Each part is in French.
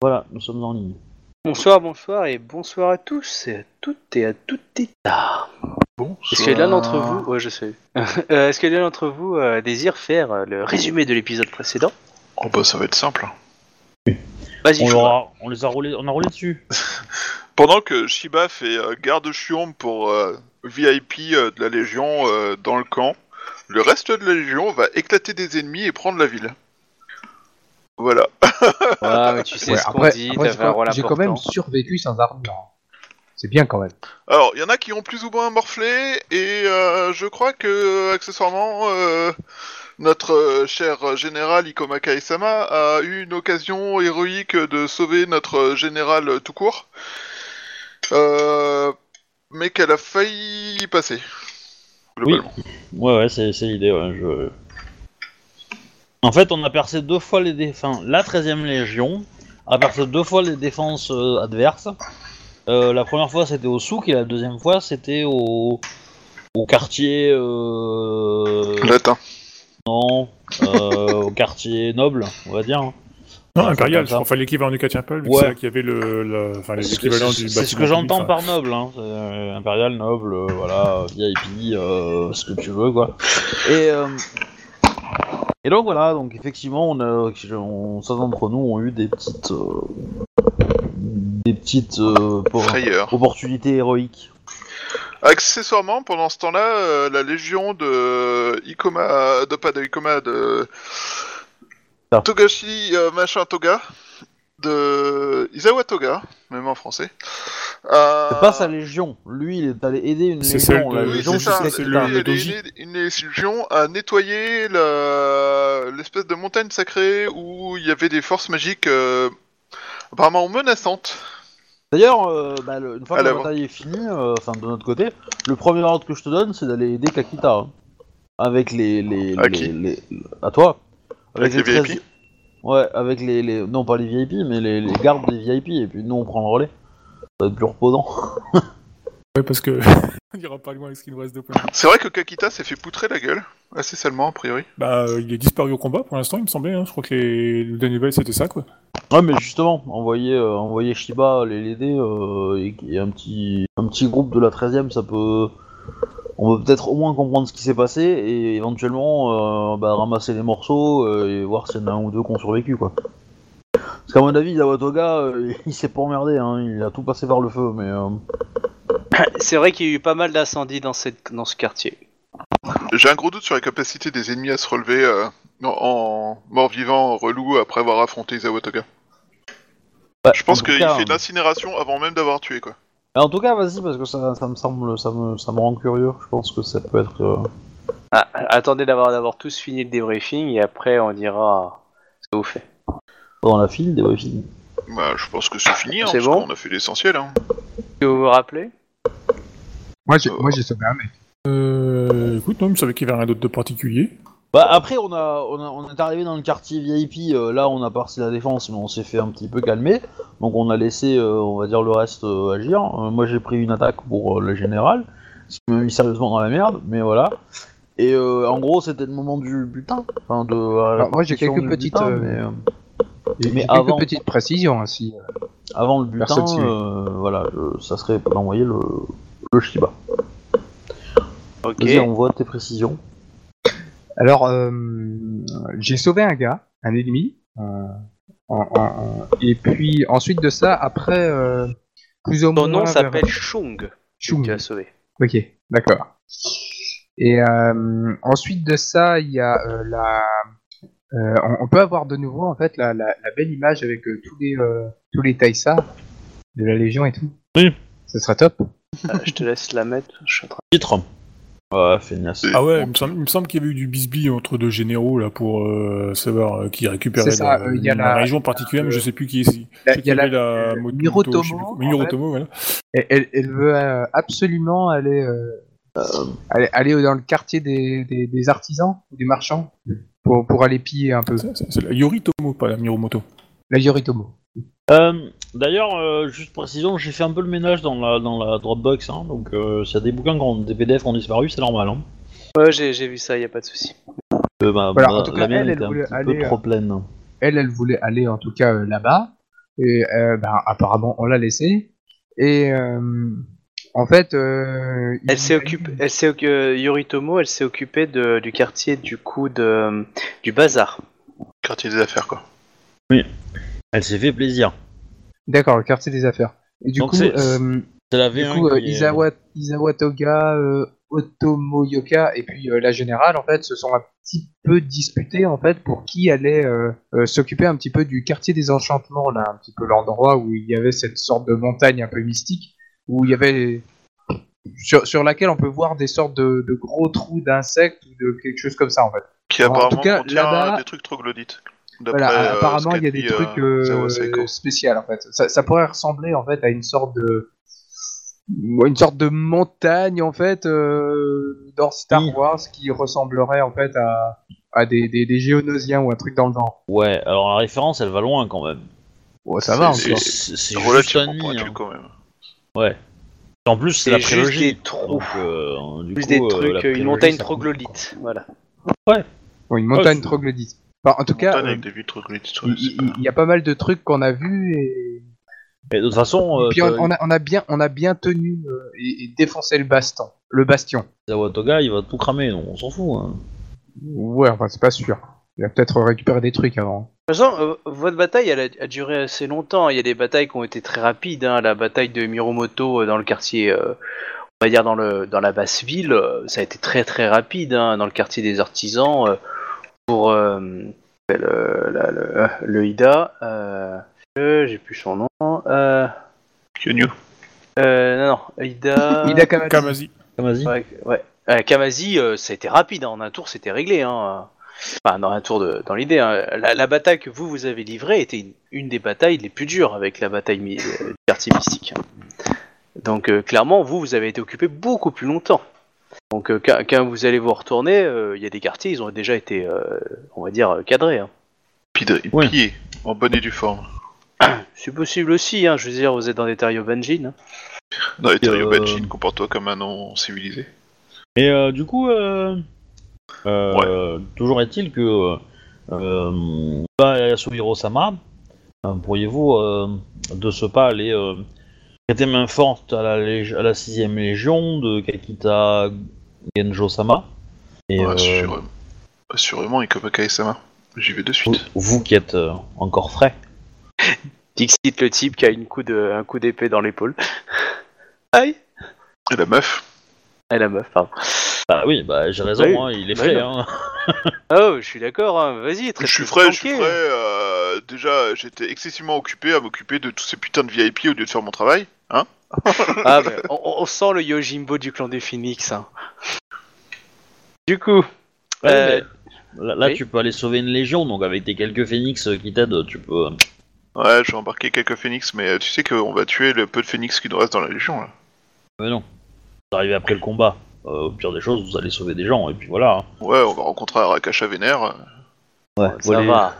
Voilà, nous sommes en ligne. Bonsoir, bonsoir et bonsoir à tous et à toutes et à toutes et à. Bon, Est-ce que l'un d'entre vous, ouais, je sais. Euh, Est-ce que l'un d'entre vous euh, désire faire euh, le résumé de l'épisode précédent? Oh bah ça va être simple. Vas-y, On, Chouba. l'aura- on les a roulés, on a roulé dessus. Pendant que Shiba fait euh, garde chiombe pour euh, VIP euh, de la Légion euh, dans le camp, le reste de la Légion va éclater des ennemis et prendre la ville. Voilà. Ouais, mais tu sais Ouais, ce qu'on après, dit, après, t'avais j'ai un quand- rôle j'ai quand même survécu sans armure. C'est bien quand même. Alors, il y en a qui ont plus ou moins morflé, et euh, je crois que, accessoirement, euh, notre euh, cher général Ikoma Kaesama a eu une occasion héroïque de sauver notre général euh, tout court, euh, mais qu'elle a failli y passer. Globalement. Ouais, ouais, c'est c'est l'idée. Ouais, je... En fait, on a percé deux fois les défenses. La 13ème Légion a percé deux fois les défenses euh, adverses. Euh, la première fois, c'était au souk et la deuxième fois, c'était au... au quartier. Euh... Latin. Non, euh, au quartier noble, on va dire. Non, Ah, Impérial, enfin l'équivalent du que Ouais. c'est là qu'il y avait le, enfin, l'équivalent c'est- du c'est ce que j'entends par noble, hein. impérial, noble, voilà, VIP, euh, ce que tu veux, quoi. Et, euh, et donc voilà, donc effectivement, on a, on, certains d'entre nous ont eu des petites, euh, des petites euh, pour- opportunités héroïques. Accessoirement, pendant ce temps-là, euh, la légion de Ikoma, de pas de Ikoma, de Ah. Togashi machin Toga, de Izawa Toga, même en français. euh, C'est pas sa légion, lui, il est allé aider une légion, celle la de- légion ça. Lui, il aidé une légion à nettoyer la- l'espèce de montagne sacrée où il y avait des forces magiques euh, apparemment menaçantes. D'ailleurs, euh, bah, le- une fois que la bataille est finie, euh, enfin de notre côté, le premier ordre que je te donne, c'est d'aller aider Kakita. hein. avec les, les, À qui les- À toi. Avec les 13 VIP? Ouais, avec les, les- Non, pas les VIP, mais les, les gardes des VIP, et puis nous on prend le relais. Ça va être plus reposant. Ouais, parce que on ira pas loin avec ce qu'il nous reste de points. C'est vrai que Kakita s'est fait poutrer la gueule, assez salement a priori. Bah, euh, il est disparu au combat pour l'instant, il me semblait. Hein. Je crois que les... le dernier nouvelle c'était ça, quoi. Ouais, mais justement, envoyer, euh, envoyer Shiba les l'aider, euh, et, et un, petit, un petit groupe de la 13ème, ça peut. On peut peut-être au moins comprendre ce qui s'est passé et éventuellement euh, bah, ramasser les morceaux euh, et voir s'il y en a un ou deux qui ont survécu quoi. Parce qu'à mon avis, Zawatoga, euh, il s'est pas emmerdé, hein, il a tout passé par le feu, mais. euh, C'est vrai qu'il y a eu pas mal d'incendies dans, cette... dans ce quartier. J'ai un gros doute sur la capacité des ennemis à se relever euh, en, mort-vivant, relou, après avoir affronté Izawa Toga. bah, Je pense qu'il fait l'incinération avant même d'avoir tué, quoi. Euh, En tout cas, vas-y, parce que ça, ça me semble, ça me, ça me rend curieux. Je pense que ça peut être. euh, Ah, attendez d'avoir d'avoir tous fini le débriefing et après on dira ce que vous faites. dans la file des briefings. Bah, je pense que c'est fini, hein, C'est parce bon qu'on a fait l'essentiel. Hein. Que vous vous rappelez Moi, j'ai moi, j'ai sauvé un mec. Euh, écoute, non, il me savait qu'il y avait rien d'autre de particulier. Bah après on a, on a- on est arrivé dans le quartier VIP, euh, là on a parti la défense mais on s'est fait un petit peu calmer, donc on a laissé euh, on va dire le reste euh, agir. Euh, moi j'ai pris une attaque pour euh, le général, ce qui m'a mis sérieusement dans la merde, mais voilà. Et euh, en gros c'était le moment du butin, enfin de la Alors, moi, j'ai quelques petites, butin, euh, mais, euh, Et Mais quelques avant- petites précisions ainsi. avant le butin, euh, voilà, je- ça serait d'envoyer le, le Shiba. Ok. Vas-y envoie tes précisions. Alors, euh, j'ai sauvé un gars, un ennemi. euh, en- en- en- et puis ensuite de ça, après, euh, plus ou moins. Ton nom vers- s'appelle Chung. Chung. Tu as sauvé. Ok, d'accord. Et euh, ensuite de ça, il y a euh, la. euh, on, on peut avoir de nouveau en fait la, la, la belle image avec euh, tous les euh, tous les Taïsa de la Légion et tout. Oui. Ce serait top. Euh, je te laisse la mettre. Je suis en train- Titre. Ouais, feignasse. Et- Ah ouais, il me semble, qu'il y avait eu du bisbis entre deux généraux là pour euh, savoir euh, qui récupérait C'est ça, la, euh, il y a une la- région particulière, mais je sais plus qui est ici. Il y a la- Mirotomo, plus voilà. Et elle, elle veut euh, absolument aller, euh, aller aller dans le quartier des, des, des artisans, des marchands, pour, pour aller piller un peu. C'est la Yoritomo, pas la Miromoto. La Yoritomo. Euh, D'ailleurs, euh, juste précision, j'ai fait un peu le ménage dans la, dans la Dropbox, hein, donc euh, s'il y a des bouquins, qui ont- des PDF qui ont disparu, c'est normal. Hein. Ouais, j'ai j'ai vu ça, y a pas de souci. Euh, Voilà, ma- en tout cas, la mienne elle, elle était un voulait petit aller, peu euh, trop pleine. Elle, elle voulait aller en tout cas euh, là-bas. Et euh, ben, apparemment, on l'a laissé. Et euh, en fait, euh, il- Elle s'est occupée, elle s'est euh, Yoritomo, elle s'est occupée de, du quartier du coup de du bazar. Quartier des affaires, quoi. Elle s'est fait plaisir. D'accord, le quartier des affaires. Et du Donc coup, c'est- euh, la du V1 coup, euh, qui est- Toga, euh, Otomoyoka et puis euh, la générale, en fait, se sont un petit peu disputés, en fait, pour qui allait euh, euh, s'occuper un petit peu du quartier des enchantements, là, un petit peu l'endroit où il y avait cette sorte de montagne un peu mystique, où il y avait... Sur, sur laquelle on peut voir des sortes de, de gros trous d'insectes ou de quelque chose comme ça, en fait. Qui En tout apparemment cas, contient là-bas- des trucs troglodytes. Voilà, euh, apparemment, il y a des trucs euh, euh, spéciaux en fait. Ça, ça pourrait ressembler en fait à une sorte de une sorte de montagne en fait euh, dans Star Oui. Wars qui ressemblerait en fait à, à des, des, des géonosiens ou un truc dans le genre. Ouais, alors la référence, elle va loin quand même. Oh, ça va C'est- juste Relativement un nid. hein. quand même. Ouais. En plus, c'est la prélogie. des trous. Donc, euh, du Plus coup, des euh, trucs, une montagne troglodyte. Voilà. Bon, une montagne troglodyte. Enfin, en tout cas, Montagne euh, il y, a pas mal de trucs qu'on a vus et Mais de toute façon, euh, puis on, a, on a bien on a bien tenu euh, et, et défoncé le baston, le bastion. Zawatoga, il va tout cramer, donc on s'en fout. hein. Ouais, enfin c'est pas sûr. Il a peut-être récupéré des trucs avant. De toute façon, euh, votre bataille elle a, a duré assez longtemps. Il y a des batailles qui ont été très rapides. hein. La bataille de Miromoto euh, dans le quartier, euh, on va dire dans, le, dans la basse ville, ça a été très très rapide. hein, Dans le quartier des artisans, euh, pour euh, le, la- le, euh, le Ida, euh, euh, j'ai plus son nom. Euh, Kyonyu. euh, non, non, Ida. Ida. Kamazi. Vas-y. Ouais, ouais. Euh, Kamazi, euh, ça a été rapide, hein. en un tour c'était réglé. Hein. Enfin, dans un tour de, dans l'idée. hein. La, la bataille que vous vous avez livrée était une, une des batailles les plus dures avec la bataille mi- euh, du quartier mystique. Donc euh, clairement, vous, vous avez été occupé beaucoup plus longtemps. Donc euh, quand, quand vous allez vous retourner, euh, il y a des quartiers, ils ont déjà été, euh, on va dire, cadrés. hein. Ouais. En bonne et due forme. C'est possible aussi, hein. je veux dire, vous êtes dans des terriers Benjin. hein. Dans les terriers Euh, Benjin, comporte-toi comme un non civilisé. Et euh, du coup, euh, euh, toujours est-il que euh, euh, bah, Yasuhiro-sama, euh, pourriez-vous euh, de ce pas aller euh, prêter main forte à la, à la 6ème Légion de Kakita Genjo-sama et Ouais, euh, assurément. Assurément, Ikomaka-sama. J'y vais de suite. vous, vous qui êtes euh, encore frais. Dixit le type qui a une coup de, un coup d'épée dans l'épaule. Aïe Et la meuf Et la meuf, pardon. Bah oui, bah j'ai raison, Oui. hein, il est Bah frais. hein. Oh, je suis d'accord, hein. vas-y, très Je suis frais, je suis frais. euh, déjà, j'étais excessivement occupé à m'occuper de tous ces putains de VIP au lieu de faire mon travail. Hein Ah, bah, on, on sent le Yojimbo du clan des Phoenix. hein. Du coup, Ouais, euh, mais là, là, oui. tu peux aller sauver une légion, donc avec tes quelques phénix euh, qui t'aident, tu peux. euh, Ouais, je vais embarquer quelques phénix, mais euh, tu sais qu'on va tuer le peu de phénix qui nous reste dans la légion, là. Mais non. Vous arrivez après le combat. Euh, au pire des choses, vous allez sauver des gens, et puis voilà. hein. Ouais, on va rencontrer Arakacha Vénère. euh, Ouais, ça voilà. va.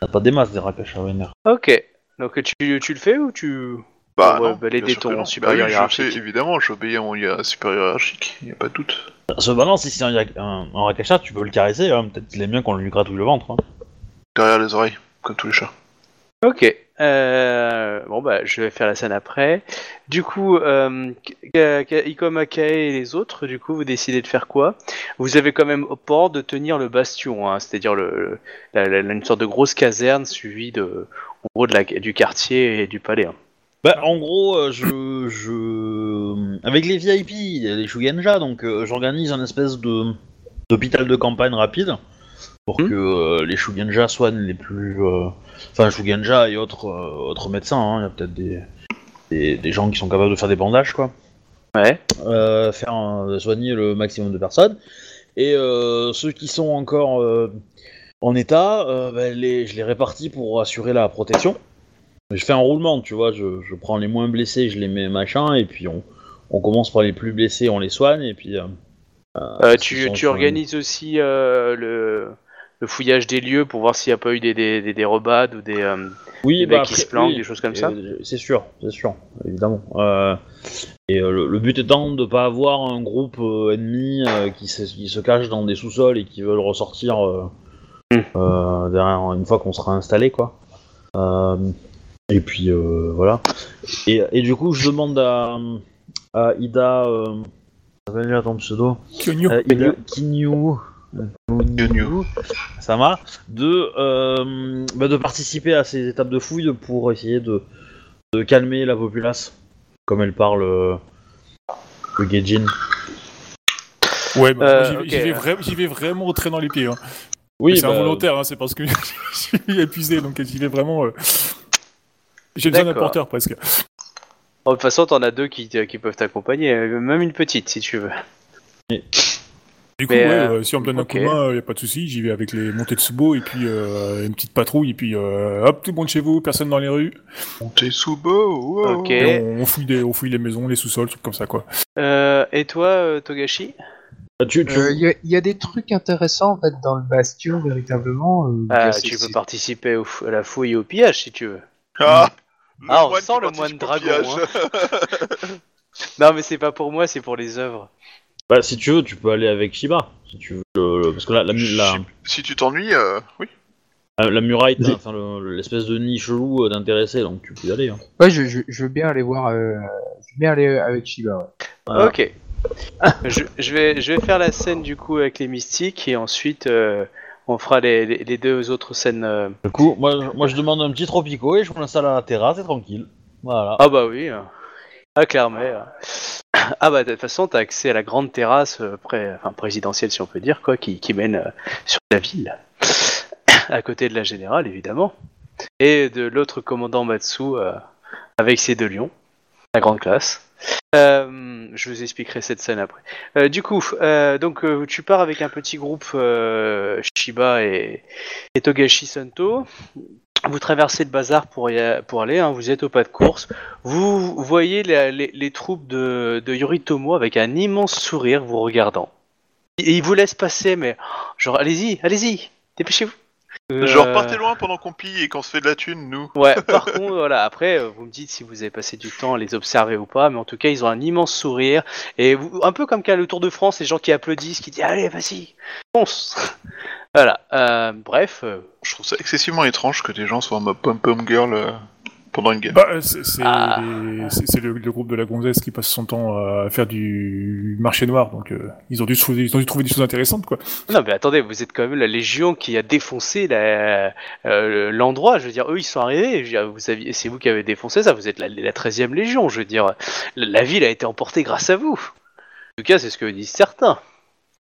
T'as pas des masses des Vénère. Ok, donc tu, tu le fais ou tu... Bah, On va non, balader bien sûr ton que non. supérieur Bah oui, je hiérarchique. fais- évidemment, j'obéis à mon hiér- supérieur hiérarchique, y a pas de doute. Cependant, si c'est un, yak- un, un Rakacha, tu peux le caresser, hein. peut-être qu'il aime bien qu'on lui gratouille le ventre. Hein. Derrière les oreilles, comme tous les chats. Ok, euh, bon bah je vais faire la scène après. Du coup, euh, Ikoma Kae et les autres, du coup, vous décidez de faire quoi? Vous avez quand même au port de tenir le bastion, hein, c'est-à-dire le, la- la- une sorte de grosse caserne suivie de, en gros, de la, du quartier et du palais. hein. Bah, en gros, euh, je, je. Avec les VIP, il y a les Shugenja, donc euh, j'organise un espèce de d'hôpital de campagne rapide pour Hmm. que euh, les Shugenja soignent les plus. euh, Enfin, Shugenja et autres, autres médecins, hein. il y a peut-être des, des, des gens qui sont capables de faire des bandages, quoi. Ouais. faire un- soigner le maximum de personnes. Et ceux qui sont encore en état, bah, les, je les répartis pour assurer la protection. Je fais un roulement, tu vois, je, je prends les moins blessés, je les mets machin, et puis on, on commence par les plus blessés, on les soigne, et puis... euh, euh, Euh, tu tu organises aussi le, le fouillage des lieux pour voir s'il n'y a pas eu des, des, des ou des, Oui, des bah, mecs qui se planquent, oui, des choses comme ça. C'est sûr, c'est sûr, évidemment. Et le, le but étant de pas avoir un groupe euh, ennemi euh, qui, se, qui se cache dans des sous-sols et qui veulent ressortir Hmm. euh, derrière une fois qu'on sera installé, quoi. Et puis euh, voilà. Et, et du coup, je demande à, à Ida. Euh, ça s'appelle déjà ton pseudo Kyonyo. Euh, Ida Kinyu. Kinyu. Ça va de, euh, bah, de participer à ces étapes de fouille pour essayer de, de calmer la populace, comme elle parle euh, le Gaijin. Ouais, bah, Euh, j'y vais- j'y vais, vra- j'y vais vraiment au trait dans les pieds. Hein. Oui, c'est bah, involontaire, hein, c'est parce que je suis épuisé, donc j'y vais vraiment. J'ai besoin d'un porteur presque. Bon, de toute façon, t'en as deux qui, qui peuvent t'accompagner, euh, même une petite si tu veux. Du coup, ouais, euh, euh, si on me donne ok. un commun, il a pas de souci, j'y vais avec les montées de Subo et puis euh, une petite patrouille, et puis euh, hop, tout le monde chez vous, personne dans les rues. Montez sous beau. wow. Ok. Et on, on fouille des, on fouille les maisons, les sous-sols, trucs comme ça, quoi. Euh, et toi, Togashi? Bah, tu, Euh, Il y, a- il y a des trucs intéressants en fait dans le bastion véritablement. euh, Ah, Tu peux participer au à la fouille et au pillage si tu veux. Ah, Ah, on moine sent le moine dragon, pillage. Non, mais c'est pas pour moi, c'est pour les œuvres. bah, si tu veux, tu peux aller avec Shiba. Si tu veux, le- le- parce que là, la, Si tu t'ennuies, euh, oui. la, la muraille, enfin, l'espèce de nid chelou euh, d'intéressé, donc tu peux y aller. Hein. Ouais, je, je, je veux bien aller voir. euh, je veux bien aller avec Shiba. Ouais. Voilà. Ok. je, je vais, je vais faire la scène du coup avec les mystiques et ensuite euh, on fera les, les- les deux autres scènes. euh. Du coup, moi, je- moi je demande un petit tropico et je m'installe à la terrasse et tranquille. Voilà. Ah bah oui. euh. Ah clairement. euh. Ah bah de toute façon t'as accès à la grande terrasse euh, pré- enfin, présidentielle si on peut dire quoi, qui, qui mène euh, sur la ville, à côté de la générale évidemment, et de l'autre commandant Matsu euh, avec ses deux lions, la grande classe. Euh, je vous expliquerai cette scène après. Euh, du coup, euh, donc tu pars avec un petit groupe Shiba et, et Togashi Santo. Vous traversez le bazar pour, pour aller, hein, vous êtes au pas de course. Vous voyez les, les troupes de, de Yoritomo avec un immense sourire vous regardant. Et ils vous laissent passer, mais genre allez-y, allez-y, dépêchez-vous. Genre, Euh, partez loin pendant qu'on pille et qu'on se fait de la thune, nous. Ouais, par contre, voilà, après, euh, vous me dites si vous avez passé du temps à les observer ou pas, mais en tout cas, ils ont un immense sourire. Et vous, un peu comme qu'à le Tour de France, les gens qui applaudissent, qui disent Allez, vas-y, fonce Voilà, euh, bref, euh, Je trouve ça excessivement étrange que des gens soient en mode pom-pom girl euh, pendant une guerre. Bah, c'est c'est Ah. le, le groupe de la gonzesse qui passe son temps à faire du marché noir, donc euh, ils, ont dû trouver, ils ont dû trouver des choses intéressantes, quoi. non, mais attendez, vous êtes quand même la Légion qui a défoncé la- euh, l'endroit. Je veux dire, eux, ils sont arrivés. c'est vous qui avez défoncé ça. Vous êtes la, la 13e Légion. Je veux dire, la, la ville a été emportée grâce à vous. En tout cas, c'est ce que disent certains.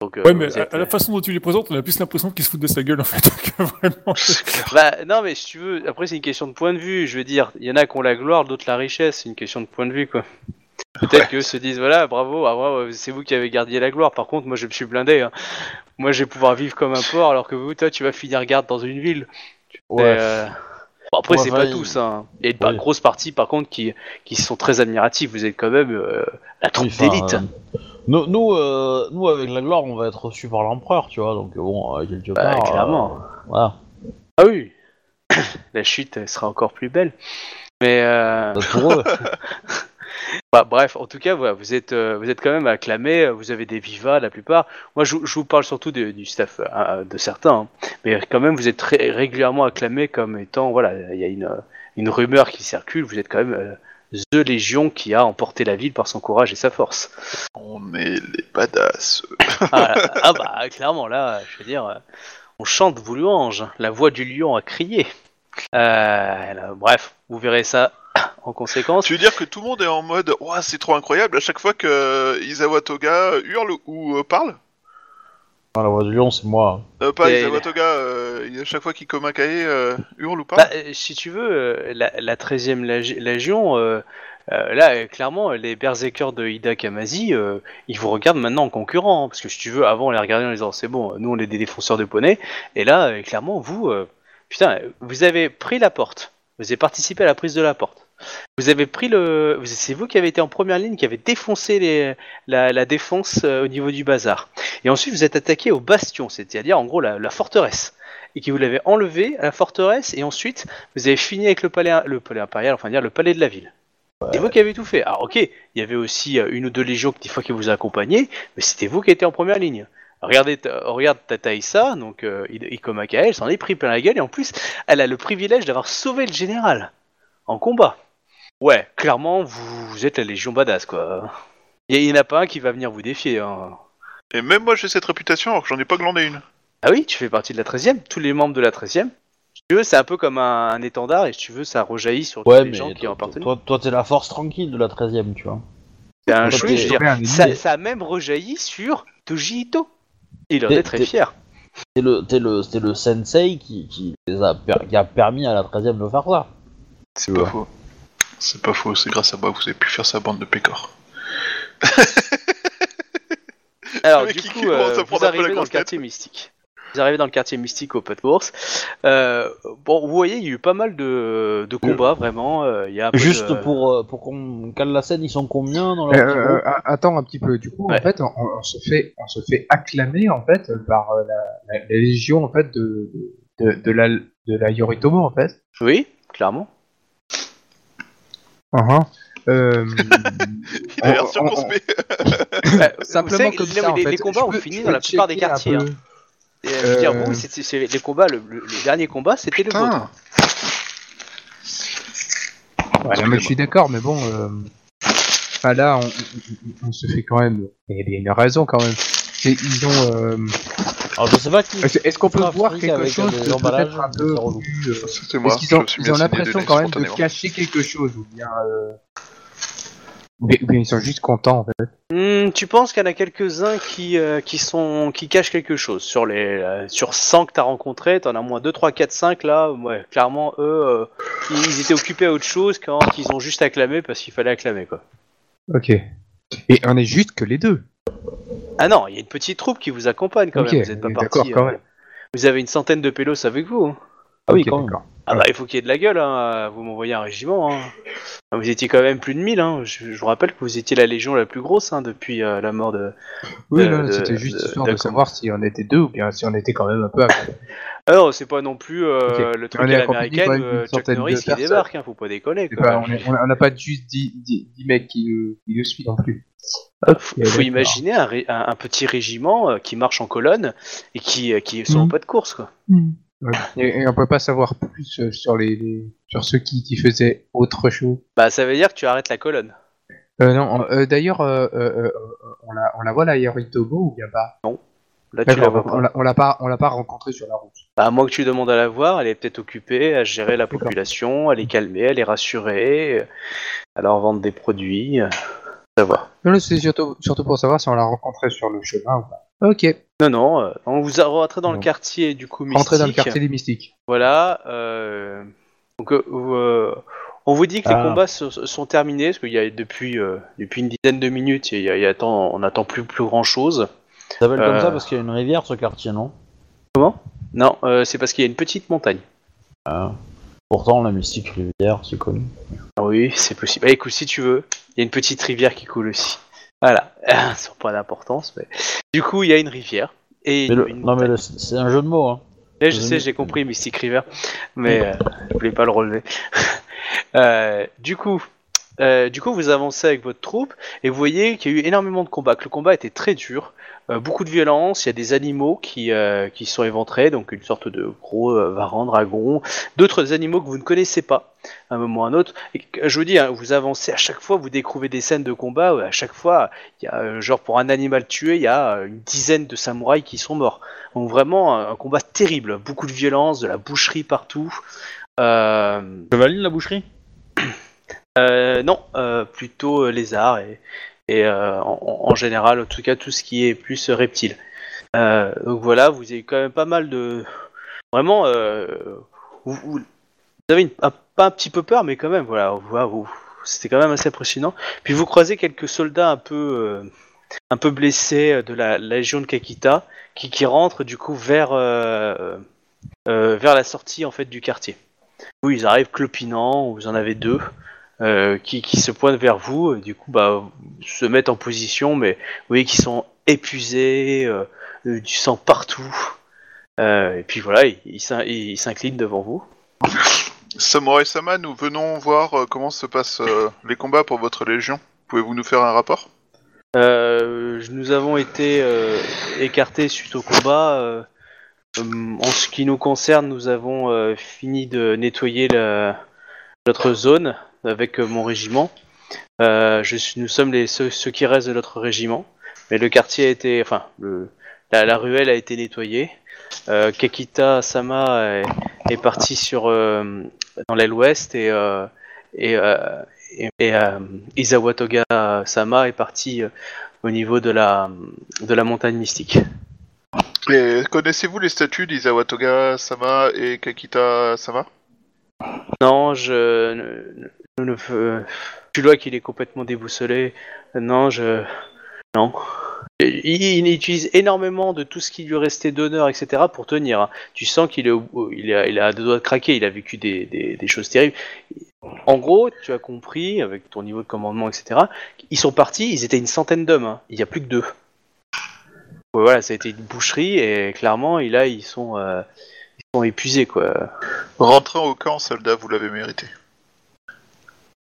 Donc, euh, Ouais, mais à, êtes- à la façon dont tu les présentes, on a plus l'impression qu'ils se foutent de sa gueule, en fait. que vraiment. C'est clair. Bah non mais si tu veux, après c'est une question de point de vue, je veux dire, il y en a qui ont la gloire, d'autres la richesse, c'est une question de point de vue quoi. Peut-être Ouais. qu'eux se disent voilà bravo, ah, bravo, c'est vous qui avez gardé la gloire, par contre moi je me suis blindé, hein. moi je vais pouvoir vivre comme un porc alors que vous toi tu vas finir garde dans une ville. Ouais. Et, euh, Bon, après Ouais, c'est pas il- tous, hein. il y a une grosse partie par contre qui, qui sont très admiratifs, vous êtes quand même euh, la troupe Oui, d'élite. euh, nous, nous, euh, nous, avec la gloire, on va être reçus par l'empereur, tu vois, donc euh, bon, euh, quelque Bah, part. euh, clairement. voilà. Ah oui, la chute elle sera encore plus belle. Mais euh... Pour eux. Bah, bref, en tout cas, voilà, vous êtes, euh, vous êtes quand même acclamés, euh, vous avez des vivas la plupart. Moi, je, je vous parle surtout de- du staff euh, de certains, hein. mais quand même, vous êtes très régulièrement acclamés comme étant, voilà, il y a une, euh, une rumeur qui circule. Vous êtes quand même euh, the Légion qui a emporté la ville par son courage et sa force. On est les badass. Ah, ah, bah, clairement, là, je veux dire, euh, on chante vos louanges. La voix du lion a crié. Euh, là, bref, vous verrez ça en conséquence. Tu veux dire que tout le monde est en mode Ouah, c'est trop incroyable à chaque fois que euh, Isawa Toga hurle ou parle? Ah, la voix du lion, c'est moi. euh, Pas Et- euh, il- à chaque fois qu'il Komakae euh, hurle ou parle Bah, euh, si tu veux, euh, la, la 13e Lég- Légion, euh, euh, là, euh, clairement, les berserkers de Hida Kamazi, euh, ils vous regardent maintenant en concurrent. hein, parce que si tu veux, avant, on les regardait en disant c'est bon, nous on est des défenseurs de poney. Et là, euh, clairement, vous, euh, putain, vous avez pris la porte. Vous avez participé à la prise de la porte. Vous avez pris le. C'est vous qui avez été en première ligne, qui avez défoncé la, défense euh, au niveau du bazar. Et ensuite, vous êtes attaqué au bastion, c'est-à-dire en gros la, forteresse. Et qui vous l'avez enlevé à la forteresse, et ensuite, vous avez fini avec le palais, impérial, enfin dire le palais de la ville. C'est vous qui avez tout fait. Alors ok, il y avait aussi euh, une ou deux légions des fois qui vous accompagnaient, mais c'était vous qui étiez en première ligne. Regardez, ta- regarde Tataïsa, donc euh, Ikomaka, elle s'en est pris plein la gueule, et en plus, elle a le privilège d'avoir sauvé le général. en combat. Ouais, clairement, vous, vous êtes la Légion Badass, quoi. Il y, en a pas un qui va venir vous défier. Hein. Et même moi j'ai cette réputation alors que j'en ai pas glandé une. Ah oui, tu fais partie de la 13e. Tous les membres de la 13e. Si tu veux, c'est un peu comme un, un étendard et si tu veux, ça rejaillit sur Ouais, tous les gens qui en toi, appartiennent. toi, toi, t'es la force tranquille de la 13ème, tu vois. C'est un chouï, je veux dire. Ça, ça a même rejailli sur Toji Ito. Il en est très fier. C'est le, t'es le, c'est le sensei qui, qui, les a, per- qui a permis à la 13ème de faire ça. C'est pas faux. C'est pas faux, c'est grâce à moi que vous avez pu faire sa bande de pécores. Alors, du coup, euh, prendre vous arrivez dans le quartier mystique. Vous arrivez dans le quartier mystique au. Euh, bon, vous voyez, il y a eu pas mal de, de combats, vraiment. euh, Il y a un peu Juste de- pour, pour qu'on cale la scène, ils sont combien dans leur euh, euh, attends un petit peu. Du coup, Ouais. en fait, on, on se fait, on se fait acclamer en fait par la, la- la légion en fait de, de, de la de la Yoritomo en fait. Oui, clairement. Euh, Il a l'air on- circonspect. Euh, Simplement vous savez, comme les, ça, en les- fait. les combats ont peux- fini dans la plupart des quartiers. hein. Et, euh, je veux dire, Euh, les combats, le, le- le dernier combat, c'était le vôtre. Putain. Ouais, non, mais je suis d'accord, mais bon, euh... enfin, là, on, on- on se fait quand même. Il y a une raison quand même. Ils ont. euh, Alors je sais pas qui. Est-ce qu'on peut voir quelque chose de peut-être un peu euh. Est-ce qu'ils ont, ils ont l'impression quand même de cacher quelque chose ou bien, euh... ou bien, ils sont juste contents en fait. Hmm, tu penses qu'il y en a quelques-uns qui, euh, qui sont qui cachent quelque chose sur les euh, sur 100 que t'as rencontrés, t'en as moins 2, 3, 4, 5 là, ouais, clairement eux euh, ils étaient occupés à autre chose quand ils ont juste acclamé parce qu'il fallait acclamer quoi. Ok. Et on est juste que les deux. Ah non, il y a une petite troupe qui vous accompagne quand Ok, même, vous êtes pas on est parti. d'accord, quand même. Vous avez une centaine de pélos avec vous. hein. Ah oui, Ok, quand même. d'accord. Ah bah il faut qu'il y ait de la gueule, hein. vous m'envoyez un régiment. Hein. Ah, Vous étiez quand même plus de 1000, hein. je, je vous rappelle que vous étiez la légion la plus grosse hein, depuis euh, la mort de... Oui, de- non, de- c'était juste de- histoire de- de savoir si on était deux ou bien si on était quand même un peu. à- Alors c'est pas non plus euh, Ok. le truc à l'américaine, euh, Chuck Norris qui débarque, hein, faut pas déconner. C'est Quoi. pas- on n'a pas juste 10, 10, 10 mecs qui, nous suivent non plus. Hop, Faut, imaginer un, ré- un- un petit régiment euh, qui marche en colonne et qui, euh, qui sont en pas de course quoi. Ouais. Et, et on peut pas savoir plus euh, sur les, les- sur ceux qui, qui faisaient autre chose. Bah ça veut dire que tu arrêtes la colonne. Euh, non, euh, d'ailleurs, euh, euh, euh, on, la, on la voit la Yoritomo ou bien pas Là tu la vois pas. on l'a- pas, on l'a pas rencontrée sur la route. Bah, à moins que tu demandes à la voir, elle est peut-être occupée à gérer la population, à les calmer, à les rassurer, à leur vendre des produits. euh, Ça va. Non, c'est surtout, surtout pour savoir si on l'a rencontrée sur le chemin ou pas. Ok, Non, non, euh, on vous a rentré dans le quartier du coup mystique. rentrer dans le quartier des mystiques. Voilà. euh, donc, euh, euh, on vous dit que les Ah. combats se- se- sont terminés, parce qu'il y a depuis, euh, depuis une dizaine de minutes, il y a, il y a tant- on n'attend plus, plus grand chose. Ça s'appelle comme Euh. ça parce qu'il y a une rivière ce quartier, non Non, euh, c'est parce qu'il y a une petite montagne. Ah. Pourtant, la mystique rivière, c'est connu. Ah oui, c'est possible. Bah, écoute, si tu veux, il y a une petite rivière qui coule aussi. Voilà, sans pas d'importance, mais du coup, il y a une rivière et Mais le- une Non, mais le- c'est un jeu de mots, hein. Je sais, j'ai compris Mystic River, mais euh, je voulais pas le relever. Euh, du coup, euh, du coup, vous avancez avec votre troupe et vous voyez qu'il y a eu énormément de combats. Que le combat était très dur, euh, beaucoup de violence. Il y a des animaux qui euh, qui sont éventrés, donc une sorte de gros euh, varan, dragon, d'autres animaux que vous ne connaissez pas à un moment ou à un autre. Et je vous dis, hein, vous avancez à chaque fois, vous découvrez des scènes de combat. où à chaque fois, il y a euh, genre pour un animal tué, il y a euh, une dizaine de samouraïs qui sont morts. Donc vraiment un combat terrible, beaucoup de violence, de la boucherie partout. Euh, Chevaline, la boucherie? Euh, non, euh, plutôt euh, lézard et, et euh, en, général, en tout cas, tout ce qui est plus reptile. Euh, donc voilà, vous avez quand même pas mal de... Vraiment, euh, vous, avez pas un petit peu peur, mais quand même, voilà, c'était quand même assez impressionnant. Puis vous croisez quelques soldats un peu, un peu blessés de la, légion de Kakita qui, qui rentrent du coup vers, vers la sortie en fait du quartier. Oui, ils arrivent clopinants, vous en avez deux euh, qui, qui se pointent vers vous, et du coup, bah, se mettent en position, mais vous voyez qu'ils sont épuisés, euh, euh, du sang partout. Euh, et puis voilà, ils- ils s'in- ils s'inclinent devant vous. Samurai Sama, nous venons voir euh, comment se passent euh, les combats pour votre légion. Pouvez-vous nous faire un rapport? Euh, nous avons été euh, écartés suite au combat. euh, euh, en ce qui nous concerne, nous avons euh, fini de nettoyer la, notre zone avec euh, mon régiment. Euh, je suis, nous sommes les ceux, ceux qui restent de notre régiment, mais le quartier a été, enfin, le, la, la ruelle a été nettoyée. Euh, Kakita Sama est, est parti sur dans l'aile ouest et et, et, et, Izawa Toga Sama est parti au niveau de la de la montagne mystique. Et connaissez-vous les statuts d'Izawa Toga Sama et Kakita Sama? Non, je suis là qu'il est complètement déboussolé. Non, je non. Il, il utilise énormément de tout ce qui lui restait d'honneur, etc. pour tenir. hein. Tu sens qu'il a, il deux doigts de craquer. Il a vécu des, choses terribles. En gros, tu as compris avec ton niveau de commandement, etc. Ils sont partis. Ils étaient une centaine d'hommes. hein. Il y a plus que deux. Ouais, voilà, ça a été une boucherie et clairement, là, ils sont, euh, ils sont épuisés, quoi. Rentrez au camp, soldats, vous l'avez mérité.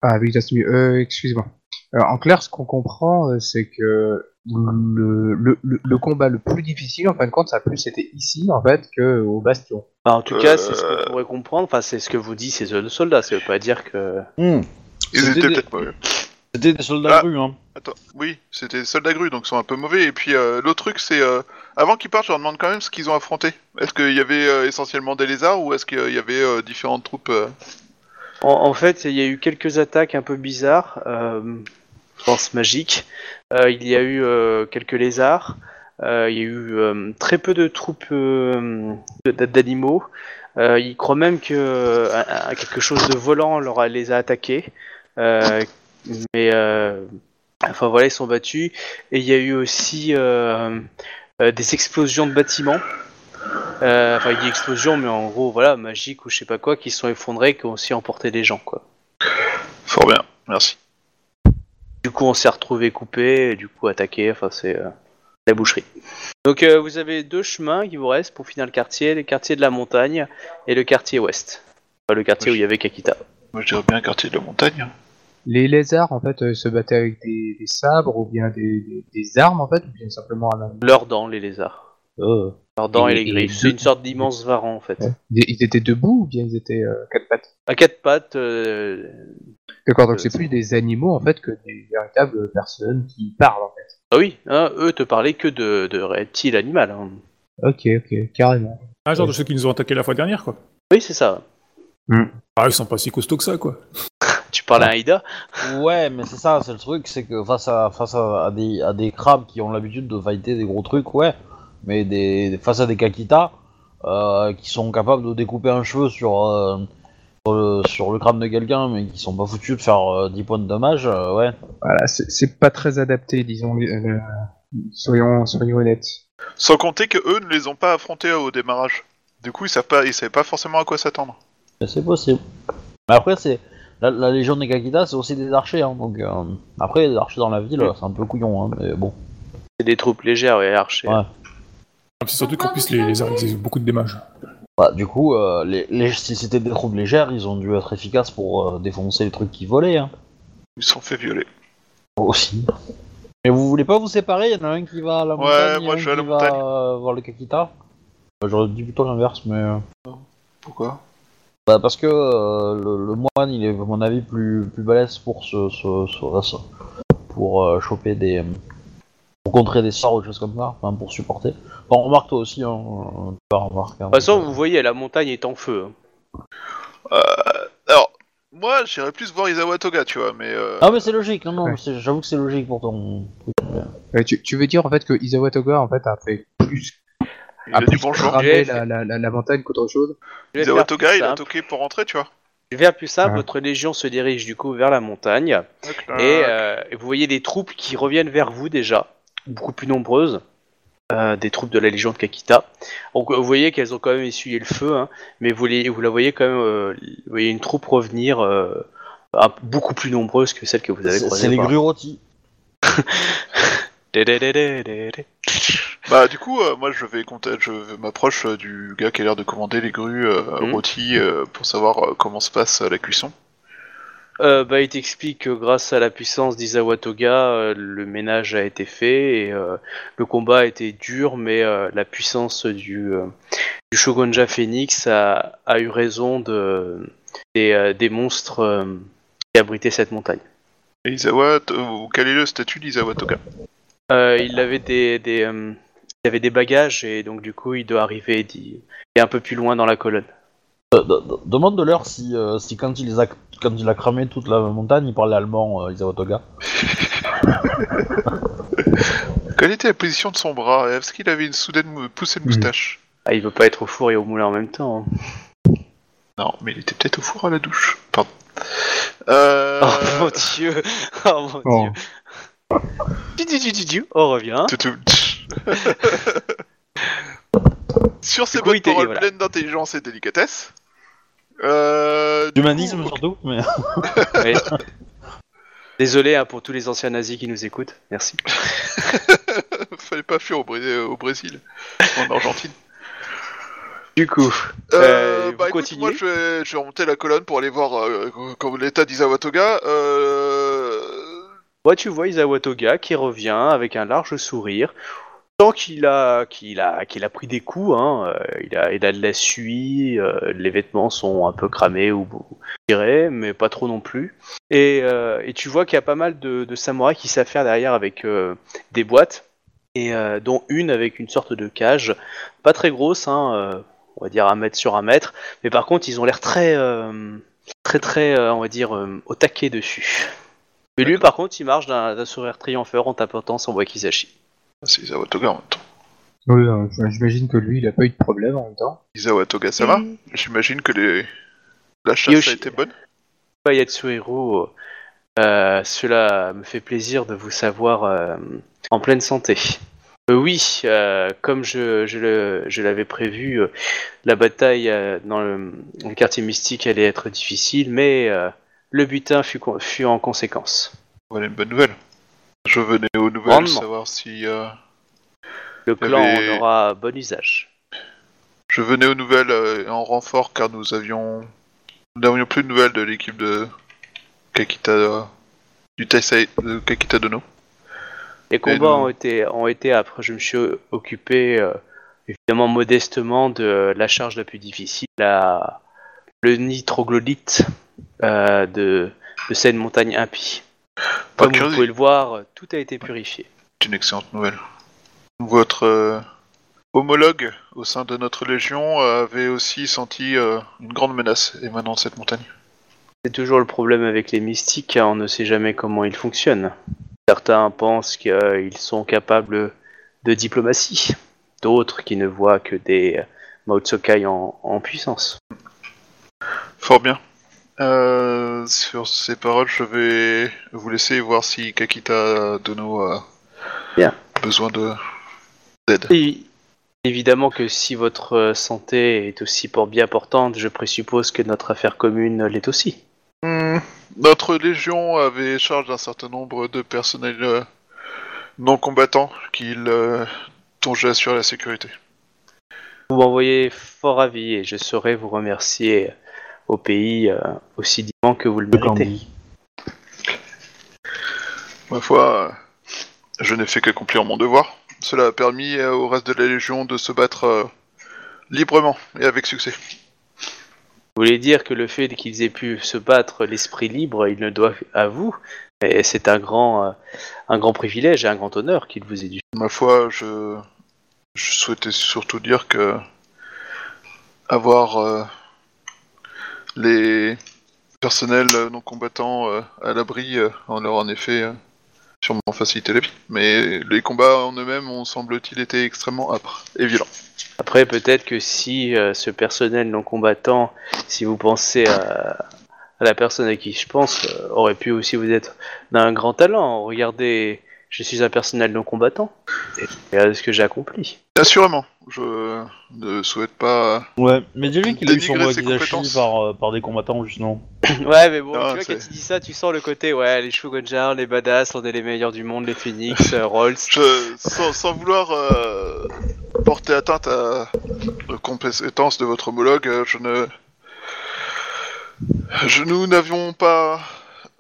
Ah oui. Euh, excuse-moi. Euh, en clair, ce qu'on comprend, euh, c'est que le, le, le, le combat le plus difficile, en fin de compte, ça a plus été ici, en fait, que au Bastion. Enfin, en tout Euh, cas, c'est ce que vous pourrez comprendre. Enfin, c'est ce que vous dit ces deux soldats. Ça veut pas dire que. Hmm. Ils C'était étaient des- peut-être mauvais. C'était des soldats Ah. rue, hein. Attends, oui, c'était des soldats grues, donc ils sont un peu mauvais. Et puis euh, l'autre truc, c'est euh, avant qu'ils partent, je leur demande quand même ce qu'ils ont affronté. Est-ce qu'il y avait euh, essentiellement des lézards ou est-ce qu'il y avait euh, différentes troupes euh, En, en fait, il y a eu quelques attaques un peu bizarres. Euh, je pense magiques. Euh, il y a eu euh, quelques lézards. Euh, il y a eu euh, très peu de troupes euh, d'animaux. Euh, il croit même que euh, quelque chose de volant leur a- les a attaqués. Euh, mais euh, enfin voilà, ils sont battus. Et il y a eu aussi euh, euh, des explosions de bâtiments. Euh, enfin, il dit explosion, mais en gros, voilà, magique ou je sais pas quoi, qui se sont effondrés, qui ont aussi emporté des gens, quoi. Fort bien, merci. Du coup, on s'est retrouvé coupé, et du coup attaqué. Enfin, c'est euh, la boucherie. Donc, euh, vous avez deux chemins qui vous restent pour finir le quartier le quartier de la montagne et le quartier ouest. Enfin, le quartier où il y avait Kakita. Moi, je dirais bien quartier de la montagne. Les lézards, en fait, euh, se battaient avec des, des sabres ou bien des, des, des armes, en fait, ou bien simplement à la... Leurs dents, les lézards. Euh, Leurs dents et, Et- les griffes. C'est une sorte d'immense varan, en fait. Ouais. Ils étaient debout ou bien ils étaient euh, quatre pattes? À quatre pattes, euh, D'accord, donc Euh, c'est plus des animaux, en fait, que des véritables personnes qui parlent, en fait. ah oui, hein, eux te parlaient que de, de reptiles animal. hein. Ok, ok, carrément. Un genre de ceux qui nous ont attaqué la fois dernière, quoi. Oui, c'est ça. Ah, ils sont pas si costauds que ça, quoi. Tu parles à Aïda? Ouais, mais c'est ça, c'est le truc, c'est que face à face à, à des à des crabes qui ont l'habitude de fighter des gros trucs, ouais, mais des face à des kakitas euh, qui sont capables de découper un cheveu sur euh, sur, le, sur le crâne de quelqu'un, mais qui sont pas foutus de faire euh, 10 points de dommage, euh, ouais. Voilà, c'est c'est pas très adapté, disons. euh, soyons, soyons honnêtes. Sans compter que eux ne les ont pas affrontés au démarrage. Du coup, ils savent pas, ils savaient pas forcément à quoi s'attendre. C'est possible. Mais après, c'est la, la légion des kakitas, c'est aussi des archers, hein, donc euh, après les archers dans la ville, c'est un peu couillon, hein, mais bon. C'est des troupes légères et archers. Ouais. C'est surtout qu'en plus, les, les arts, ils ont beaucoup de dommages. Bah, du coup, euh, les, les- si c'était des troupes légères, ils ont dû être efficaces pour euh, défoncer les trucs qui volaient, hein. Ils se sont fait violer. Aussi. Mais vous voulez pas vous séparer? Il y en a un qui va à la Ouais, montagne, moi, un je vais à la qui montagne. va euh, voir le Kakita. Euh, J'aurais dit plutôt l'inverse, mais... euh, Pourquoi? Bah, parce que euh, le, le moine, il est, à mon avis, plus, plus balèze pour se... se- se- se- pour euh, choper des... Pour contrer des sorts ou des choses comme ça, enfin, pour supporter. Bon, remarque toi aussi, hein, tu vas remarquer. De toute façon, vous voyez, la montagne est en feu. hein. euh, Alors, moi, j'irais plus voir Isawa Toga, tu vois, mais... Euh... Ah mais c'est logique, non, non, Ouais. c'est- j'avoue que c'est logique pour ton truc. Euh, tu, tu veux dire, en fait, que Isawa Toga, en fait, a fait plus... il a dit bonjour. cramer J'ai fait- la, la, la, la montagne qu'autre chose Je vais Isawa faire plus Toga, il a simple. toqué pour rentrer, tu vois. Je vais faire plus simple. Votre légion se dirige du coup vers la montagne. Et, euh, et vous voyez des troupes qui reviennent vers vous déjà, beaucoup plus nombreuses, euh, des troupes de la Légion de Kakita. Donc vous voyez qu'elles ont quand même essuyé le feu, hein, mais vous, les, vous la voyez quand même, euh, vous voyez une troupe revenir euh, un- beaucoup plus nombreuse que celle que vous avez C'est croisée. c'est les grues rôties. Bah, du coup, euh, moi, je vais compter, je m'approche euh, du gars qui a l'air de commander les grues euh, Mhm. rôties euh, pour savoir euh, comment se passe euh, la cuisson. Euh, bah, il t'explique que grâce à la puissance d'Izawa Toga, euh, le ménage a été fait et euh, le combat a été dur, mais euh, la puissance du, euh, du Shogunja Phoenix a, a eu raison de, des, des monstres euh, qui abritaient cette montagne. Et Izawa, quel est le statut d'Izawa Toga Euh, il avait des, des, euh, il avait des bagages et donc du coup il doit arriver d'y- et un peu plus loin dans la colonne. Euh, de- de- Demande-leur si, euh, si quand, il les a, quand il a cramé toute la montagne, il parlait allemand, euh, Isawa Toga. Quelle était la position de son bras? Est-ce qu'il avait une soudaine poussée de moustache? Ah, il veut pas être au four et au moulin en même temps. hein. Non, mais il était peut-être au four à la douche. Pardon. Euh... Oh mon dieu Oh mon Oh. dieu Du, du, du, du, du. On revient. tout, tout. Sur ces coup, bonnes il paroles voilà. pleines d'intelligence et de délicatesse. Euh, du D'humanisme coup, surtout, mais... Désolé hein, pour tous les anciens nazis qui nous écoutent. Merci. Fallait pas fuir au, Bré- au Brésil, en Argentine. Du coup, Euh, Euh, vous bah écoute, continuez moi je vais, je vais remonter la colonne pour aller voir euh, comme l'état d'Izawa Toga. Euh... moi tu vois Isawa Toga qui revient avec un large sourire. Tant qu'il a, qu'il a, qu'il a pris des coups, hein, euh, il, a, il a de la suie, euh, les vêtements sont un peu cramés ou ou tirés, mais pas trop non plus. Et, euh, et tu vois qu'il y a pas mal de, de samouraïs qui savent faire derrière avec des boîtes, et dont une avec une sorte de cage, pas très grosse, hein, on va dire un mètre sur un mètre, mais par contre ils ont l'air très, très très, on va dire, au taquet dessus. Mais lui par contre il marche d'un d'un sourire triompheur en tapotant son wakizashi. C'est Izawa Toga en même temps. Oui, euh, j'imagine que lui, il a pas eu de problème en même temps. Izawa Toga, ça va J'imagine que les... la chasse Yoshi- a été bonne. Bah, Yatsuhiro, euh, cela me fait plaisir de vous savoir euh, en pleine santé. Euh, oui, euh, comme je, je le- je l'avais prévu, euh, la bataille euh, dans, le, dans le quartier mystique allait être difficile, mais euh, le butin fut, con- fut en conséquence. Voilà une bonne nouvelle. Je venais aux nouvelles Grandement. savoir si... euh, Le clan avait- en aura bon usage. Je venais aux nouvelles euh, en renfort car nous avions... Nous n'avions plus de nouvelles de l'équipe de Kakita... euh, du Taisei de Kakita Dono. Les combats nous- ont été, ont été après, je me suis occupé évidemment modestement de la charge la plus difficile, la, le nitroglodyte de, de cette montagne impie. Pas Comme vous pouvez le voir, tout a été purifié. C'est une excellente nouvelle. Votre euh, homologue au sein de notre légion euh, avait aussi senti euh, une grande menace émanant de cette montagne. C'est toujours le problème avec les mystiques, hein, on ne sait jamais comment ils fonctionnent. Certains pensent qu'ils sont capables de diplomatie, d'autres qui ne voient que des Maotsokai en, en puissance. Fort bien. Euh, sur ces paroles, je vais vous laisser voir si Kakita Dono a Bien. besoin de d'aide. Et évidemment que si votre euh, santé est aussi pour bien importante, je présuppose que notre affaire commune l'est aussi. Hmm, Notre légion avait charge d'un certain nombre de personnels euh, non combattants qu'il, euh, dont j'ai assuré la sécurité. Vous m'envoyez fort ravi et je saurai vous remercier au pays euh, aussi dignement que vous le méritez. Ma foi, je n'ai fait qu'accomplir mon devoir. Cela a permis euh, au reste de la Légion de se battre euh, librement et avec succès. Vous voulez dire que le fait qu'ils aient pu se battre l'esprit libre, ils ne doivent à vous, et c'est un grand, un grand privilège et un grand honneur qu'il vous ait dû. Ma foi, je, je souhaitais surtout dire que avoir euh, les personnels euh, non combattants euh, à l'abri euh, en leur en effet sûrement facilité la vie. Mais les combats en eux-mêmes ont semble-t-il été extrêmement âpres et violents. Après, peut-être que si ce personnel non combattant, si vous pensez à, la personne à qui je pense, aurait pu aussi vous être d'un grand talent. Regardez, je suis un personnel non combattant. Et regardez ce que j'ai accompli. Assurément, je ne souhaite pas Ouais, mais dis-lui qu'il a eu son Dénigrer ses Wakizashi compétences. par, euh, par des combattants, justement. ouais, mais bon, Ah, tu vois, c'est- quand tu dis ça, tu sens le côté, ouais, les Shugonjar, les badass, on est les meilleurs du monde, les Phoenix, euh, Rolls. Je, sans, sans vouloir euh, porter atteinte à aux compétences de votre homologue, euh, je ne. Je, nous n'avions pas.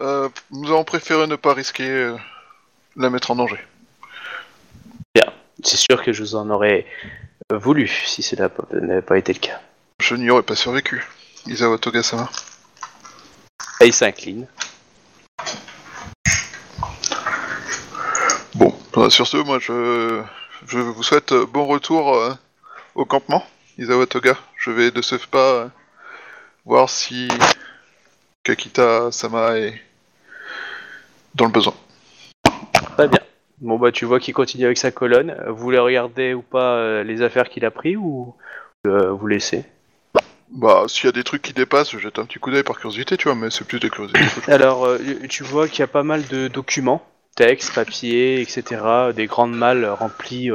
euh, nous avons préféré ne pas risquer euh, la mettre en danger. C'est sûr que je vous en aurais voulu si cela n'avait pas été le cas. Je n'y aurais pas survécu. Isawa Togasama. Et il s'incline. Bon, bah, sur ce, moi je, je vous souhaite euh, bon retour euh, au campement, Isawa Toga. Je vais de ce pas euh, voir si Kakita Sama est dans le besoin. Bon bah tu vois qu'il continue avec sa colonne. Vous voulez regarder ou pas euh, les affaires qu'il a pris ou euh, vous laissez? Bah, s'il y a des trucs qui dépassent, je jette un petit coup d'œil par curiosité, tu vois, mais c'est plus des curiosités. Alors euh, tu vois qu'il y a pas mal de documents, textes, papiers, etc. Des grandes malles remplies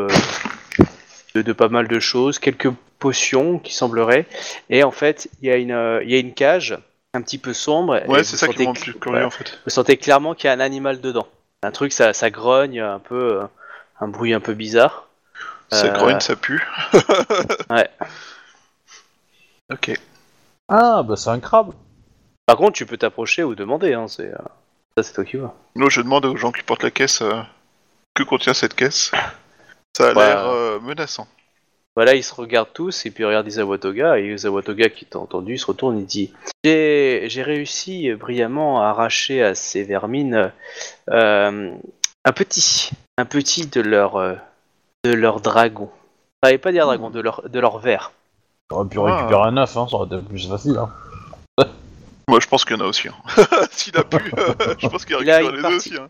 de, de pas mal de choses, quelques potions qui sembleraient. Et en fait il y a une il y a une cage un petit peu sombre. Ouais, c'est ça qui me rend plus curieux en fait. Vous sentez clairement qu'il y a un animal dedans. Un truc, ça, ça grogne un peu, euh, un bruit un peu bizarre. Ça Euh, grogne, ça pue. Ouais. Ok. Ah, bah c'est un crabe. Par contre, tu peux t'approcher ou demander. Hein, c'est euh, ça, c'est toi qui vois. Là, je demande aux gens qui portent la caisse euh, que contient cette caisse. Ça a Bah. l'air euh, menaçant. Voilà, ils se regardent tous et puis ils regardent Isawatoga et Isawatoga qui t'a entendu, il se retourne et dit j'ai j'ai réussi brillamment à arracher à ces vermines euh, un petit, un petit de leur euh, de leur dragon. Ça pas dire dragon, de leur de leur ver. J'aurais pu Ah. récupérer un œuf, hein, ça aurait été plus facile. Hein. Moi, je pense qu'il y en a aussi. hein. S'il a pu, euh, je pense qu'il a récupéré les partie- deux aussi. hein.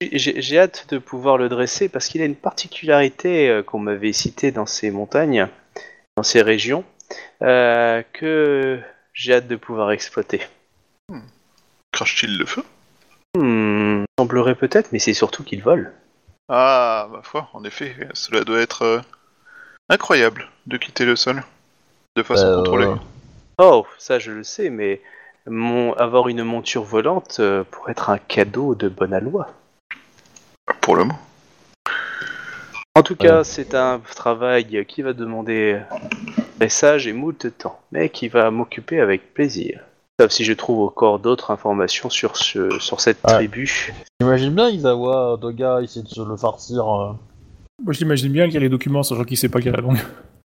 J'ai hâte de pouvoir le dresser parce qu'il a une particularité euh, qu'on m'avait citée dans ces montagnes, dans ces régions, euh, que j'ai hâte de pouvoir exploiter. Crache-t-il le feu? Hmm, semblerait peut-être, mais c'est surtout qu'il vole. Ah, ma foi, en effet, cela doit être euh, incroyable de quitter le sol de façon Euh, contrôlée. Oh, ça je le sais, mais mon, avoir une monture volante euh, pourrait être un cadeau de bonne aloi. Pour le moment. En tout cas, c'est un travail qui va demander dressage et moult temps, mais qui va m'occuper avec plaisir. Sauf si je trouve encore d'autres informations sur, ce, sur cette Ouais. tribu. J'imagine bien Isawa Toga essayer de se le farcir. euh. Moi, j'imagine bien qu'il y a les documents, sachant qu'il sait pas quelle est la langue.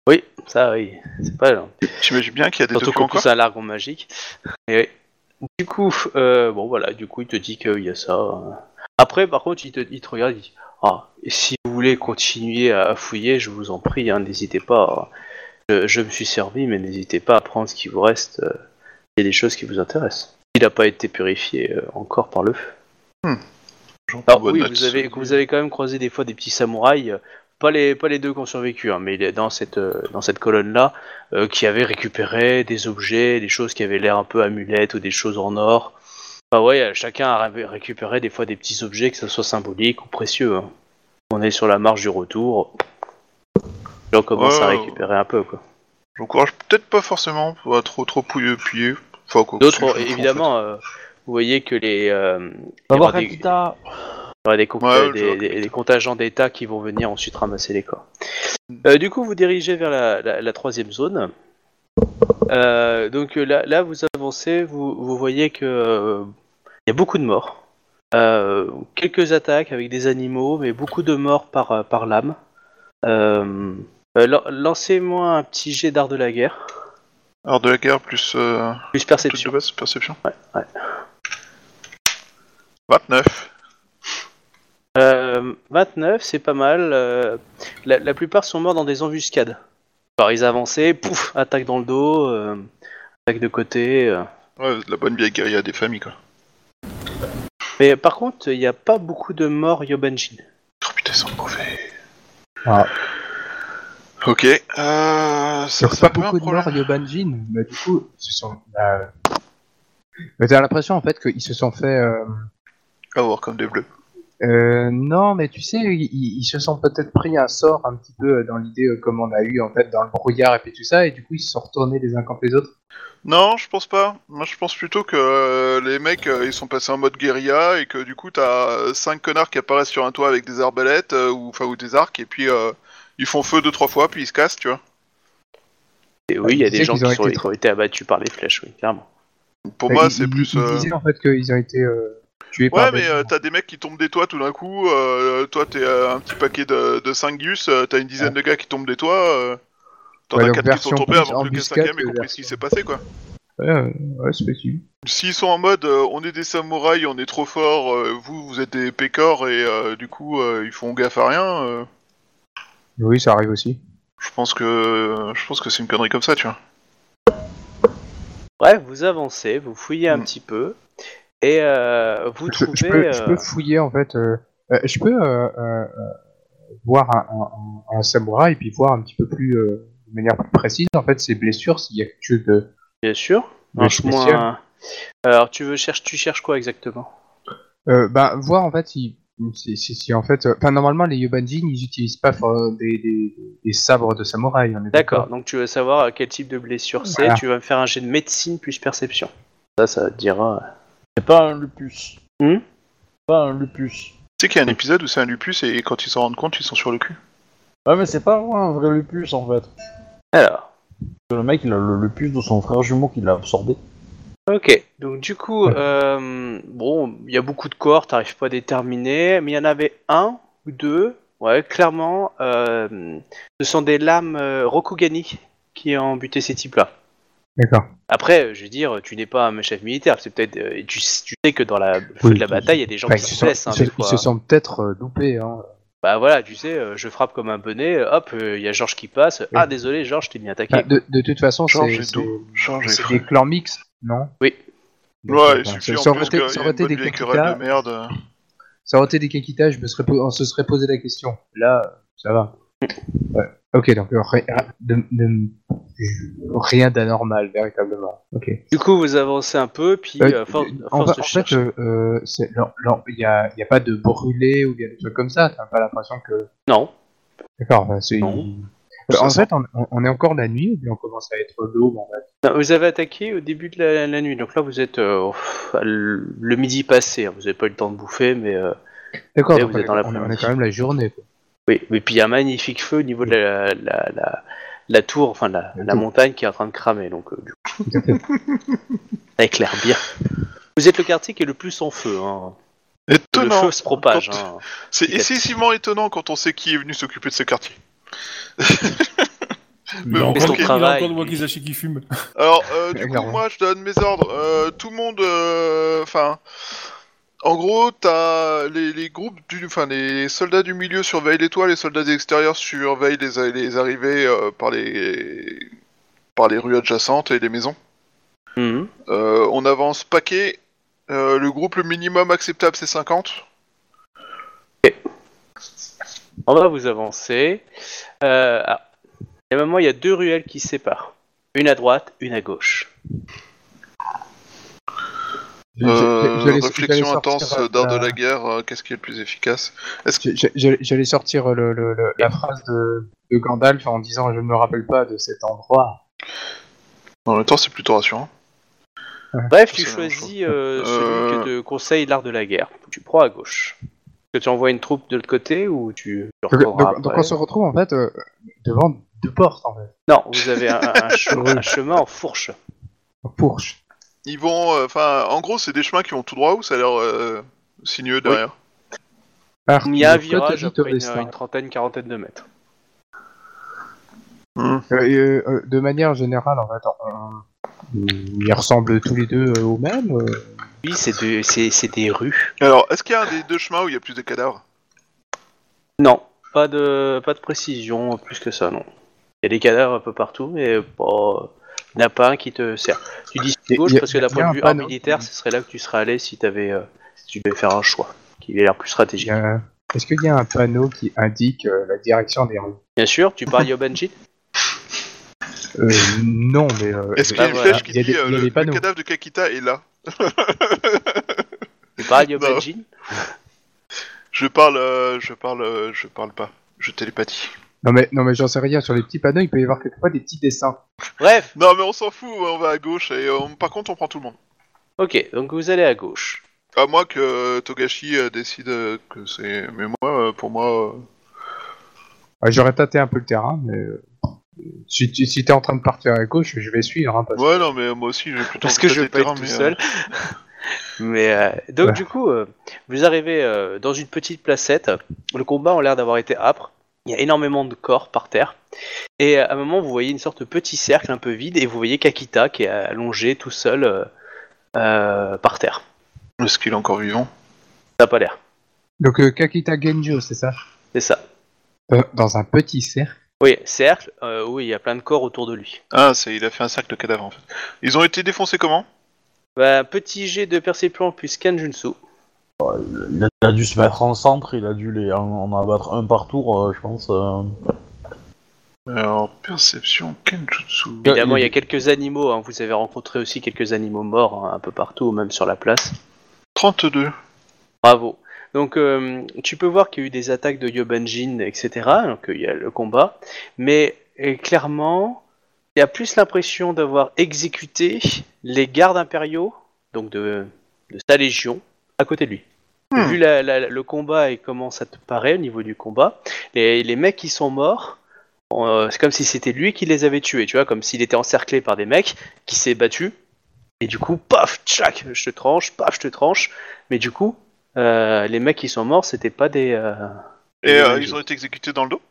Oui, ça oui, c'est pas long. J'imagine bien qu'il y a des Surtout documents qu'on pousse quoi un largon magique. Et oui. Du coup, euh, bon voilà, du coup il te dit qu'il y a ça. Après, par contre, il te, il te regarde, il dit Ah, et si vous voulez continuer à fouiller, je vous en prie, hein, n'hésitez pas. Je, je me suis servi, mais n'hésitez pas à prendre ce qui vous reste. euh, Il y a des choses qui vous intéressent. Il n'a pas été purifié euh, encore par le feu. Prends Alors oui, vous avez, vous avez quand même croisé des fois des petits samouraïs, euh, pas les, pas les deux qui ont survécu, hein, mais dans cette, euh, dans cette colonne-là, euh, qui avaient récupéré des objets, des choses qui avaient l'air un peu amulettes ou des choses en or. Bah ouais, euh, chacun a ré- récupéré des fois des petits objets, que ce soit symbolique ou précieux. hein. On est sur la marche du retour. Et on commence à Ouais. récupérer un peu, quoi. J'encourage peut-être pas forcément, pas trop trop pouilleux, piller. Enfin, quoi, D'autres, je en évidemment, euh, vous voyez que les... euh, Va il y voir aura des- Kakita. Il y aura des, comp- Ouais, des- je vois. des- des contingents d'État qui vont venir ensuite ramasser les corps. Euh, du coup, vous dirigez vers la, la- la troisième zone. Euh, donc euh, là, là, vous avancez, vous, vous voyez que euh, il y a beaucoup de morts. Euh, quelques attaques avec des animaux, mais beaucoup de morts par, euh, par lame. Euh, lan- Lancez-moi un petit jet d'art de la guerre, Alors de la guerre plus euh, plus perception. de base, perception. Ouais, ouais. 29. Euh, 29, c'est pas mal. la, la plupart sont morts dans des embuscades. Alors ils avançaient, pouf, attaque dans le dos, attaque de côté. Ouais, de la bonne vieille guérilla des familles quoi. Mais par contre, il n'y a pas beaucoup de morts Yobanjin. Oh putain, ils sont mauvais. Ah. Ok, euh, ça, pas beaucoup de morts Yobanjin, mais du coup, ils se sont. Euh... mais T'as l'impression en fait qu'ils se sont fait. Euh... Avoir comme des bleus. euh, non, mais tu sais, ils, ils se sont peut-être pris un sort un petit peu dans l'idée euh, comme on a eu en fait dans le brouillard et puis tout ça, et du coup ils se sont retournés les uns contre les autres. Non, je pense pas. Moi, je pense plutôt que euh, les mecs, euh, ils sont passés en mode guérilla et que du coup, t'as 5 connards qui apparaissent sur un toit avec des arbalètes euh, ou, enfin, ou des arcs et puis euh, ils font feu deux trois fois puis ils se cassent, tu vois. Et oui, il y a des gens qui, sont- été qui ont été abattus par les flèches, oui, clairement. Pour Enfin, moi, c'est plus. Ils euh, disaient en fait qu'ils ont été euh, tués Ouais, par. mais des- euh, t'as des mecs qui tombent des toits tout d'un coup. euh, toi, t'es euh, un petit paquet de, de 5 gus. euh, t'as une dizaine de gars qui tombent des toits. Euh, T'en Ouais, as donc 4 qui sont tombés avant que le embuscade 5ème ait compris ce qui version- s'est passé, quoi. Ouais, euh, ouais, c'est possible. S'ils sont en mode euh, on est des samouraïs, on est trop forts, euh, vous vous êtes des pécores et euh, du coup euh, ils font gaffe à rien, euh, Oui, ça arrive aussi. je pense que je pense que c'est une connerie comme ça, tu vois. Bref, vous avancez, vous fouillez un Mm. petit peu, et euh, vous je, trouvez... je peux, je euh, peux fouiller en fait. euh, euh, je peux euh, euh, euh, voir un, un, un- un samouraï et puis voir un petit peu plus euh, de manière plus précise en fait ses blessures s'il y a quelque chose de. Bien sûr. de Lance-moi spécial. un- Alors, tu veux chercher, tu cherches quoi exactement? Euh, bah, voir en fait si, si, si, si, en fait. euh, Enfin, normalement, les Yobanjin ils utilisent pas euh, des, des, des sabres de samouraï. D'accord, donc tu veux savoir euh, quel type de blessure c'est, Voilà. tu vas me faire un jet de médecine plus perception. Ça, ça te dira... C'est pas un lupus. Hmm? Pas un lupus. Tu sais qu'il y a un épisode où c'est un lupus et quand ils s'en rendent compte, ils sont sur le cul. Ouais, mais c'est pas vraiment un vrai lupus en fait. Alors, Le mec, il a le lupus de son frère jumeau qui l'a absorbé. ok, donc du coup, euh, bon, il y a beaucoup de corps, t'arrives pas à déterminer, mais il y en avait un ou deux, ouais, clairement, euh, ce sont des lames euh, Rokugani qui ont buté ces types-là. D'accord. Après, je veux dire, tu n'es pas un chef militaire, c'est peut-être, euh, tu, tu sais que dans la feu Oui, de la bataille, il y a des gens qui se blessent, hein, ils se- ils se sont peut-être loupés. Hein. Bah voilà, tu sais, euh, je frappe comme un bonnet, euh, hop, il y a Georges qui passe. Ah, désolé, Georges, t'es bien attaqué. Enfin, de, de toute façon, c'est des clans mixtes, non? Oui. Donc, Ouais, euh, il suffit ça, en plus ça aurait été des Kakita, de merde. ça aurait été des Kakita, je me serais, on se serait posé la question. Là, ça va. Ouais. Ok, donc euh, ri- de- de- rien d'anormal, véritablement. Ok. Du coup, vous avancez un peu, puis Euh, euh, en, force en de fait, euh, il n'y a, y a pas de brûlé ou il y a des trucs comme ça. T'as pas l'impression que. Non. D'accord, enfin, c'est. En fait, on, est encore la nuit ou on commence à être l'aube en fait Non, Vous avez attaqué au début de la, la nuit, donc là vous êtes euh, le midi passé, hein. vous n'avez pas eu le temps de bouffer, mais D'accord, on, on est- quand même la journée. Quoi. Oui. Et puis il y a un magnifique feu au niveau de la, la, la, la tour, enfin la, montagne qui est en train de cramer, donc euh, du coup, ça éclaire bien. Vous êtes le quartier qui est le plus en feu, hein. Étonnant. le feu se propage. Quand- hein. C'est excessivement étonnant quand on sait qui est venu s'occuper de ce quartier. Bon, ok. il a Travail. encore de Wakizashi qui fume. Alors, euh, du coup, Clairement. moi, je donne mes ordres. Euh, tout le monde, euh, enfin, en gros, t'as les, les groupes du, enfin, les soldats du milieu surveillent les toits, les soldats des extérieurs surveillent les, les arrivées euh, par les, par les rues adjacentes et les maisons. Mhm. Euh, on avance paquet. Euh, le groupe le minimum acceptable c'est 50. On va vous avancer. Euh, ah. Et maintenant, il y a deux ruelles qui se séparent. Une à droite, une à gauche. Euh, j'allais- réflexion j'allais intense sortir, euh, d'art de la- guerre, euh, qu'est-ce qui est le plus efficace? J'allais sortir le, le- le- la phrase de, de Gandalf en disant je ne me rappelle pas de cet endroit. en même temps c'est plutôt rassurant Bref, tu choisis euh, celui Euh. que te conseille l'art de la guerre. Tu prends à gauche. Que tu envoies une troupe de l'autre côté ou tu tu Donc, donc- donc on se retrouve en fait euh, devant deux portes en fait. Non, vous avez un, un chemin, un chemin en fourche. En Fourche. Ils vont, euh, enfin, en gros, c'est des chemins qui vont tout droit ou ça a l'air euh, sinueux derrière Parti Il y a un de virage après une, une trentaine, quarantaine de mètres. Hmm. Euh, euh, euh, de manière générale, en fait, on- ils ressemblent tous les deux euh, au même. euh. Oui, c'est de- c'est c'est des rues. Alors, est-ce qu'il y a un des deux chemins où il y a plus de cadavres? Non, pas de, pas de précision plus que ça, non. Il y a des cadavres un peu partout, mais pas... il n'y en a pas un qui te sert. Tu dis gauche parce que d'un point de vue panneau militaire, ce serait là que tu serais allé si, avais, si tu devais faire un choix, qui a l'air plus stratégique. a- Est-ce qu'il y a un panneau qui indique euh, la direction des rues Bien sûr, tu parles Yobanji euh, Non, mais. euh, Est-ce qu'il y a bah une voilà, flèche qui dit des- euh, le, le cadavre de Kakita est là? Tu parles Yobanji Je parle, euh, je parle, euh, je parle pas. Je télépathie. Non, mais, non, mais j'en sais rien. Sur les petits panneaux, il peut y avoir quelquefois des petits dessins. Bref, Non, mais on s'en fout. On va à gauche et euh, par contre, on prend tout le monde. ok, donc vous allez à gauche. À moins que euh, Togashi euh, décide euh, que c'est. Mais moi, euh, pour moi. euh, Ouais, J'aurais tâté un peu le terrain, mais. euh, Si, tu- si t'es en train de partir à gauche, je vais suivre. Hein, parce que- Ouais, non, mais moi aussi, j'ai plutôt. Parce que je tâter pas le être tout terrain, seul. Mais euh, donc Ouais. du coup, euh, vous arrivez euh, dans une petite placette. Le combat a l'air d'avoir été âpre. Il y a énormément de corps par terre. Et à un moment, vous voyez une sorte de petit cercle un peu vide et vous voyez Kakita qui est allongé tout seul euh, euh, par terre. Est-ce qu'il est encore vivant? Ça n'a pas l'air. Donc euh, Kakita Genjo, c'est ça? C'est ça. Euh, Dans un petit cercle? Oui, cercle, euh, oui, il y a plein de corps autour de lui. Ah, c'est, il a fait un cercle de cadavres en fait. Ils ont été défoncés comment? Bah, petit jet de perception plus Kanjutsu. Il a, il a dû se mettre en centre, il a dû les, en, en abattre un par tour, euh, je pense. euh. Alors, perception, Kenjutsu. Évidemment, il y a quelques animaux. hein. Vous avez rencontré aussi quelques animaux morts hein, un peu partout, même sur la place. 32. Bravo. Donc, euh, tu peux voir qu'il y a eu des attaques de Yobanjin, etc. Donc, il y a le combat. Mais euh, clairement, il y a plus l'impression d'avoir exécuté les gardes impériaux, donc de, de sa légion, à côté de lui. Hmm. Vu la- la- le combat et comment ça te paraît au niveau du combat, les, les mecs qui sont morts, euh, c'est comme si c'était lui qui les avait tués, tu vois, comme s'il était encerclé par des mecs, qui s'est battu, et du coup, paf, tchac, je te tranche, paf, je te tranche, mais du coup, euh, les mecs qui sont morts, c'était pas des. euh, Et des euh, ils ont été exécutés dans le dos?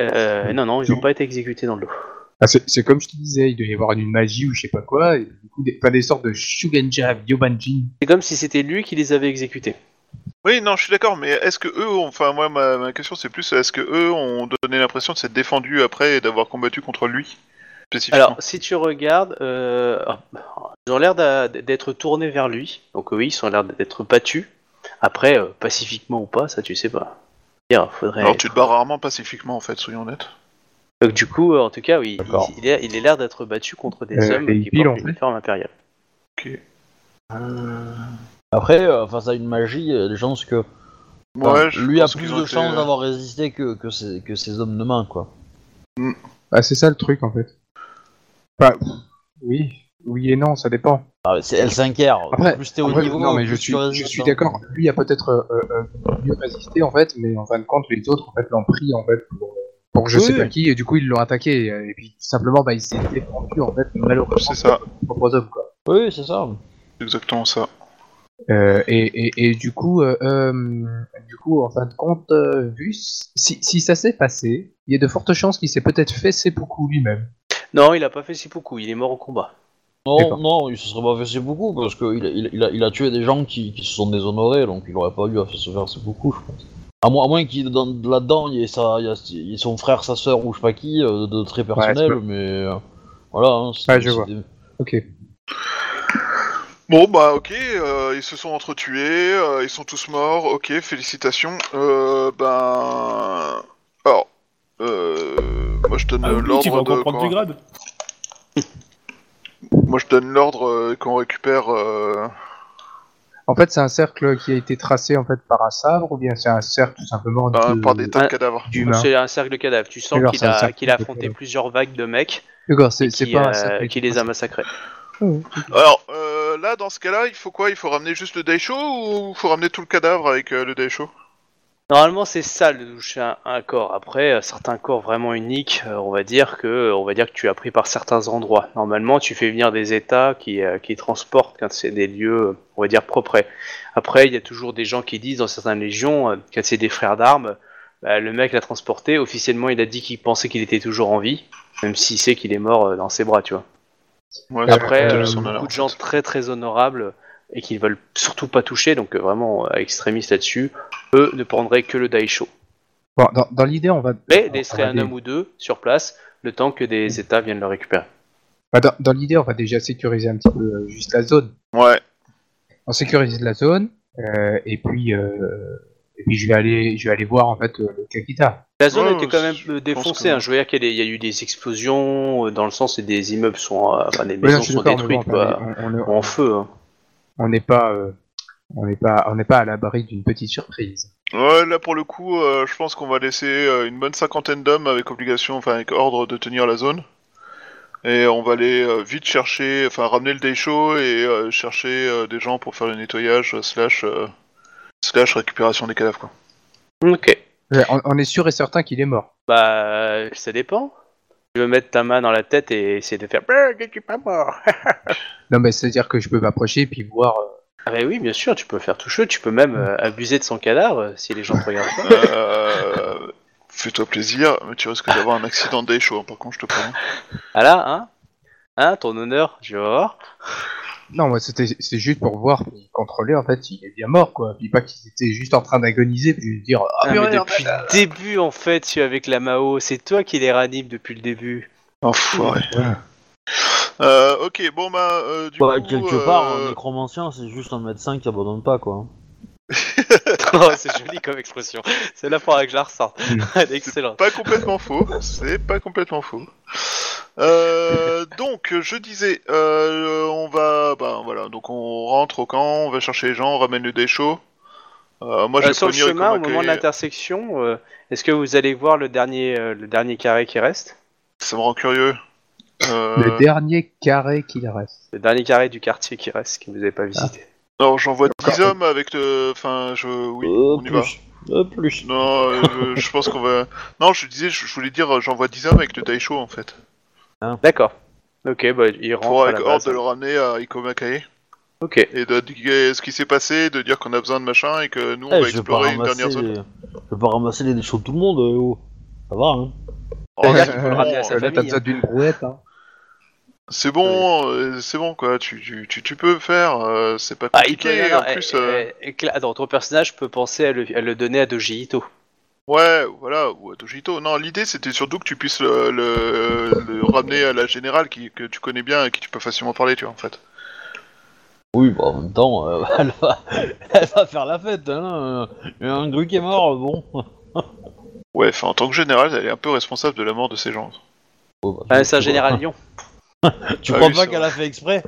Euh, non, non, ils n'ont pas été exécutés dans le dos. Ah, c'est comme je te disais, il doit y avoir une magie ou je sais pas quoi, et du coup, des, pas des sortes de Shugenja, Yobanjin. C'est comme si c'était lui qui les avait exécutés. Oui, non, je suis d'accord, mais est-ce que eux, ont- enfin moi, ma, ma question c'est plus, est-ce que eux ont donné l'impression de s'être défendus après et d'avoir combattu contre lui spécifiquement? Alors, si tu regardes, euh, ils ont l'air d'être tournés vers lui. Donc oui, ils ont l'air d'être battus. Après, euh, pacifiquement ou pas, ça tu sais pas. Dire, faudrait. Alors tu te bats rarement pacifiquement en fait, soyons honnêtes. Donc du coup, euh, en tout cas, oui, D'accord. il, il est il est l'air d'être battu contre des Euh, hommes et qui il portent pile, en une fait. forme impériale. Euh... Après, euh, face à une magie, il y a des chances que. enfin, Ouais, je lui a pense plus qu'ils de été, chances euh, d'avoir résisté que, que, ces, que ces hommes de main, quoi. Ah, c'est ça le truc en fait. Enfin, oui, oui et non, ça dépend. Ah, c'est L5R. Après, plus t'es au Après, niveau, non, mais je suis, tu je résistes, suis hein. d'accord. Lui a peut-être euh, euh, mieux résisté en fait, mais en fin de compte, les autres en fait l'ont pris en fait pour, pour je Oui, sais pas qui, et du coup ils l'ont attaqué. Et, puis tout simplement, bah, il s'est défendu en fait malheureusement C'est ça, propres hommes quoi. Oui, c'est ça. c'est exactement ça. Euh, et, et, et du coup, euh, euh, du coup, en fin de compte, euh, vu si, si ça s'est passé, il y a de fortes chances qu'il s'est peut-être fait seppuku lui-même. Non, il a pas fait beaucoup, il est mort au combat. Non, non, il se serait pas fait beaucoup parce qu'il a, il, il a, il a tué des gens qui, qui se sont déshonorés, donc il aurait pas eu à se faire beaucoup, je pense. À moins, à moins qu'il dans- là-dedans, il y ait sa- il y a, il y ait son frère, sa sœur ou je sais pas qui, euh, de très personnel, mais euh, voilà. Hein, c'est- Ouais, je c'est vois. Ok. Bon bah ok, euh, ils se sont entretués, euh, ils sont tous morts, ok, félicitations. Euh, ben... Alors, euh, moi je donne Ah oui, tu vas l'ordre encore de... prendre du grade Moi je donne l'ordre euh, qu'on récupère... En fait, c'est un cercle qui a été tracé en fait par un sabre, ou bien c'est un cercle tout simplement par, de... par des tas de Ah, cadavres. C'est un cercle de cadavres. Tu sens qu'il a, affronté plusieurs vagues de mecs D'accord, c'est pas un euh, cercle qui les a massacrés. Alors, euh, là dans ce cas-là, il faut quoi? Il faut ramener juste le Daisho ou faut ramener tout le cadavre avec euh, le Daisho? Normalement, c'est ça de toucher un, un corps. Après, euh, certains corps vraiment uniques, euh, on va dire que, on va dire que tu as pris par certains endroits. Normalement, tu fais venir des États qui, euh, qui transportent quand c'est des lieux, on va dire propres. Après, il y a toujours des gens qui disent dans certaines légions, quand c'est des frères d'armes, bah, le mec l'a transporté. Officiellement, il a dit qu'il pensait qu'il était toujours en vie, même s'il sait qu'il est mort dans ses bras, tu vois. Ouais, Après, beaucoup de gens très très honorables et qui ne veulent surtout pas toucher, donc vraiment extrémistes là-dessus, eux ne prendraient que le Daisho. Bon, dans, dans l'idée, on va. Mais laisserait un homme ou deux sur place, le temps que des États viennent le récupérer. bah, dans dans l'idée, on va déjà sécuriser un petit peu euh, juste la zone. Ouais, On sécurise la zone, euh, et puis euh, et puis je vais aller je vais aller voir en fait le Kakita. La zone Ouais, était quand même défoncée. que- Hein. Je veux dire qu'il y, a des- il y a eu des explosions dans le sens où des immeubles sont, enfin des maisons sont détruites, bon, quoi, on- on- on- ou en feu. hein. on n'est pas euh, on n'est pas on n'est pas à l'abri d'une petite surprise. ouais, là pour le coup, euh, je pense qu'on va laisser euh, une bonne cinquantaine d'hommes avec obligation, enfin avec ordre de tenir la zone. Et on va aller euh, vite chercher, enfin ramener le Daisho et euh, chercher euh, des gens pour faire le nettoyage euh, slash euh, slash récupération des cadavres quoi. Ok. Ouais, On, on est sûr et certain qu'il est mort. Bah, ça dépend. Tu veux mettre ta main dans la tête et essayer de faire. Bah, je suis pas mort. Non mais c'est à dire que je peux m'approcher et puis voir. Ah bah oui, bien sûr, tu peux faire tout chaud, tu peux même euh, abuser de son cadavre euh, si les gens te regardent pas. Euh, Fais-toi plaisir, mais tu risques d'avoir un accident de chaud, par contre, je te préviens. Ah là, hein? Hein, ton honneur, je vais voir. Non, moi c'était c'est juste pour voir, pour contrôler en fait s'il est bien mort quoi. Puis pas qu'ils étaient juste en train d'agoniser, puis dire ah, Ah, mais purée, en depuis fait, le début, en fait, tu es avec la Mao, c'est toi qui les ranime depuis le début. Enfoiré. Euh, ok, bon bah, euh, du Bah, coup... quelque part, euh, un nécromancien, c'est juste un médecin qui abandonne pas, quoi. oh, c'est joli comme expression. C'est là, faudra que je la ressorte. Mm. Elle est excellente. Pas complètement faux, c'est pas complètement faux. Euh, donc, je disais, euh, on va, bah voilà, donc on rentre au camp, on va chercher les gens, on ramène le dé chaud. Euh, moi, je Euh, vais sur le chemin, au moment de l'intersection, euh, est-ce que vous allez voir le dernier, euh, le dernier carré qui reste? Ça me rend curieux. Euh, Le dernier carré qu'il reste. Le dernier carré du quartier qui reste, que vous n'avez pas visité. Non, j'envoie 10 Encore. hommes avec le. Enfin, je. Oui, Euh, on y va. plus. Euh, plus. Non, euh, je, je pense qu'on va. Non, je disais, je, je voulais dire, j'envoie 10 hommes avec le Daisho en fait. D'accord. Ok, bah, il rentre Pour à avec ordre de le ramener à Ikomakae. Ok. Et de dire ce qui s'est passé, de dire qu'on a besoin de machin et que nous on Eh, va explorer une dernière zone. les... Je vais pas ramasser les déchets de tout le monde, euh, oh. Ça va, hein. Oh, là, t'as besoin hein. d'une brouette. Hein. C'est bon, euh, c'est bon quoi, tu, tu, tu, tu peux faire, euh, c'est pas Ah, peut. compliqué. non, en plus, euh, Attends, ton personnage peut penser à le, à le donner à Doji Ito. ouais, voilà, ou à Dojito. Non, l'idée c'était surtout que tu puisses le, le, le ramener à la générale qui, que tu connais bien et qui tu peux facilement parler, tu vois, en fait. Oui, bah en même temps, euh, elle, va... elle va faire la fête, hein. Un gru qui est mort, bon. Ouais, enfin, en tant que général, elle est un peu responsable de la mort de ces gens. Oh, bah, Ah, c'est un général Lyon. Tu Ah crois pas qu'elle a fait exprès?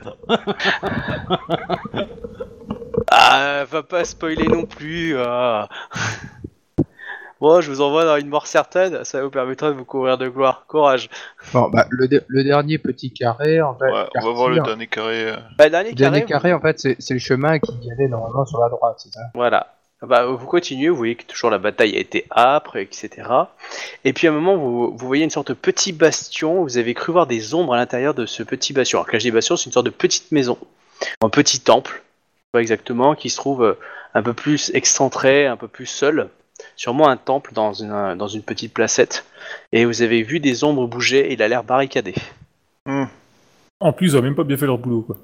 Ah, va pas spoiler non plus. ah. Bon, je vous envoie dans une mort certaine, ça vous permettra de vous couvrir de gloire. Courage. Bon, bah, le, de- le dernier petit carré, en fait. Ouais, on va quartier, voir le hein. dernier carré. euh. Bah, le dernier Le dernier carré, carré, en fait, c'est c'est le chemin qui y allait normalement sur la droite, c'est ça? Voilà. Bah, vous continuez, vous voyez que toujours la bataille a été âpre, etc. Et puis à un moment, vous, vous voyez une sorte de petit bastion. Vous avez cru voir des ombres à l'intérieur de ce petit bastion. Alors, dis bastion, c'est une sorte de petite maison, un petit temple, pas exactement, qui se trouve euh, un peu plus excentré, un peu plus seul. Sûrement un temple dans une, dans une petite placette. Et vous avez vu des ombres bouger et il a l'air barricadé. En plus, ils ont même pas bien fait leur boulot, quoi.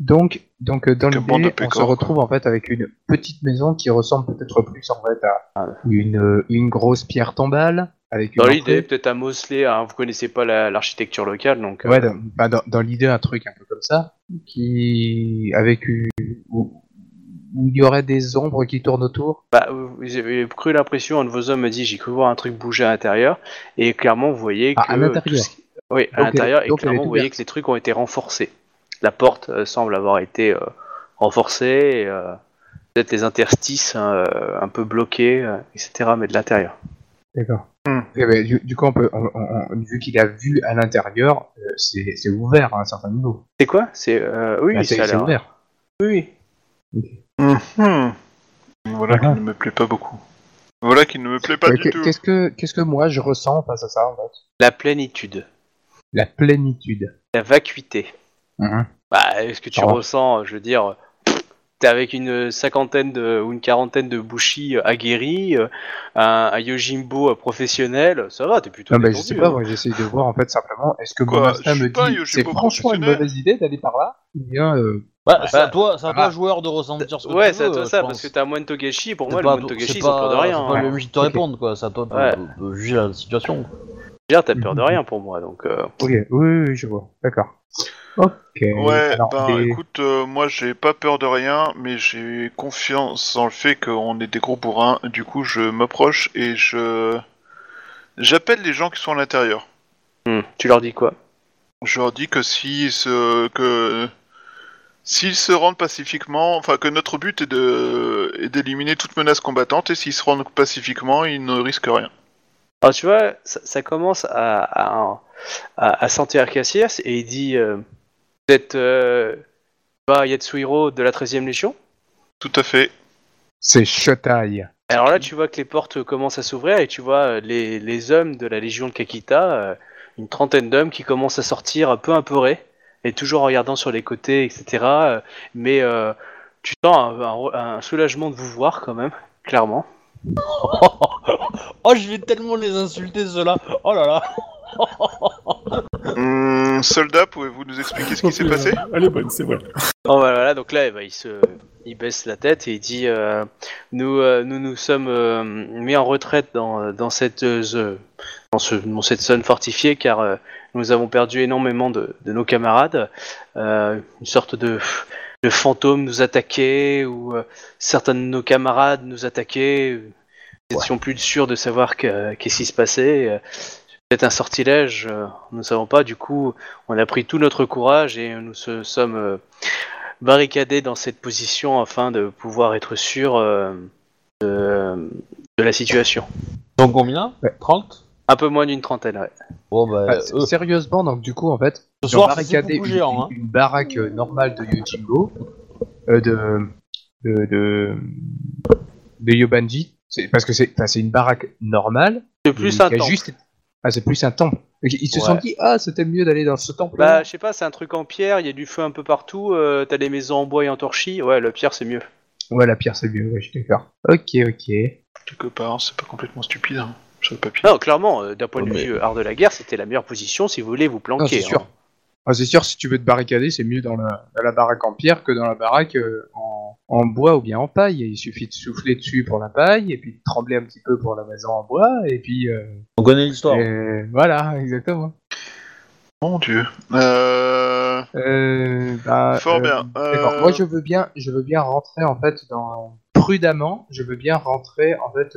Donc, donc euh, dans l'idée, on se retrouve en fait avec une petite maison qui ressemble peut-être plus en fait à une, une grosse pierre tombale avec une Dans l'idée, peut-être à Mosley, hein, vous connaissez pas la- l'architecture locale, donc... euh, Ouais, dans, bah, dans, dans l'idée, un truc un peu comme ça, qui avec une, où, où il y aurait des ombres qui tournent autour. Bah, avez cru l'impression, un de vos hommes me dit j'ai cru voir un truc bouger à l'intérieur, et clairement vous voyez que. Ah, à l'intérieur. qui- Oui, à l'intérieur, et clairement vous voyez que les trucs ont été renforcés. La porte euh, semble avoir été euh, renforcée, et, euh, peut-être les interstices euh, un peu bloqués, etc., mais de l'intérieur. D'accord. Hmm. Eh ben, du, du coup, on peut, on- on- on- vu qu'il a vu à l'intérieur, euh, c'est c'est ouvert à un certain niveau. C'est quoi? C'est. euh, oui, Bah, c'est ouvert. Oui, Mhm. Voilà qui ne me plaît pas beaucoup. Voilà qui ne me plaît pas Ouais, du tout. Qu'est-ce que qu'est-ce que moi je ressens face à ça en fait? La plénitude, La plénitude. la vacuité. Bah, est-ce que tu Ah. ressens, je veux dire, t'es avec une cinquantaine de, ou une quarantaine de bushi aguerris, euh, un, un Yojimbo euh, professionnel, ça va, t'es plutôt Non, mais je sais pas, hein. moi j'essaye de voir en fait simplement, est-ce que Quoi, mon me dit c'est franchement une mauvaise idée d'aller par là Ou bien, euh, Bah, c'est à Bah, toi, c'est à ah. toi joueur de ressentir ce que Ouais, tu c'est à veux, toi euh, ça, parce que t'as un moine Togashi, pour C'est moi, pas- le moine Togashi, c'est peur de rien. C'est pas hein. le qui te répondre, quoi. C'est à toi de, Ouais. de- de juger la situation. Je veux dire, t'as peur de rien pour moi, donc... euh, ok, oui, oui, oui, je vois, d'accord. Ok. Ouais, alors, ben les- écoute, euh, moi j'ai pas peur de rien, mais j'ai confiance dans le fait qu'on est des gros bourrins. Du coup, je m'approche et je j'appelle les gens qui sont à l'intérieur. hmm, Tu leur dis quoi? Je leur dis que s'ils se que s'ils se rendent pacifiquement, enfin que notre but est de est d'éliminer toute menace combattante et s'ils se rendent pacifiquement, ils ne risquent rien. Alors tu vois, ça, ça commence à, à, à, à sentir Cassius, et il dit, euh, vous êtes euh, bah, Yatsuhiro de la 13e Légion Tout à fait. C'est Shotai. Alors là, tu vois que les portes commencent à s'ouvrir et tu vois euh, les, les hommes de la Légion de Kakita, euh, une trentaine d'hommes qui commencent à sortir un peu apeurés et toujours en regardant sur les côtés, etc. euh, mais euh, tu sens un, un- un soulagement de vous voir quand même, clairement. oh, je vais tellement les insulter ceux-là. Oh là là. Hum, soldat, pouvez-vous nous expliquer ce qui s'est passé Elle est bonne, c'est vrai. Bon, voilà, voilà, donc là, eh ben, il se, il baisse la tête et il dit, euh, nous, euh, nous nous sommes euh, mis en retraite dans, dans cette, euh, ze- dans, ce, dans cette zone fortifiée car euh, nous avons perdu énormément de, de nos camarades. Euh, une sorte de, de fantôme nous attaquait ou euh, certains de nos camarades nous attaquaient. Nous étions plus sûrs de savoir que- qu'est-ce qui se passait. Peut-être un sortilège, euh, nous ne savons pas. Du coup, on a pris tout notre courage et nous se sommes euh, barricadés dans cette position afin de pouvoir être sûr euh, de, de la situation. Donc combien? Ouais. 30 Un peu moins d'une trentaine, ouais. Bon bah, Ah, eux, Sérieusement, donc du coup, en fait, ce ils ont soir barricadé une, géant. Hein. une- une baraque normale de Yojimbo, euh, de, de, de, de Yobanji, parce que c'est, enfin, c'est une baraque normale. C'est plus temple. juste- Ah, c'est plus un temple. Ils se Ouais. sont dit, ah, c'était mieux d'aller dans ce temple. Bah, je sais pas, c'est un truc en pierre, il y a du feu un peu partout, euh, t'as des maisons en bois et en torchis. Ouais, le pierre c'est mieux. Ouais, la pierre, c'est mieux, ouais, je suis d'accord. Ok, ok. Quelque part, c'est pas complètement stupide, hein, sur le papier. Non, clairement, euh, d'un point de mais- vue euh, art de la guerre, c'était la meilleure position si vous voulez vous Non, planquer. c'est sûr. C'est sûr, si tu veux te barricader, c'est mieux dans la, dans la baraque en pierre que dans la baraque euh, en, en bois ou bien en paille. Il suffit de souffler dessus pour la paille, et puis de trembler un petit peu pour la maison en bois, et puis euh, On connaît l'histoire. voilà, exactement. Mon dieu. Euh... Euh, bah, Fort euh, bien. d'accord. Euh, Moi, je veux bien, je veux bien rentrer en fait dans prudemment. Je veux bien rentrer en fait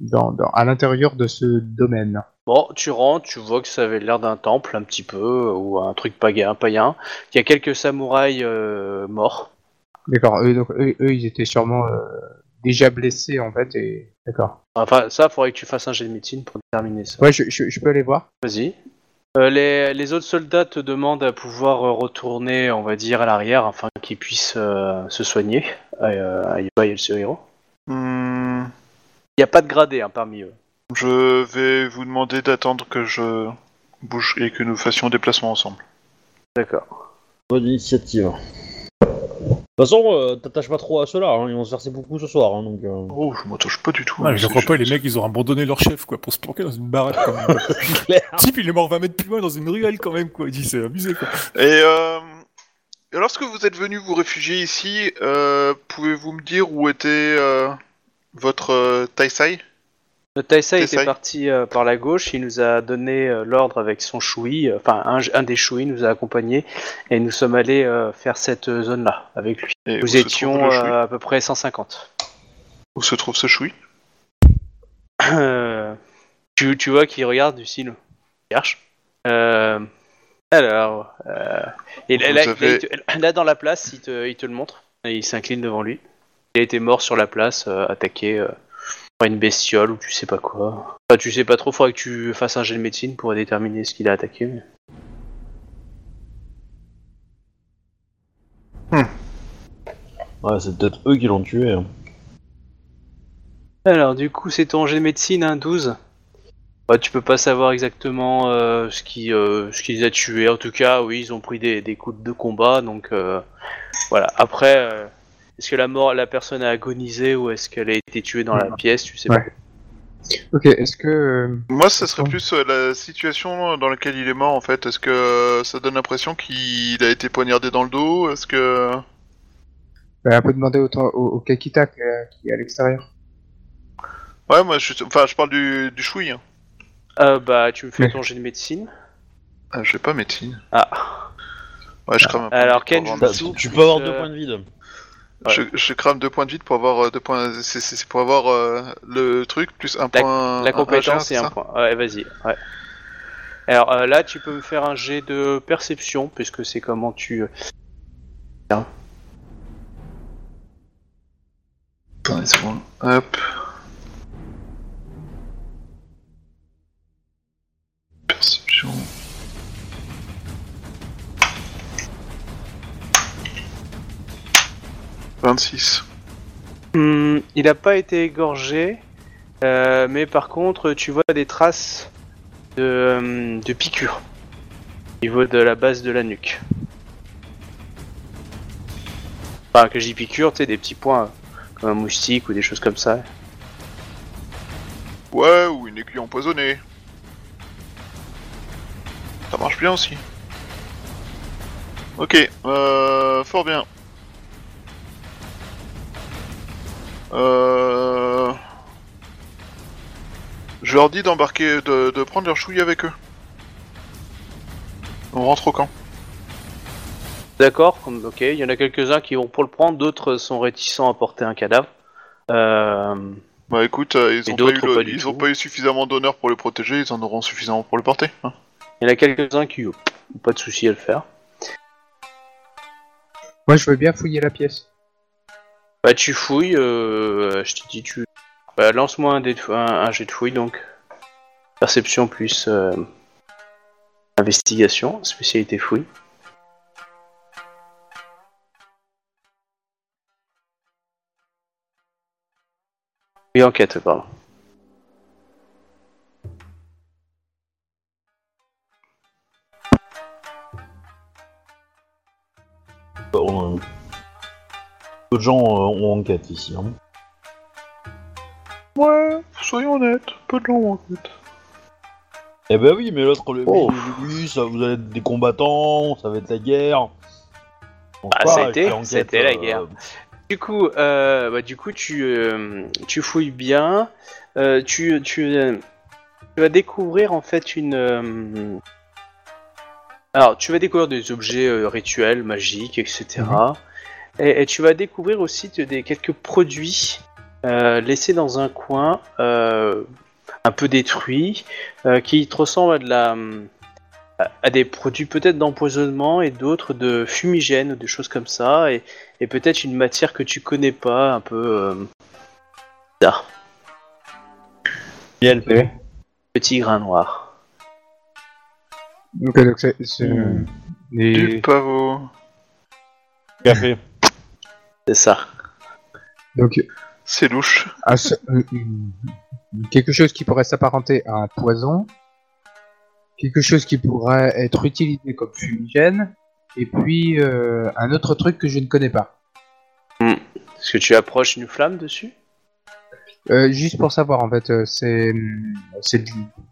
dans, dans- à l'intérieur de ce domaine. Bon, tu rentres, tu vois que ça avait l'air d'un temple un petit peu, ou un truc païen. païen. Il y a quelques samouraïs euh, morts. D'accord. Eux, donc, eux, eux, ils étaient sûrement euh, déjà blessés en fait. Et d'accord. Enfin, ça, faudrait que tu fasses un jet de médecine pour déterminer ça. Ouais, je, je, je peux aller voir. Vas-y. Euh, les, les autres soldats te demandent à pouvoir retourner, on va dire, à l'arrière afin qu'ils puissent euh, se soigner. Euh, à Iba et le hmm, Il n'y a pas de gradé hein, parmi eux. Je vais vous demander d'attendre que je bouge et que nous fassions un déplacement ensemble. D'accord. Bonne initiative. De toute façon, euh, t'attaches pas trop à ceux-là, hein, ils vont se verser beaucoup ce soir, hein, donc... euh, Oh, je m'attache pas du tout. Ouais, hein, je crois pas, les mecs, ils ont abandonné leur chef, quoi, pour se planquer dans une baraque, quand même. type, il est mort 20 mètres plus loin dans une ruelle, quand même, quoi. Il dit, c'est abusé, quoi. Et euh, lorsque vous êtes venu vous réfugier ici, euh, pouvez-vous me dire où était euh, votre euh, Taisai? Le Taisai C'est était parti euh, par la gauche, il nous a donné euh, l'ordre avec son choui, euh, enfin un, un des chouis nous a accompagnés et nous sommes allés faire cette zone-là avec lui. Et Nous étions choui à peu près 150. Où se trouve ce choui tu, tu vois qu'il regarde du style. Cherche. Alors, et là, Vous là, avez- là, il te- là, dans la place, il te, il te le montre. Et il s'incline devant lui. Il a été mort sur la place, attaqué une bestiole ou tu sais pas quoi. Enfin, tu sais pas trop, faudrait que tu fasses un jet de médecine pour déterminer ce qu'il a attaqué. mais- Ouais, c'est peut-être eux qui l'ont tué. hein. Alors, du coup, c'est ton jet de médecine, hein, 12 Ouais, tu peux pas savoir exactement euh, ce qui euh, ce qui les a tués. En tout cas, oui, ils ont pris des, des coups de combat, donc euh, voilà. Après, euh, est-ce que la mort, la personne a agonisé ou est-ce qu'elle a été tuée dans la pièce Tu sais Ouais. Ok, est-ce que euh, Moi, ça serait plus euh, la situation dans laquelle il est mort en fait. Est-ce que euh, ça donne l'impression qu'il a été poignardé dans le dos? Est-ce que bah, on peut demander au, au, au Kakita qui est qui est à l'extérieur. Ouais, moi, je, enfin, je parle du, du choui. Hein. euh, Bah, tu me fais Ouais. ton jet de médecine. Ah, j'ai pas médecine. Ah, Ouais, je crame un point Alors, de vide pour Ken, avoir Jutsu. médecine. Tu, tu peux avoir deux points de vide. Je, je crame deux points de vide pour avoir euh, deux points. C'est pour avoir euh, le truc plus un point. la un- compétence c'est et un point. Ouais, vas-y. Ouais. Alors euh, là, tu peux me faire un jet de perception, puisque c'est comment tu. C'est bon. Hop. Perception. Vingt-six. Hmm, il n'a pas été égorgé, euh, mais par contre, tu vois des traces de, euh, de piqûres au niveau de la base de la nuque. Enfin, que je dis piqûres, tu sais, des petits points comme un moustique ou des choses comme ça. Ouais, ou une aiguille empoisonnée. Ça marche bien aussi. Ok, euh, fort bien. Euh... Je leur dis d'embarquer, de, de prendre leur chouille avec eux. On rentre au camp. D'accord, ok. Il y en a quelques-uns qui vont pour le prendre, d'autres sont réticents à porter un cadavre. Euh, Bah écoute, euh, ils Et ont pas, eu d'autres, le- pas du ils ont tout. pas eu suffisamment d'honneur pour le protéger, ils en auront suffisamment pour le porter. hein. Il y en a quelques-uns qui ont pas de souci à le faire. Moi, je veux bien fouiller la pièce. Bah tu fouilles, euh, je te dis tu... Bah, lance-moi un, un jet de fouille donc. Perception plus euh, investigation, spécialité fouille. Oui, enquête, pardon. Peu de gens euh, ont enquête ici. Hein. Ouais, soyons honnêtes, peu de gens en fait. Eh ben oui, mais l'autre, le Oh. oui, ça vous allez être des combattants, ça va être la guerre. Donc, Bah, pas, ça a je été- fais enquête, c'était la euh, guerre. Du coup, euh, bah, du coup, tu, euh, tu fouilles bien. Euh, tu, tu, euh, tu vas découvrir en fait une. euh, Alors, tu vas découvrir des objets euh, rituels, magiques, etc. et, et tu vas découvrir aussi des quelques produits euh, laissés dans un coin, euh, un peu détruits, euh, qui te ressemblent à de la à- à des produits peut-être d'empoisonnement et d'autres de fumigène ou des choses comme ça et, et peut-être une matière que tu connais pas un peu euh, bizarre. Miel. Petit grain noir. Euh, donc c'est, Hmm. Du pavot. Café. C'est ça. donc C'est louche. un euh, quelque chose qui pourrait s'apparenter à un poison, quelque chose qui pourrait être utilisé comme fumigène, et puis euh, un autre truc que je ne connais pas. Est-ce que tu approches une flamme dessus? Euh, juste pour savoir, en fait, c'est,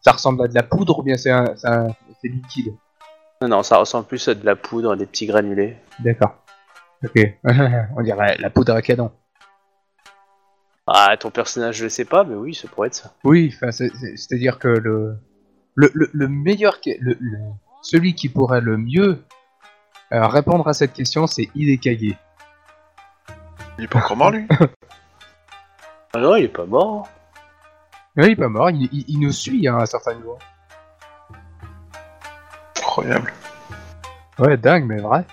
ça ressemble à de la poudre ou bien c'est, un, c'est, un- c'est liquide? Non, non, ça ressemble plus à de la poudre, à des petits granulés. D'accord. Ok. On dirait la poudre à canon. Ah, ton personnage, je le sais pas, mais oui, ça pourrait être ça. Oui, c'est-à-dire que le, le, le, le meilleur, le, le- celui qui pourrait le mieux euh, répondre à cette question, c'est Hidekage. Il est pas encore mort lui? Ah non, il est pas mort. Oui, il est pas mort, il, il- il nous suit hein, à un certain niveau. Incroyable. Ouais, dingue, mais vrai.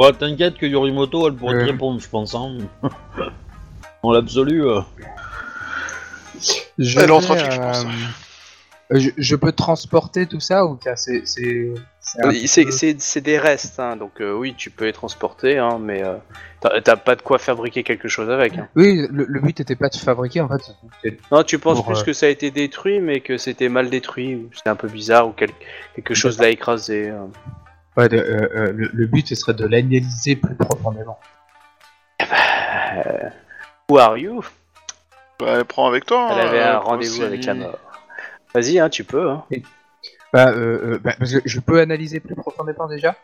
Ouais, t'inquiète que Yorimoto, elle pourrait te répondre, je pense. Hein. Dans l'absolu. euh. Je Elle est en vais, trafic, je pense. euh, je, je peux transporter tout ça ou bien c'est c'est c'est un Euh, C'est peu- c'est- c'est des restes, hein, donc euh, oui, tu peux les transporter, hein, mais euh, t'as t'as pas de quoi fabriquer quelque chose avec. hein. Oui, le, le but était pas de fabriquer en fait. c'était- Non, tu penses Pour, plus euh, que ça a été détruit, mais que c'était mal détruit, ou c'était un peu bizarre, ou quel- quelque chose l'a écrasé. Ouais, de- euh, euh, le, le but ce serait de l'analyser plus profondément. Euh, Who are you? Bah, elle prend avec toi. Elle hein, avait un pour rendez-vous avec la mort. Vas-y, hein, tu peux. Hein. Bah, euh, euh, bah, parce que je peux analyser plus profondément déjà?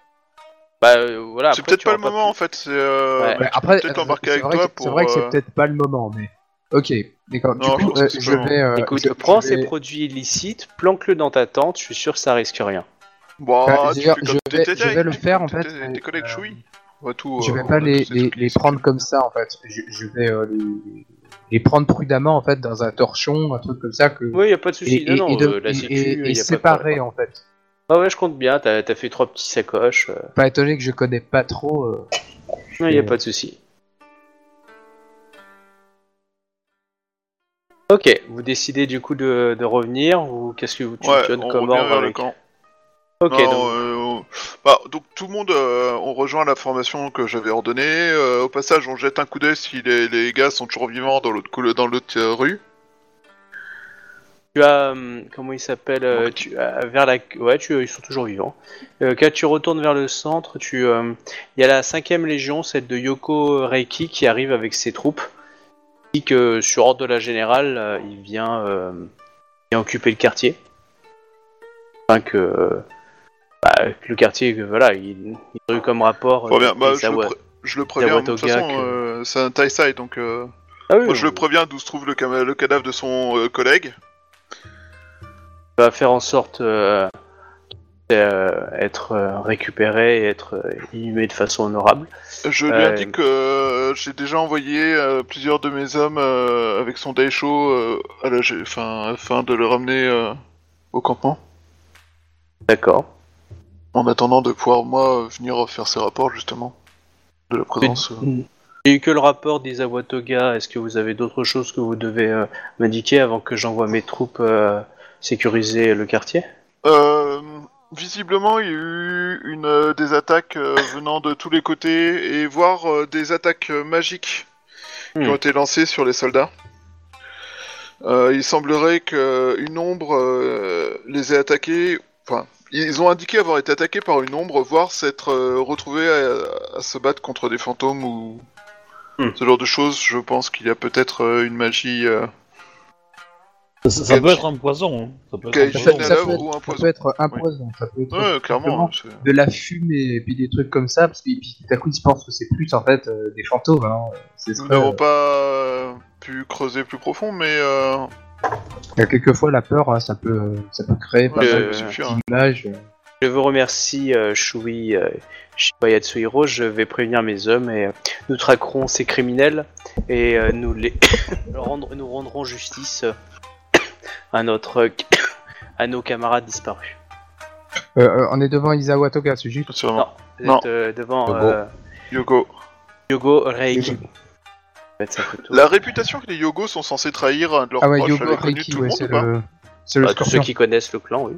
Bah euh, voilà. C'est après, peut-être tu pas le auras moment en fait. C'est euh, Ouais. mais Bah, tu peux après, peut-être euh, embarquer c'est avec vrai toi que- pour. C'est vrai que c'est euh, peut-être pas le moment, mais ok. D'accord. Du Non, je coup, pense euh, c'est je pas le vais. euh, Écoute, je- prends je ces vais- produits illicites, planque-le dans ta tente, je suis sûr que ça risque rien. Bon, Bah, tu fais je vais- tes- je vais le faire, en fait, Tes collègues chouilles. Tout, Je vais pas les, les, prendre comme ça en fait. Je, je vais euh, les, les prendre prudemment en fait dans un torchon, un truc comme ça que. Oui, y a pas de souci. et, non, non, et de- la sécu, séparer en fait. Ah ouais, je compte bien. T'as as fait trois petits sacoches. euh. Pas étonné que je connais pas trop. euh, Non, y a pas de souci. Ok, vous décidez du coup de, de revenir ou qu'est-ce que vous tu Ouais, on comme revient ordre vers le avec camp. Ok, donc, euh, on- bah, donc tout le monde, euh, on rejoint la formation que j'avais ordonnée. Euh, au passage, on jette un coup d'œil si les, les gars sont toujours vivants dans l'autre dans l'autre euh, rue. tu as comment il s'appelle tu as vers la ouais, tu ils sont toujours vivants. Euh, quand tu retournes vers le centre, tu euh, il y a la cinquième légion, celle de Yoko Reiki qui arrive avec ses troupes. dit que sur ordre de la générale, il vient, euh, il vient occuper le quartier. Enfin que, que le quartier, que, voilà, il, il a eu comme rapport. Bien, euh, bah, je, le je le préviens, de toute façon, que- euh, c'est un Taisai, donc euh, Ah oui, moi, je le préviens d'où se trouve le, le cadavre de son euh, collègue. va faire en sorte euh, euh, être euh, récupéré et être euh, inhumé de façon honorable. Je lui Euh, indique que euh, j'ai déjà envoyé euh, plusieurs de mes hommes euh, avec son Daisho euh, à la, afin de le ramener euh, au campement. D'accord. En attendant de pouvoir, moi, venir faire ces rapports, justement, de la présence. euh. J'ai eu que le rapport d'Isawatoga. Est-ce que vous avez d'autres choses que vous devez euh, m'indiquer avant que j'envoie mes troupes euh, sécuriser le quartier? Euh, visiblement, il y a eu une, euh, des attaques euh, venant de tous les côtés et voire euh, des attaques euh, magiques qui Hmm. ont été lancées sur les soldats. Euh, il semblerait qu'une ombre euh, les ait attaqués. Enfin, ils ont indiqué avoir été attaqués par une ombre, voire s'être euh, retrouvés à, à se battre contre des fantômes ou Hmm. ce genre de choses. Je pense qu'il y a peut-être euh, une magie. euh, Ça, peut être un poison. hein. Ça peut être un poison. ça, peut être, ou un ça poison. peut être un Oui. poison, ça peut être Ouais, clairement. de la fumée et puis des trucs comme ça, parce que et puis, tout à coup ils se pensent que c'est plus en fait euh, des fantômes. Hein. Nous n'avons euh, pas pu creuser plus profond, mais euh, quelquefois la peur, hein, ça peut, ça peut créer pas Euh, peut suffire. hein. d'images. Je vous remercie, euh, Shui euh, Shiba Yatsuhiro. Je vais prévenir mes hommes et euh, nous traquerons ces criminels et euh, nous les rendre, nous rendrons justice à notre à nos camarades disparus. Euh, euh, on est devant Isawa Toga, c'est juste. Non, vous Non. êtes euh, devant Yogo. euh, Yogo. Yogo Reiki. La réputation que les Yogos sont censés trahir un de leurs Ah ouais, proches Yogo Reiki, tout le ouais, monde c'est ou pas le, c'est le Bah, tous ceux scorpion. qui connaissent le clan, oui.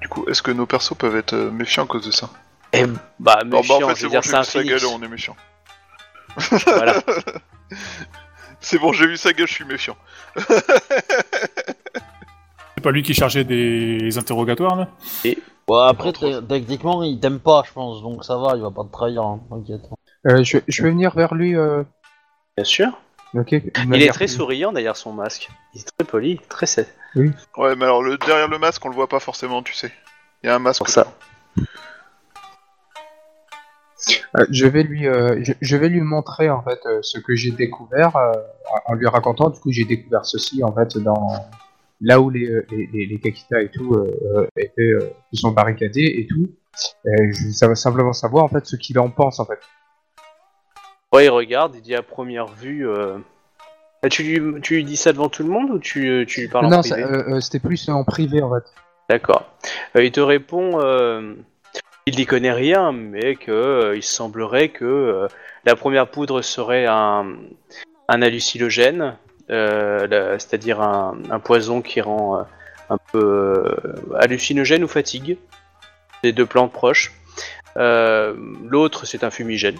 Du coup, est-ce que nos persos peuvent être euh, méfiants à cause de ça? Et bah, Non, méfiant, bah, en fait, je c'est veux bon, dire, j'ai c'est un vu sa phoenix. gueule, on est méfiant. Voilà. C'est bon, j'ai vu sa gueule, je suis méfiant. C'est pas lui qui chargeait des interrogatoires, là? Ouais, après, techniquement, il t'aime pas, je pense, donc ça va, il va pas te trahir, hein, t'inquiète. Euh, je, je vais venir vers lui. Euh... Bien sûr. ok, Il est très souriant derrière son masque. Il est très poli, très set. Ouais, mais alors, le, derrière le masque, on le voit pas forcément, tu sais. Il y a un masque. Pour ça. Euh, je vais lui, euh, je, je vais lui montrer en fait euh, ce que j'ai découvert euh, en lui racontant. Du coup, j'ai découvert ceci en fait dans là où les les, les, les Kakita et tout euh, euh, étaient, euh, sont barricadés et tout. Je, ça va simplement savoir en fait ce qu'il en pense en fait. Ouais, il regarde, il dit à première vue. euh, ah, tu, lui, tu lui dis ça devant tout le monde ou tu, euh, tu lui parles en non, privé ça, euh, c'était plus en privé en fait. D'accord. Il te répond il n'y connaît rien, mais que il semblerait que la première poudre serait un, un hallucinogène, c'est-à-dire un, un poison qui rend un peu hallucinogène ou fatigue. Les deux plantes proches. Euh, L'autre, c'est un fumigène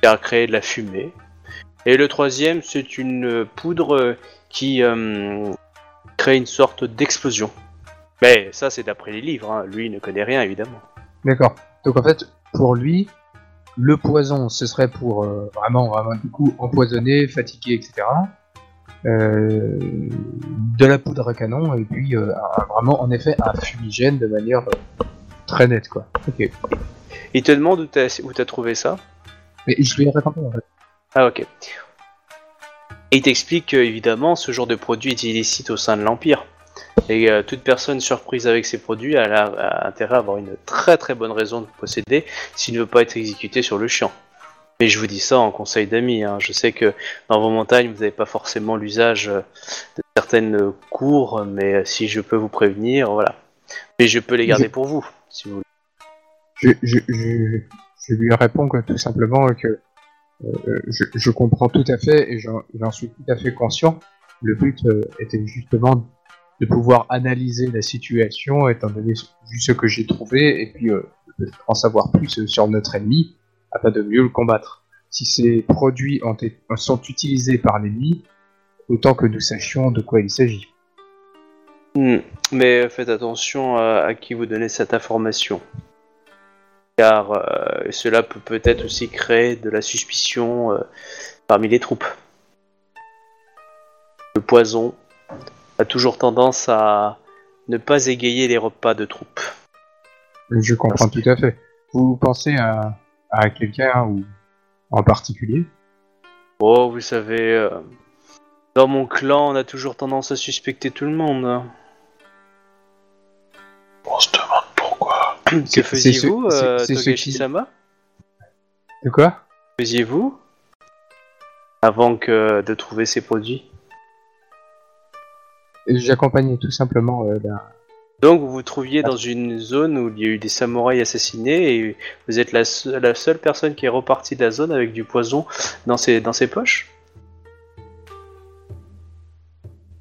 qui a créé de la fumée. Et le troisième, c'est une poudre qui euh, crée une sorte d'explosion. Mais ça, c'est d'après les livres. hein. Lui, il ne connaît rien, évidemment. D'accord. Donc en fait, pour lui, le poison, ce serait pour euh, vraiment, vraiment du coup empoisonner, fatiguer, etc. Euh, de la poudre à canon et puis euh, un- vraiment, en effet, un fumigène de manière euh, très nette, quoi. Ok. Il te demande où t'as où t'as trouvé ça? Mais je lui ai répondu en fait. Ah, ok. Et il t'explique que, évidemment, ce genre de produit est illicite au sein de l'Empire. Et euh, toute personne surprise avec ces produits a, intérêt à avoir une très très bonne raison de posséder s'il ne veut pas être exécuté sur le champ. Mais je vous dis ça en conseil d'amis. hein. Je sais que dans vos montagnes, vous n'avez pas forcément l'usage euh, de certaines euh, cours, mais euh, si je peux vous prévenir, voilà. Mais je peux les garder pour vous, si vous voulez. Je, je, je, je lui réponds que tout simplement que euh, je, je comprends tout à fait et j'en suis tout à fait conscient. Le but euh, était justement de pouvoir analyser la situation, étant donné vu ce que j'ai trouvé, et puis euh, en savoir plus sur notre ennemi, afin de mieux le combattre. Si ces produits sont utilisés par l'ennemi, autant que nous sachions de quoi il s'agit. Hmm, Mais faites attention à qui vous donnez cette information. Car euh, cela peut peut-être aussi créer de la suspicion euh, parmi les troupes. Le poison a toujours tendance à ne pas égayer les repas de troupes. Je comprends tout à fait. Vous pensez à, à quelqu'un ou en particulier? Oh, vous savez, euh, dans mon clan, on a toujours tendance à suspecter tout le monde. hein. On se demande pourquoi. Que faisiez-vous, euh, Togashi-sama De quoi? Que faisiez-vous? Avant que de trouver ces produits? J'accompagnais tout simplement euh, la- Donc vous vous trouviez dans une zone où il y a eu des samouraïs assassinés et vous êtes la, se- la seule personne qui est repartie de la zone avec du poison dans ses, dans ses poches?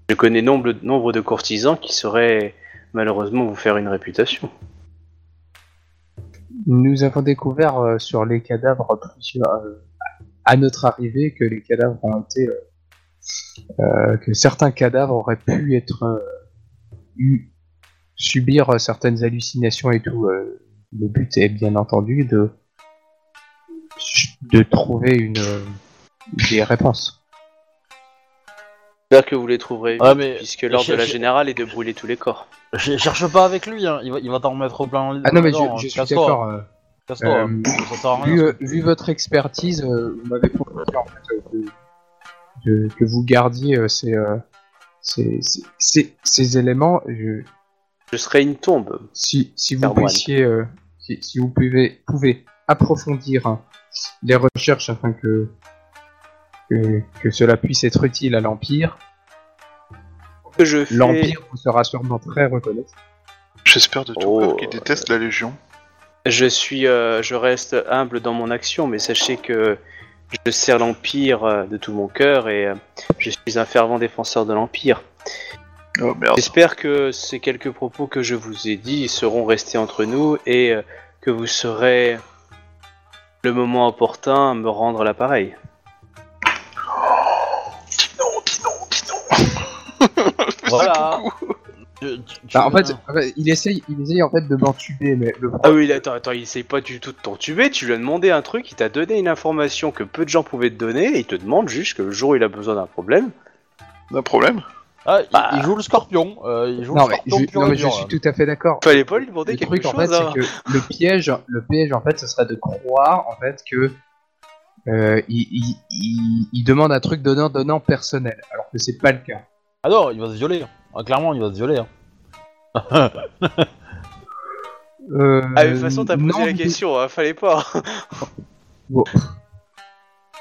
Je connais nombre, nombre de courtisans qui sauraient malheureusement vous faire une réputation. Nous avons découvert euh, sur les cadavres plusieurs, euh, à notre arrivée que les cadavres ont été euh, euh, que certains cadavres auraient pu être euh, eu- subir certaines hallucinations et tout. euh. le but est bien entendu de de trouver une euh, des réponses. J'espère que vous les trouverez Ouais, vite, mais- puisque l'ordre de la générale est de brûler tous les corps. Ch- Cherche pas avec lui, hein. il va, il va t'en remettre plein Ah non mais je, hein. je suis d'accord. euh, casse-toi, Euh, hein. vu, euh, vu votre expertise, euh, vous m'avez proposé en fait euh, de- de- que vous gardiez euh, ces, euh, ces, ces, éléments. Je, Je serai une tombe. si, si vous puissiez, euh, si, si vous pouvez, pouvez approfondir hein, les recherches afin que, que que cela puisse être utile à l'Empire, Que je fais... l'Empire vous sera sûrement très reconnaissant. J'espère de tout Oh, cœur qu'il déteste la Légion. Je suis, euh, je reste humble dans mon action, mais sachez que je sers l'Empire euh, de tout mon cœur et euh, je suis un fervent défenseur de l'Empire. Oh. J'espère que ces quelques propos que je vous ai dit seront restés entre nous et euh, que vous saurez le moment opportun me rendre l'appareil. Voilà. Tu- tu- tu Bah, en, fait, en fait, il essaye, il essaye en fait de m'entuber, mais le Ah oui, attends, attends, il essaye pas du tout de t'entuber, tu lui as demandé un truc, il t'a donné une information que peu de gens pouvaient te donner, et il te demande juste que le jour où il a besoin d'un problème, Un problème Ah, il, Bah. il joue le scorpion. euh, il joue non le mais, scorpion je, pur non, et mais je dur, suis tout à fait d'accord. fallait pas lui demander Le quelque truc en chose. fait, hein. c'est que le piège, le piège en fait, ce serait de croire en fait que euh, il, il, il- il demande un truc donnant donnant personnel, alors que c'est pas le cas. Ah non, il va se violer. Ah, clairement, il va se violer. hein. Euh, Ah, de toute façon, t'as posé non, la question, hein, fallait pas. Bon.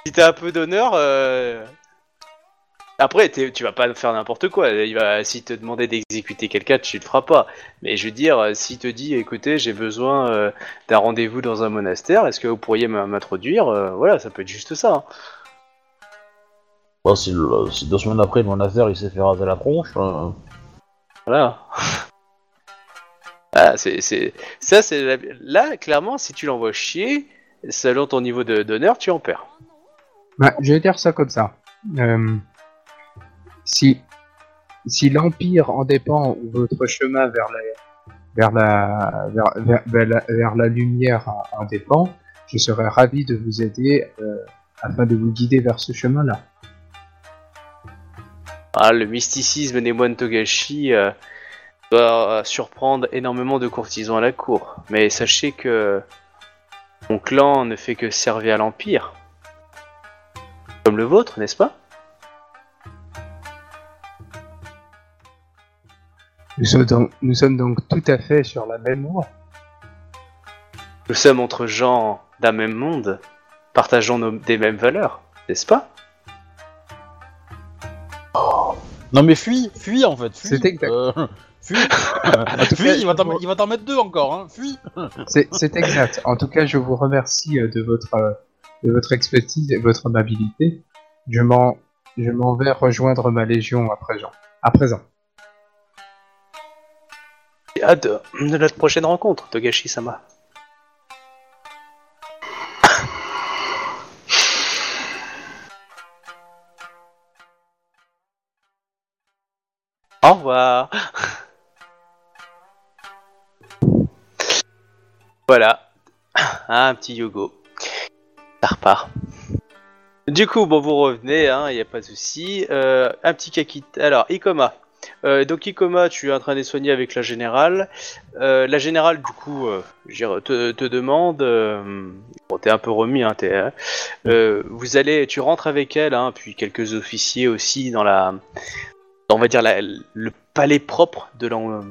Si t'as un peu d'honneur, euh... après, t'es- tu vas pas faire n'importe quoi. Il va, s'il te demandait d'exécuter quelqu'un, tu le feras pas. Mais je veux dire, euh, s'il te dit, écoutez, j'ai besoin euh, d'un rendez-vous dans un monastère, est-ce que vous pourriez m- m'introduire Euh, Voilà, ça peut être juste ça. hein. Bon, si, le- si deux semaines après le monastère il s'est fait raser la tronche. euh, Voilà. Ah, c'est, c'est... Ça, c'est la- là, clairement, si tu l'envoies chier, selon ton niveau de- d'honneur, tu en perds. Bah, je vais dire ça comme ça. Euh, si si l'empire en dépend ou votre chemin vers la vers la vers, vers, vers la, vers la lumière en, en dépend, je serais ravi de vous aider euh, afin de vous guider vers ce chemin-là. Ah, le mysticisme des moines Togashi euh, doit euh, surprendre énormément de courtisans à la cour. Mais sachez que mon clan ne fait que servir à l'Empire. Comme le vôtre, n'est-ce pas? Nous sommes donc, nous sommes donc tout à fait sur la même voie. Nous sommes entre gens d'un même monde, partageons nos- des mêmes valeurs, n'est-ce pas? Non mais fuis, fuis en fait. Fuis. C'est exact. Euh, fuis. tout fuis, cas, il va t'en je- il va t'en mettre deux encore. Hein. Fuis. C'est exact. En tout cas, je vous remercie euh, de votre euh, de votre expertise et votre amabilité. Je m'en je m'en vais rejoindre ma légion à présent. À présent. J'ai hâte de, de notre prochaine rencontre, Togashi-sama. Au revoir. Voilà. Un petit yogo. Ça repart. Du coup, bon, vous revenez, il hein, n'y a pas de souci. Euh, un petit kakit. Alors, Ikoma. Euh, donc Ikoma, tu es en train de soigner avec la générale. Euh, la générale, du coup, te, demande. bon, t'es un peu remis, hein, t'es, hein. Vous allez, tu rentres avec elle, hein, puis quelques officiers aussi dans la, on va dire la- le palais propre de l'en,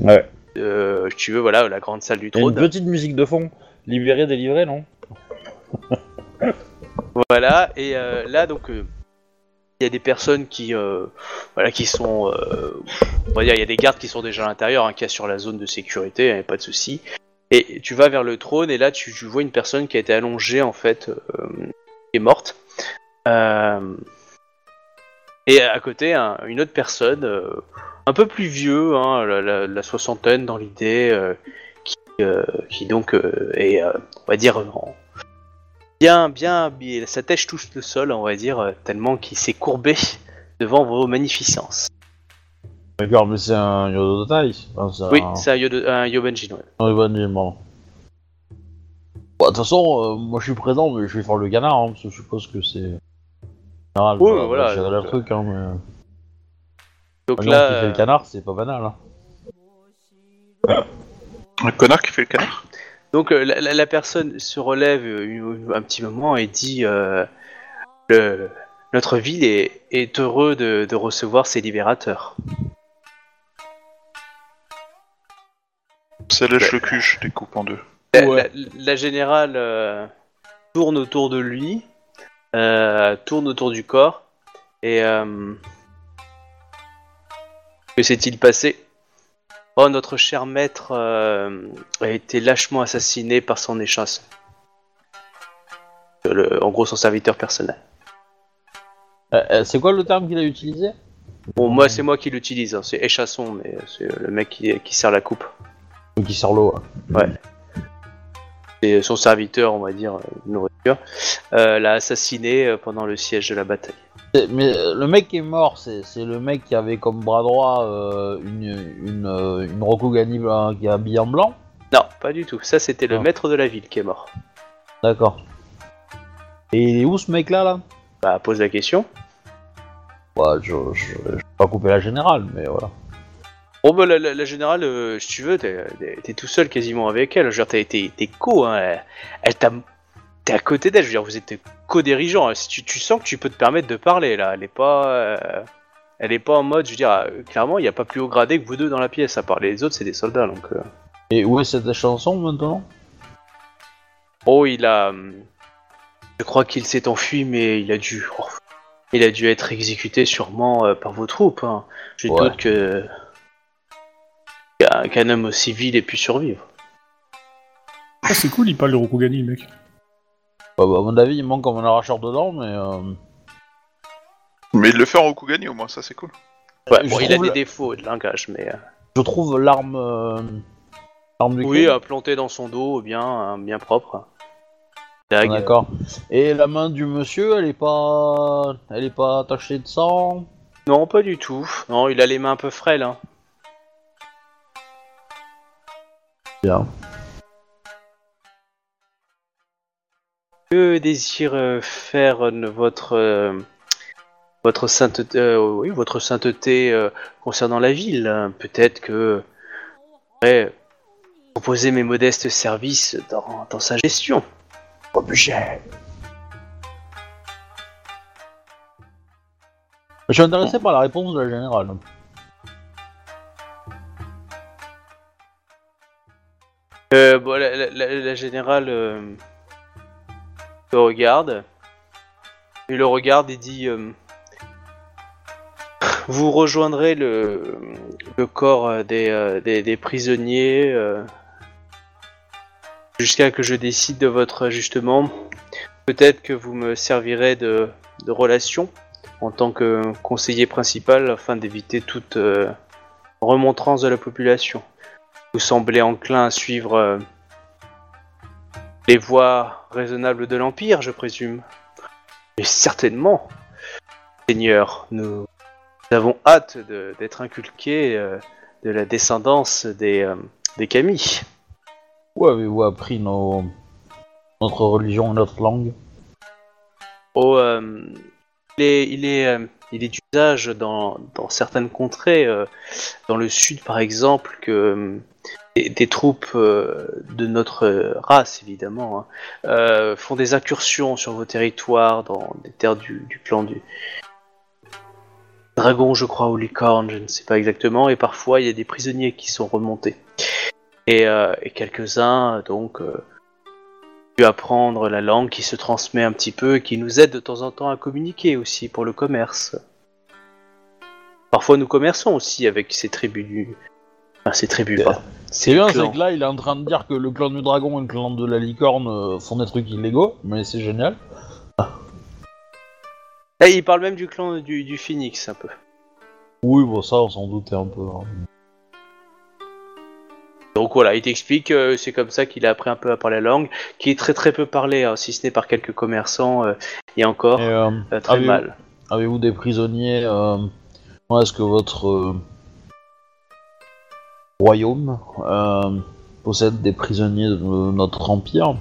Ouais. euh, tu veux, voilà, la grande salle du a une trône. petite musique de fond. Libéré, délivré, non Voilà, et euh, là donc euh, il y a des personnes qui euh, voilà qui sont euh, on va dire il y a des gardes qui sont déjà à l'intérieur, hein, qui assurent la zone de sécurité, a pas de souci. Et tu vas vers le trône et là tu, tu vois une personne qui a été allongée en fait, euh, qui est morte. Euh, et à côté un- une autre personne, euh, un peu plus vieux, hein, la, la- la soixantaine dans l'idée, euh, qui, euh, qui donc euh, est euh, on va dire en, bien, bien, sa tête touche le sol, on va dire, euh, tellement qu'il s'est courbé devant vos magnificences. D'accord, mais c'est un Yodo de taille. Enfin, c'est Oui, un... c'est un, Yodo- un Yobenjin, ouais. un. Bon, De toute façon, euh, moi je suis présent, mais je vais faire le canard, hein, parce que je suppose que c'est. Général, bah, voilà, bah, gérer donc, le truc, hein, mais. Donc Par exemple, là, qui fait le euh, canard, c'est pas banal. Hein. Un connard qui fait le canard donc euh, la, la- la personne se relève euh, une- un petit moment et dit euh, le- notre ville est, est heureux de, de recevoir ses libérateurs. Ça lèche le cul, je les coupe en deux. La, Ouais. la- la générale euh, tourne autour de lui, euh, tourne autour du corps, et euh, que s'est-il passé? Oh, notre cher maître euh, a été lâchement assassiné par son échasson. Le- en gros, son serviteur personnel. C'est quoi le terme qu'il a utilisé? Bon, moi, c'est moi qui l'utilise, hein, c'est échasson, mais c'est le mec qui, qui sert la coupe. Qui sort l'eau. ouais. C'est son serviteur, on va dire, euh, l'a assassiné euh, pendant le siège de la bataille. Mais euh, le mec qui est mort, c'est le mec qui avait comme bras droit euh, une, une, euh, une Rokugani qui est habillée en blanc Non, pas du tout. Ça, c'était le Ah. maître de la ville qui est mort. D'accord. Et il est où ce mec là? Là Bah, pose la question. Bah, je, je, je vais pas couper la générale, mais voilà. Bon, bah, la, la- la générale, euh, si tu veux, t'es tout seul quasiment avec elle. Dire, t'es- co, hein. Elle, elle t'a. T'es à côté d'elle, je veux dire, vous êtes co-dirigeants. hein. Si tu, tu sens que tu peux te permettre de parler, là. Elle est pas. euh, Elle est pas en mode, je veux dire, euh, clairement, il n'y a pas plus haut gradé que vous deux dans la pièce, à part les autres, c'est des soldats, donc. euh. Et où est cette chanson maintenant? Oh, il a. hum, Je crois qu'il s'est enfui, mais il a dû. oh, il a dû être exécuté sûrement euh, par vos troupes. Hein. Je Ouais. doute que. qu'un qu'un homme civil ait pu survivre. Ah, c'est cool, il parle de Rokugani, le mec. Bah, bah, À mon avis, il manque comme un arracheur dedans, mais. euh, Mais il le fait en Rokugani au moins, ça c'est cool. Ouais, je bon, il a trouve des la- défauts de langage, mais. euh, Je trouve l'arme. euh, L'arme du Oui, crime. implanté dans son dos, bien, hein, bien propre. Dague. D'accord. Et la main du monsieur, elle est pas. Elle est pas tachée de sang Non, pas du tout. Non, il a les mains un peu frêles. Hein. Bien. Que désire euh, faire euh, votre euh, votre sainteté, oui, votre sainteté concernant la ville? Peut-être que je pourrais proposer mes modestes services dans, dans sa gestion. Budget. Je suis intéressé par la réponse de la générale. Euh, bon, la, la- la- la générale euh, regarde. Il le regarde et dit euh, Vous rejoindrez le, corps euh, des, des, prisonniers euh, jusqu'à que je décide de votre ajustement. Peut-être que vous me servirez de, relation en tant que conseiller principal afin d'éviter toute euh, remontrance de la population. Vous semblez enclin à suivre les voies raisonnables de l'Empire, je présume. Mais certainement, Seigneur, nous avons hâte d'être inculqués euh, de la descendance des, euh, des Camille. Où avez-vous appris nos... notre religion notre langue? Oh, euh, il est, il est, euh, il est d'usage dans, dans certaines contrées, dans le sud par exemple, que des, troupes euh, de notre race évidemment hein, euh, font des incursions sur vos territoires dans des terres du, du clan du dragon, je crois, ou licorne, je ne sais pas exactement, et parfois il y a des prisonniers qui sont remontés. Et, euh, quelques-uns, donc, pu apprendre la langue qui se transmet un petit peu et qui nous aide de temps en temps à communiquer aussi pour le commerce. Parfois nous commerçons aussi avec ces tribus du... Enfin, ces tribus, pas. C'est bien, c'est que là, il est en train de dire que le clan du dragon et le clan de la licorne euh, font des trucs illégaux, mais c'est génial. Là, il parle même du clan du, du phoenix un peu. Oui, bon, ça, on s'en doutait un peu. hein. Donc voilà, il t'explique que c'est comme ça qu'il a appris un peu à parler la langue, qui est très très peu parlé, hein, si ce n'est par quelques commerçants, euh, et encore Et, euh, euh, très avez-vous- mal. Avez-vous des prisonniers euh, Est-ce que votre euh, royaume euh, possède des prisonniers de notre empire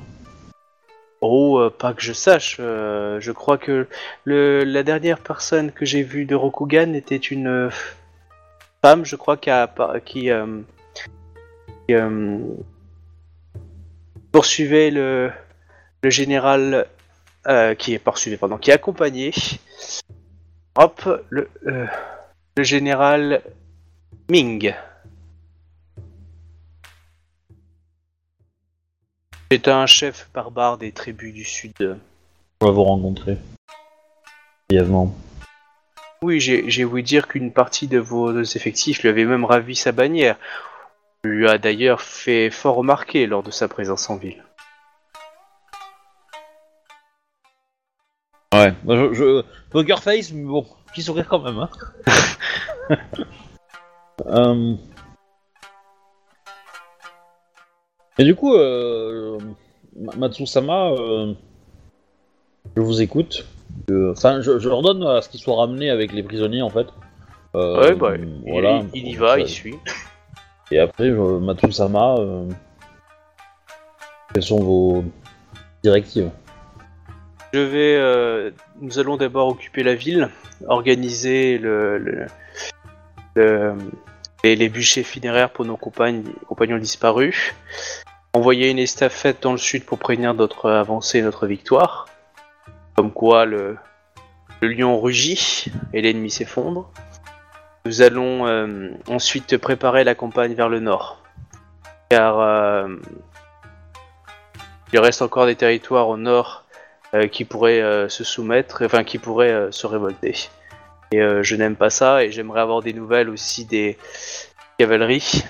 Oh, euh, pas que je sache. euh, je crois que la dernière personne que j'ai vue de Rokugan était une femme, je crois, qui, qui, poursuivait le, général, qui est poursuivi, qui accompagnait, hop, le général Ming. C'est un chef barbare des tribus du sud. On va vous rencontrer. Brièvement. Oui, j'ai ouï dire qu'une partie de vos effectifs lui avait même ravi sa bannière. Lui a d'ailleurs fait fort remarquer lors de sa présence en ville. Ouais, je, je... Poker face, mais bon, petit sourire quand même. Hein. Euh, Et du coup, euh... Ma- Matsusama, euh... je vous écoute. Euh, Enfin, je, je leur donne à ce qu'ils soient ramenés avec les prisonniers en fait. Euh, ouais, bah, voilà. il, il y va, Ça- il suit. Et après, je... Matsusama, euh... quelles sont vos directives? Je vais. euh, nous allons d'abord occuper la ville, organiser le, le- le- les, les bûchers funéraires pour nos compagnes, compagnons disparus, envoyer une estafette dans le sud pour prévenir notre avancée notre victoire. Comme quoi le, lion rugit et l'ennemi s'effondre. Nous allons euh, ensuite préparer la campagne vers le nord. Car euh, il reste encore des territoires au nord euh, qui pourraient se soumettre, enfin qui pourraient se révolter. Et je n'aime pas ça et j'aimerais avoir des nouvelles aussi des cavaleries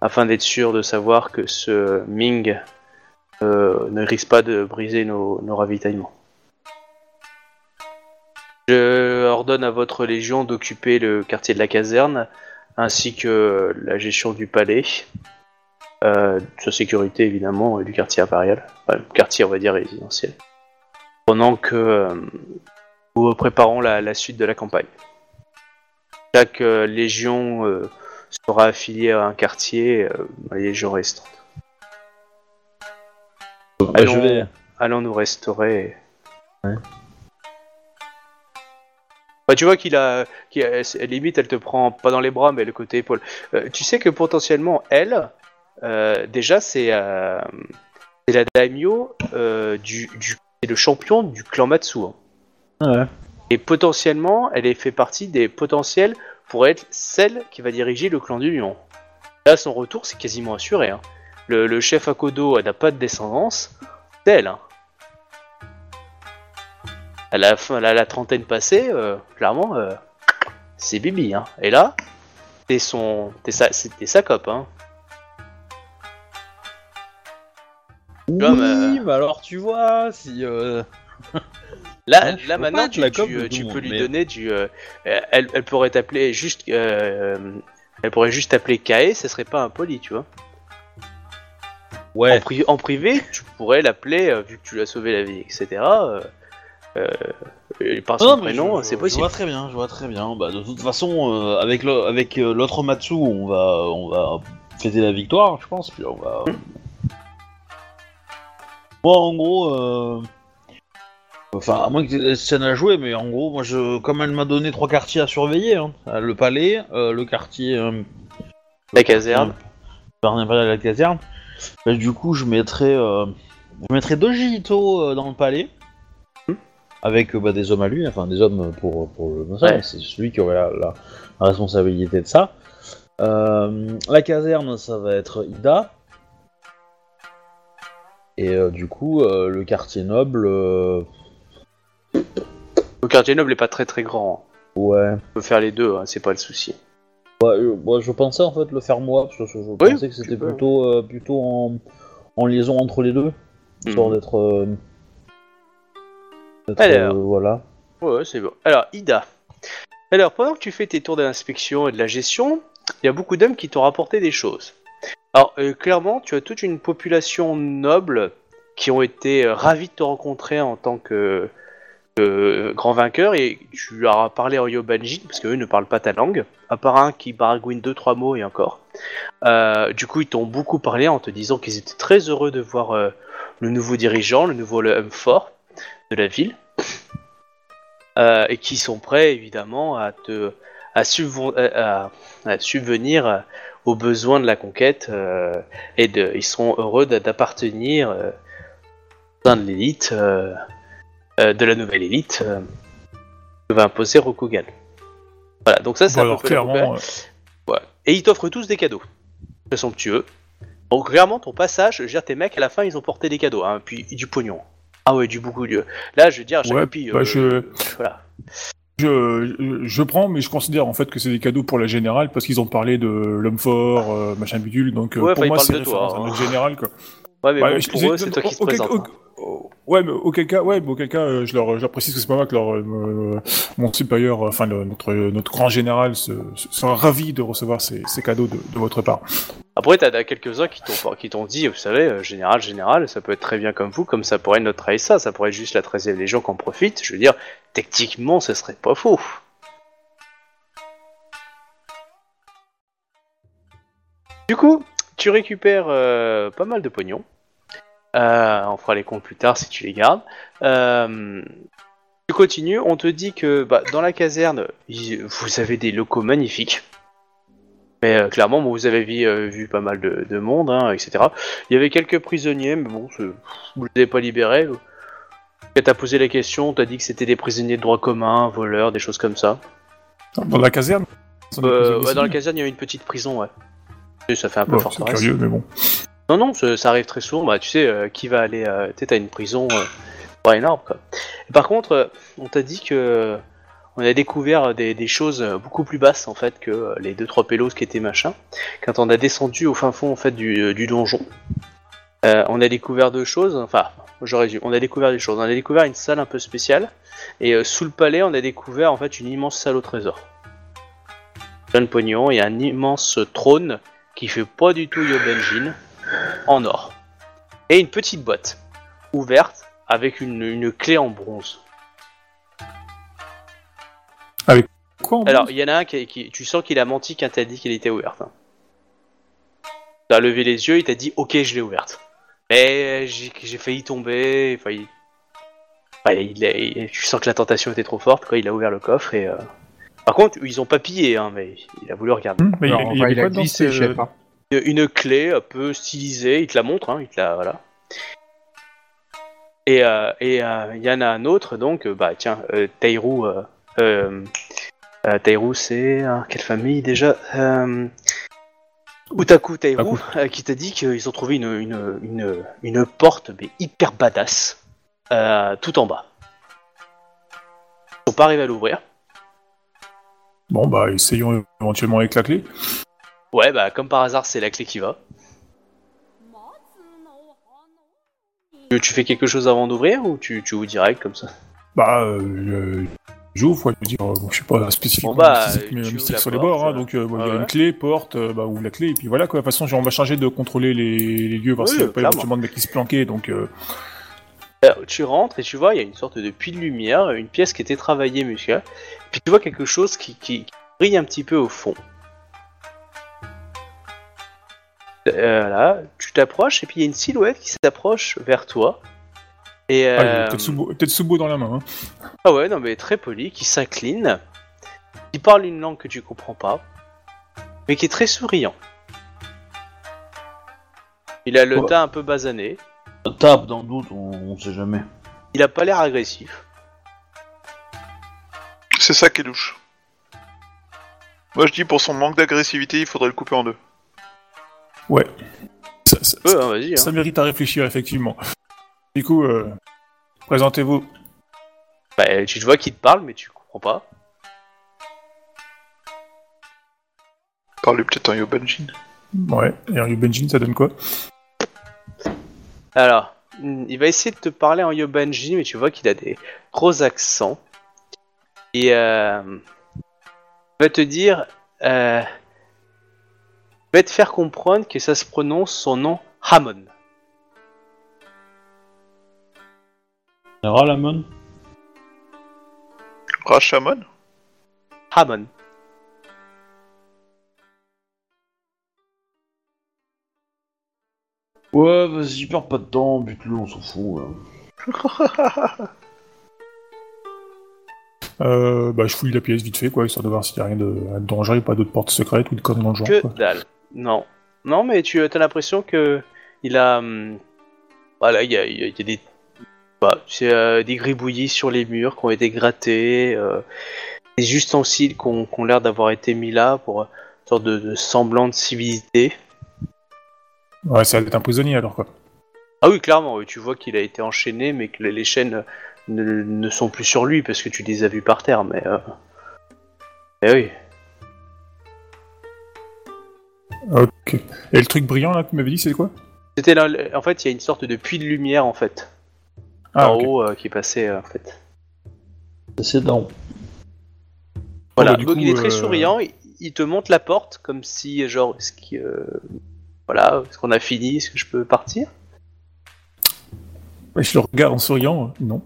afin d'être sûr de savoir que ce Ming euh, ne risque pas de briser nos, ravitaillements. Je ordonne à votre légion d'occuper le quartier de la caserne ainsi que la gestion du palais, euh, sa sécurité évidemment et du quartier impérial, quartier on va dire résidentiel pendant que euh, nous préparons la, suite de la campagne. Chaque légion sera affiliée à un quartier euh, dans les légions restantes. Bah, Allons, Je vais. allons nous restaurer. Ouais. Bah, tu vois qu'il a, limite, elle te prend pas dans les bras, mais le côté épaule. Euh, tu sais que potentiellement, elle, euh, déjà, c'est euh, la daimyo du, le champion du clan Matsu. hein. Ouais. Et potentiellement, elle est fait partie des potentiels pour être celle qui va diriger le clan du lion. Là, son retour, c'est quasiment assuré. hein. Le, le chef Akodo n'a pas de descendance, c'est elle. hein. Elle a, elle a la trentaine passée, euh, clairement, euh, c'est Bibi. Hein. Et là, t'es son, t'es sa, t'es sa cop. Hein. Oui, mais alors tu vois, si. Là, Ouais, je là maintenant, tu, euh, tu peux lui mais- donner du. euh, euh, elle, elle pourrait t'appeler juste. euh, elle pourrait juste t'appeler Kae, ce serait pas impoli, tu vois. En, Ouais. pri- en privé, tu pourrais l'appeler, euh, vu que tu lui as sauvé la vie, etc. Et par son Non, prénom, je- c'est Je possible. vois très bien, je vois très bien. Bah, de toute façon, avec le- avec l'autre Matsu, on va, on va fêter la victoire, je pense. Puis on va. Moi, en gros, Enfin, à moins que tu scènes à jouer, mais en gros, moi, je, comme elle m'a donné trois quartiers à surveiller, hein, le palais, euh, le quartier... euh, La caserne. la caserne, bah, du coup, je mettrais, euh, je mettrais deux euh, dans le palais, Hmm. avec euh, bah, des hommes à lui, enfin des hommes pour, pour le Ouais. c'est celui qui aurait la, la- la responsabilité de ça. Euh, la caserne, ça va être Ida. Et euh, du coup, euh, le quartier noble, euh, Le quartier noble est pas très très grand. hein. ouais. On peut faire les deux, hein, c'est pas le souci. Ouais, euh, moi, je pensais en fait le faire moi, parce que je, je Oui, pensais que c'était peux. plutôt, euh, plutôt en, en liaison entre les deux, histoire Mhm. d'être. euh, d'être, Alors. euh, voilà. Ouais, c'est bon. Alors, Ida. Alors, pendant que tu fais tes tours d'inspection et de la gestion, il y a beaucoup d'hommes qui t'ont rapporté des choses. Alors, euh, clairement, tu as toute une population noble qui ont été euh, ravis de te rencontrer en tant que, que grand vainqueur et tu as parlé en Yobanji parce qu'eux ne parlent pas ta langue, à part un qui baragouine deux trois mots et encore. Euh, du coup, ils t'ont beaucoup parlé en te disant qu'ils étaient très heureux de voir euh, le nouveau dirigeant, le nouveau le homme fort de la ville. Euh, et qui sont prêts évidemment à te à, subven- à- à subvenir euh, aux besoins de la conquête euh, et ils seront heureux d'a- d'appartenir euh, de l'élite euh, euh, de la nouvelle élite euh, que va imposer Rokugan. Voilà, donc ça c'est Bon, à peu clairement, population. Ouais. Et ils t'offrent tous des cadeaux. Très somptueux. Donc clairement ton passage, je veux dire tes mecs à la fin ils ont porté des cadeaux, hein, puis du pognon. Ah ouais, du beaucoup de. Là je veux dire, à chaque Ouais, copie, bah, euh, je- voilà. Je, je, prends, mais je considère en fait que c'est des cadeaux pour la générale parce qu'ils ont parlé de l'homme fort, euh, machin bidule. Donc euh, Ouais, pour moi, c'est de toi, à hein. notre. Quoi. Ouais, mais bon, je- pour eux, c'est toi qui te présente. hein. Ouais, mais auquel cas, ouais, mais auquel cas, euh, je leur, je leur précise que c'est pas moi que leur, euh, mon supérieur, euh, enfin le- notre, notre grand général, se, se- sera ravi de recevoir ces, ces cadeaux de, de votre part. Après, t'as quelques-uns qui t'ont qui t'ont dit, vous savez, euh, général, général, ça peut être très bien comme vous, comme ça pourrait être notre Aïssa, ça pourrait être juste la 13 e Légion qui en profite. Je veux dire, techniquement, ce serait pas faux. Du coup, tu récupères euh, pas mal de pognon. Euh, on fera les comptes plus tard si tu les gardes. Euh, tu continues, on te dit que bah, dans la caserne, vous avez des locaux magnifiques. Mais euh, clairement, bon, vous avez vu, euh, vu pas mal de, de monde, hein, etc. Il y avait quelques prisonniers, mais bon, c'est- vous les avez pas libérés. Quand t'as posé la question, t'as dit que c'était des prisonniers de droit commun, voleurs, des choses comme ça. Dans la caserne? Euh, ouais, dans la caserne, il y a une petite prison, ouais. Et ça fait un peu Bon, c'est forteresse. curieux, mais bon. Non, non, ça, ça arrive très souvent. Bah, tu sais, euh, qui va aller. Euh, tu sais, t'as une prison euh, pas énorme, quoi. Et par contre, euh, on t'a dit que. On a découvert des, des choses beaucoup plus basses en fait que les deux trois pélos qui étaient machin. Quand on a descendu au fin fond en fait du, du donjon, on a découvert deux choses. Enfin, j'aurais dû. On a découvert des choses. On a découvert une salle un peu spéciale et sous le palais, on a découvert en fait une immense salle au trésor. Plein de pognon et un immense trône qui fait pas du tout Yobenjin en or. Et une petite boîte ouverte avec une, une clé en bronze. Quoi en Alors, il y en a un qui, qui- tu sens qu'il a menti quand t'as dit qu'elle était ouverte. hein. T'as levé les yeux, il t'a dit ok, je l'ai ouverte. Mais j'ai failli tomber, enfin, il- a- il- tu sens que la tentation était trop forte, quoi. Il a ouvert le coffre et. euh, Par contre, ils ont pas pillé, hein, mais il a voulu regarder. Hmm, mais il a- Alors, il y bah, avait il a quoi dans glissé, ce- je sais pas. Une, une clé un peu stylisée, il te la montre, hein, il te la. Voilà. Et euh, et, euh, il y en a un autre, donc, euh, bah tiens, euh. Euh, euh, euh, c'est. euh, quelle famille déjà euh, Utaku Taïrou, euh, qui t'a dit qu'ils ont trouvé une, une, une, une porte, mais hyper badass, euh, tout en bas. Ils sont pas arrivés à l'ouvrir. Bon, bah, essayons éventuellement avec la clé. Ouais, bah, comme par hasard, c'est la clé qui va. Tu, fais quelque chose avant d'ouvrir ou tu, tu ouvres direct comme ça? Bah, euh, euh, j'ouvre, je veux dire, euh, bon, je sais pas spécifiquement Bon, bah, mystique ouvres sur les bords, hein, donc euh, bon, il y a ouais. une clé, porte, euh, bah, ouvre la clé, et puis voilà, quoi. De toute façon, on va changer de contrôler les, les lieux, voir Oui, s'il n'y a pas éventuellement de mecs qui se planquaient, donc euh, tu rentres et tu vois, il y a une sorte de puits de lumière, une pièce qui était travaillée, monsieur. Puis tu vois quelque chose qui, qui brille un petit peu au fond. Euh, là, tu t'approches et puis il y a une silhouette qui s'approche vers toi. Et Ah, euh, est Tetsubo, Tetsubo dans la main. Hein. ah ouais, non mais très poli, qui s'incline, qui parle une langue que tu comprends pas, mais qui est très souriant. Il a le Ouais. teint un peu basané, Tape dans le doute, on, on sait jamais. il a pas l'air agressif. C'est ça qui est louche. Moi je dis pour son manque d'agressivité, il faudrait le couper en deux. Ouais. Ça, ça- Ouais, hein, vas-y. hein. ça mérite à réfléchir, effectivement. Du coup, euh, présentez-vous. Bah, tu te vois qu'il te parle, mais tu comprends pas. Parle-lui peut-être en Yobanjin. Ouais. Et en Benjin, ça donne quoi? Alors, il va essayer de te parler en Yobanji, mais tu vois qu'il a des gros accents. Et euh, il va te dire, euh, il va te faire comprendre que ça se prononce son nom Hamon. Ralamon Rashomon Hamon. Ouais, vas-y, perds pas de temps, bute-le, on s'en fout. là. euh, Bah, je fouille la pièce vite fait, quoi, histoire de voir s'il y a rien de, de dangereux, pas d'autres portes secrètes ou de conneries dans le genre. Que quoi. dalle. Non. Non, mais tu as l'impression que il a. hum, Voilà, il y a, il y a- il y a des. Bah, c'est euh, des gribouillis sur les murs qui ont été grattés, euh, des ustensiles qui ont, qui ont l'air d'avoir été mis là pour une sorte de, de semblant de civilité. Ouais, ça va être un prisonnier alors, quoi. Ah oui, clairement, tu vois qu'il a été enchaîné, mais que les- chaînes ne, ne sont plus sur lui parce que tu les as vus par terre, mais. Euh... Eh oui. Ok. Et le truc brillant, là, que tu m'avais dit, c'est quoi? C'était là, en fait, il y a une sorte de puits de lumière en fait, Ah, en haut euh, qui passait euh, en fait. C'est dans. Voilà, bah, du donc coup, il est très euh, souriant, il, il te montre la porte comme si, genre, est-ce qu'il, euh, voilà, est-ce qu'on a fini, est-ce que je peux partir? Je le regarde en souriant, euh, non.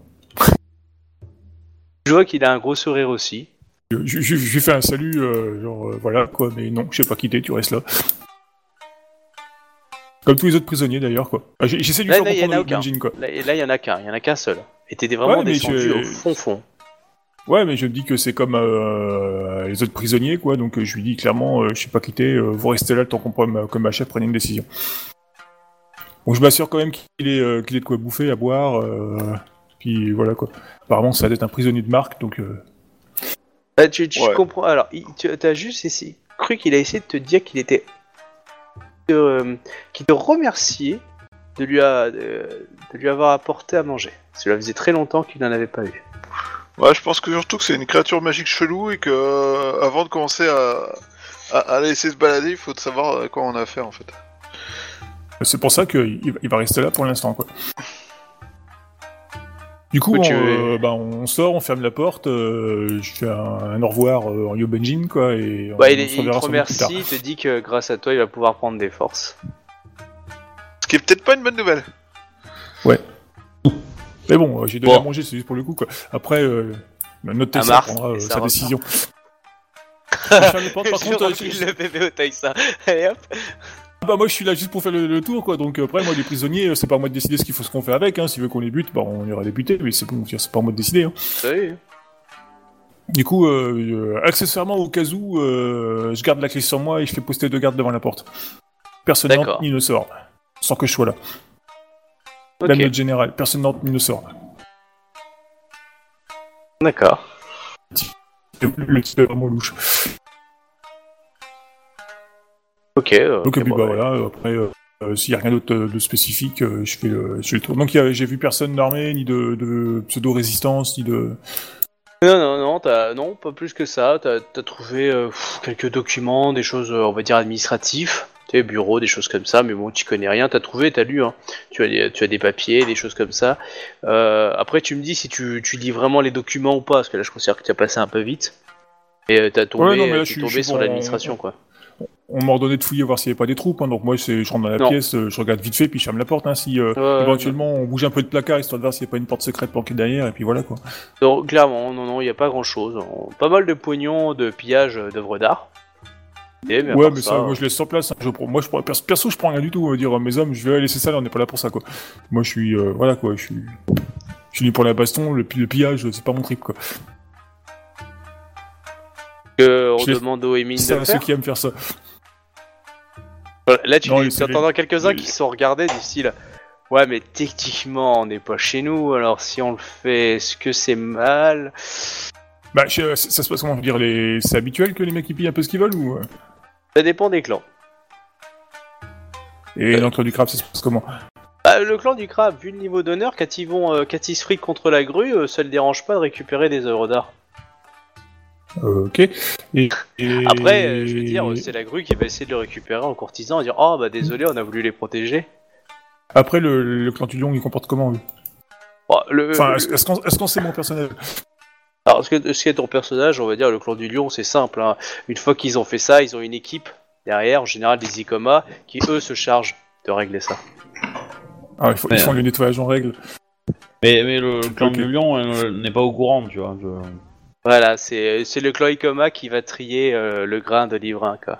Je vois qu'il a un gros sourire aussi. Je, je, je- lui fais un salut, euh, genre, euh, voilà, quoi, mais non, je sais pas quitter, tu restes là. Comme tous les autres prisonniers, d'ailleurs, quoi. Ah, J'essaie de lui Là, faire là, il y en comprendre a le aucun. Benjin, quoi. Là, et là, il y en a qu'un, il y en a qu'un seul. Et t'étais vraiment Ouais, descendu je- au fond fond. Ouais, mais je me dis que c'est comme euh, les autres prisonniers, quoi, donc je lui dis clairement, euh, je sais pas quitter, euh, vous restez là le temps qu'on prenne- que ma chef prenne une décision. Bon, je m'assure quand même qu'il ait, euh, qu'il de quoi bouffer, à boire, euh, puis voilà, quoi. Apparemment, ça doit être un prisonnier de marque, donc... euh, Bah, tu, tu Ouais. comprends. Alors, tu as juste essayé- cru qu'il a essayé de te dire qu'il était, euh, qu'il te remerciait de lui, a- de, de lui avoir apporté à manger. Cela faisait très longtemps qu'il n'en avait pas eu. Ouais, je pense que surtout que c'est une créature magique chelou et que euh, avant de commencer à, à, à laisser se balader, il faut savoir à quoi on a affaire en fait. C'est pour ça qu'il il va rester là pour l'instant, quoi. Du coup, on, euh, bah, on sort, on ferme la porte, euh, je fais un, un au revoir euh, en Yobenjin, quoi, et on, Bah, il, on est- se il te remercie, il te dit que grâce à toi, il va pouvoir prendre des forces. Ce qui est peut-être pas une bonne nouvelle. Mais bon, euh, j'ai donné Bon. à manger, c'est juste pour le coup, quoi. Après, euh, notre À Tessa prendra euh, sa décision. Par Je contre, euh, je- le bébé au Taïsa. Allez hop. bah, moi, je suis là juste pour faire le, le tour, quoi. Donc, après, moi, les prisonniers, euh, c'est pas à moi de décider ce qu'il faut, ce qu'on fait avec, hein. S'il veut qu'on les bute, bah, on ira les buter, mais c'est bon, c'est pas à moi de décider, hein. Oui. Du coup, euh, euh, accessoirement, au cas où, euh, je garde la clé sur moi et je fais poster deux gardes devant la porte. Personne ni ne sort, sans que je sois là. Ok. Même notre général, personne ne sort. D'accord. Le, type est vraiment louche. Ok. euh, Donc, ok, et puis, bon, bah ouais. voilà, euh, après, euh, euh, s'il y a rien d'autre de spécifique, euh, je, fais le, je fais le tour. Donc, j'ai vu personne d'armée, ni de, de pseudo-résistance, ni de. Non, non, non, non, pas plus que ça. T'as, trouvé quelques documents, des choses, on va dire, administratifs. Sais, bureau, des choses comme ça, mais bon, tu connais rien. T'as trouvé, t'as lu, hein. Tu as, des- tu as des papiers, des choses comme ça. Euh, après, tu me dis si tu, tu lis vraiment les documents ou pas, parce que là, je considère que tu as passé un peu vite. Et euh, t'as tombé, Ouais, non, mais là, t'es je suis- tombé je sur bon, l'administration, quoi. On m'a ordonné de fouiller voir s'il n'y avait pas des troupes, hein, donc moi, c'est, je rentre dans la Non. pièce, euh, je regarde vite fait, puis je ferme la porte, hein, si euh, Ouais, éventuellement on bouge un peu de placard, histoire de voir s'il n'y a pas une porte secrète planquée derrière, et puis voilà, quoi. Donc, clairement, non, non, il n'y a pas grand chose. Pas mal de poignons de pillage d'œuvres d'art. Mais à Ouais, mais ça, moi je laisse sur place. hein. Je prends- moi, je prends, perso, perso, je prends rien du tout. On va dire, mes hommes, je vais laisser ça, là, on n'est pas là pour ça, quoi. Moi, je suis, euh, voilà, quoi, je suis, je suis venu pour la baston, le, le pillage, c'est pas mon trip, quoi. que on demande aux Émines C'est de à ceux faire. qui aiment faire ça. Voilà, Là, tu Non, les- les- quelques-uns les- qui se sont regardés du style Ouais, mais techniquement, on n'est pas chez nous, alors si on le fait, est-ce que c'est mal? Bah, je- ça, ça se passe comment? Je veux dire, les... c'est habituel que les mecs ils pillent un peu ce qu'ils veulent ou euh? Ça dépend des clans. Et l'entre du crabe, ça se passe comment? Bah, le clan du crabe, vu le niveau d'honneur, quand ils vont, euh, quand ils se friquent contre la grue, euh, ça le dérange pas de récupérer des œuvres d'art. Euh, Ok. Et, et- Après, euh, je veux dire, c'est la grue qui va essayer de le récupérer en courtisant et dire Oh bah désolé, on a voulu les protéger. Après, le, le clan du lion, il comporte comment lui Bon, le, Enfin, le- est-ce est-ce qu'on est-ce qu'on sait mon personnage? Alors, ce que, ce qui est ton personnage, on va dire, le clan du lion, c'est simple. hein. Une fois qu'ils ont fait ça, ils ont une équipe derrière, en général des Icoma, qui eux se chargent de régler ça. Ah, il faut, ils Ouais. font le nettoyage en règle. Mais, mais le clan Ok. du lion euh, n'est pas au courant, tu vois. je- Voilà, c'est c'est le clan Icoma qui va trier euh, le grain de livrin, quoi.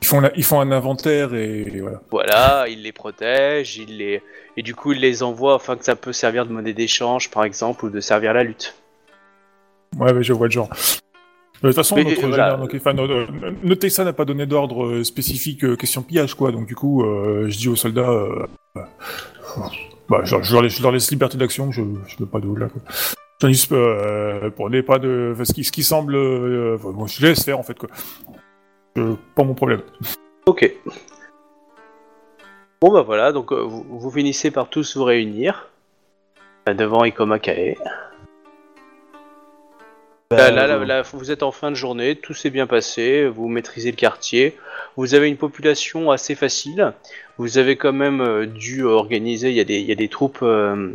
Ils font, la- ils font un inventaire et, et voilà. Voilà, il les protège, il les... et du coup il les envoie afin que ça peut servir de monnaie d'échange, par exemple, ou de servir à la lutte. Ouais, mais je vois le genre. De toute façon, Mais, notre, euh, voilà. général- donc, enfin, notre, notre n'a pas donné d'ordre euh, spécifique euh, question pillage, quoi. Donc, du coup, euh, je dis aux soldats, euh, euh, bah, je, leur- je leur laisse, je leur laisse liberté d'action, je ne veux pas de là, quoi. Je leur dis, euh, prenez pas de. enfin, ce, qui, ce qui semble. Euh, enfin, bon, je laisse faire, en fait, quoi. Euh, pas mon problème. Ok. Bon bah voilà, donc euh, vous, vous finissez par tous vous réunir euh, devant Ikoma Kae. Là, là, là, là, vous êtes en fin de journée, tout s'est bien passé, vous maîtrisez le quartier, vous avez une population assez facile, vous avez quand même euh, dû organiser, il y, a des- il y a des troupes euh,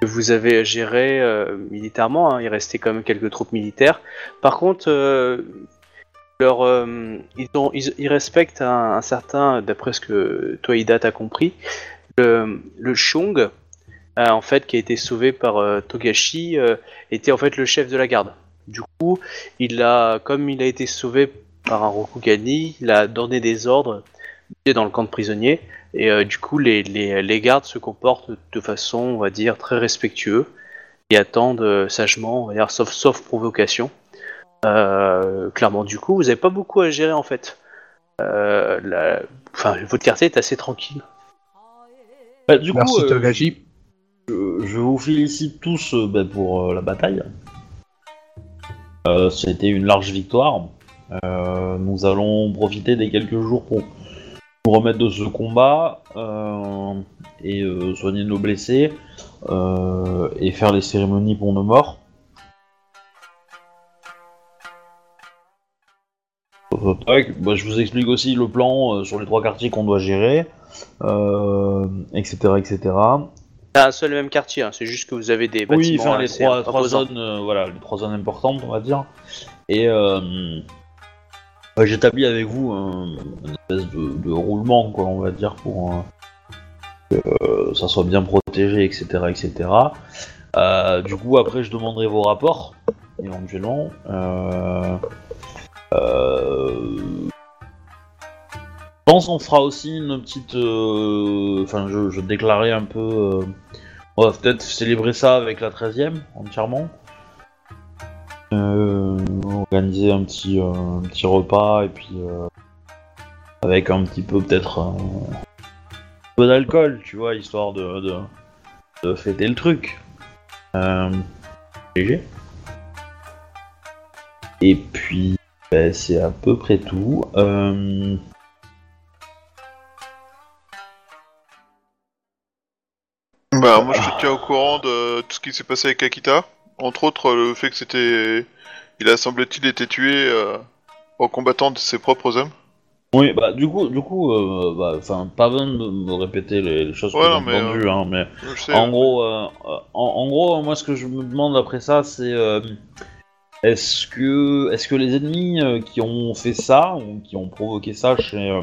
que vous avez gérées euh, militairement, hein, il restait quand même quelques troupes militaires. Par contre, euh, leur, euh, ils, respectent un, certain, d'après ce que toi Ida t'as compris, le, Shung, euh, en fait, qui a été sauvé par euh, Togashi, euh, était en fait le chef de la garde. Du coup, il a, comme il a été sauvé par un Rokugani, il a donné des ordres dans le camp de prisonniers, et du coup, les, gardes se comportent de façon, on va dire, très respectueux, et attendent sagement, on sauf provocation. Euh, clairement, du coup, vous n'avez pas beaucoup à gérer en fait. Euh, la- Enfin, votre quartier est assez tranquille. Bah, du Merci coup, euh, Togashi. je, je vous félicite tous euh, bah, pour euh, la bataille. Euh, C'était une large victoire. Euh, nous allons profiter des quelques jours pour nous remettre de ce combat euh, et euh, soigner nos blessés euh, et faire les cérémonies pour nos morts. Bah, je vous explique aussi le plan euh, sur les trois quartiers qu'on doit gérer, euh, etc., etc. C'est un seul et même quartier, hein, c'est juste que vous avez des Oui, bâtiments enfin les trois, zones, euh, voilà, les trois zones importantes, on va dire. Et bah, j'établis avec vous un, une espèce de, de roulement, quoi, on va dire, pour que ça soit bien protégé, etc., etc. Du coup, après, je demanderai vos rapports, éventuellement. Euh, je pense qu'on fera aussi une petite. euh, Enfin, je, je déclarerai un peu. euh, on va peut-être célébrer ça avec la 13ème entièrement. Euh, organiser un petit, euh, un petit repas et puis euh, avec un petit peu peut-être un peu d'alcool, tu vois, histoire de, de, de fêter le truc. Euh, léger. Et puis, ben, c'est à peu près tout. Euh, Bah, moi, je te tiens au courant de tout ce qui s'est passé avec Akita. Entre autres, le fait que c'était. Il a, semble-t-il, été tué euh, en combattant de ses propres hommes. Oui, bah du coup, du coup, euh, bah, enfin, pas besoin de me répéter les, les choses Ouais, que j'ai mais, entendues, hein, mais en gros, en, en gros, moi, ce que je me demande après ça, c'est est-ce que, les ennemis euh, qui ont fait ça ou qui ont provoqué ça chez euh,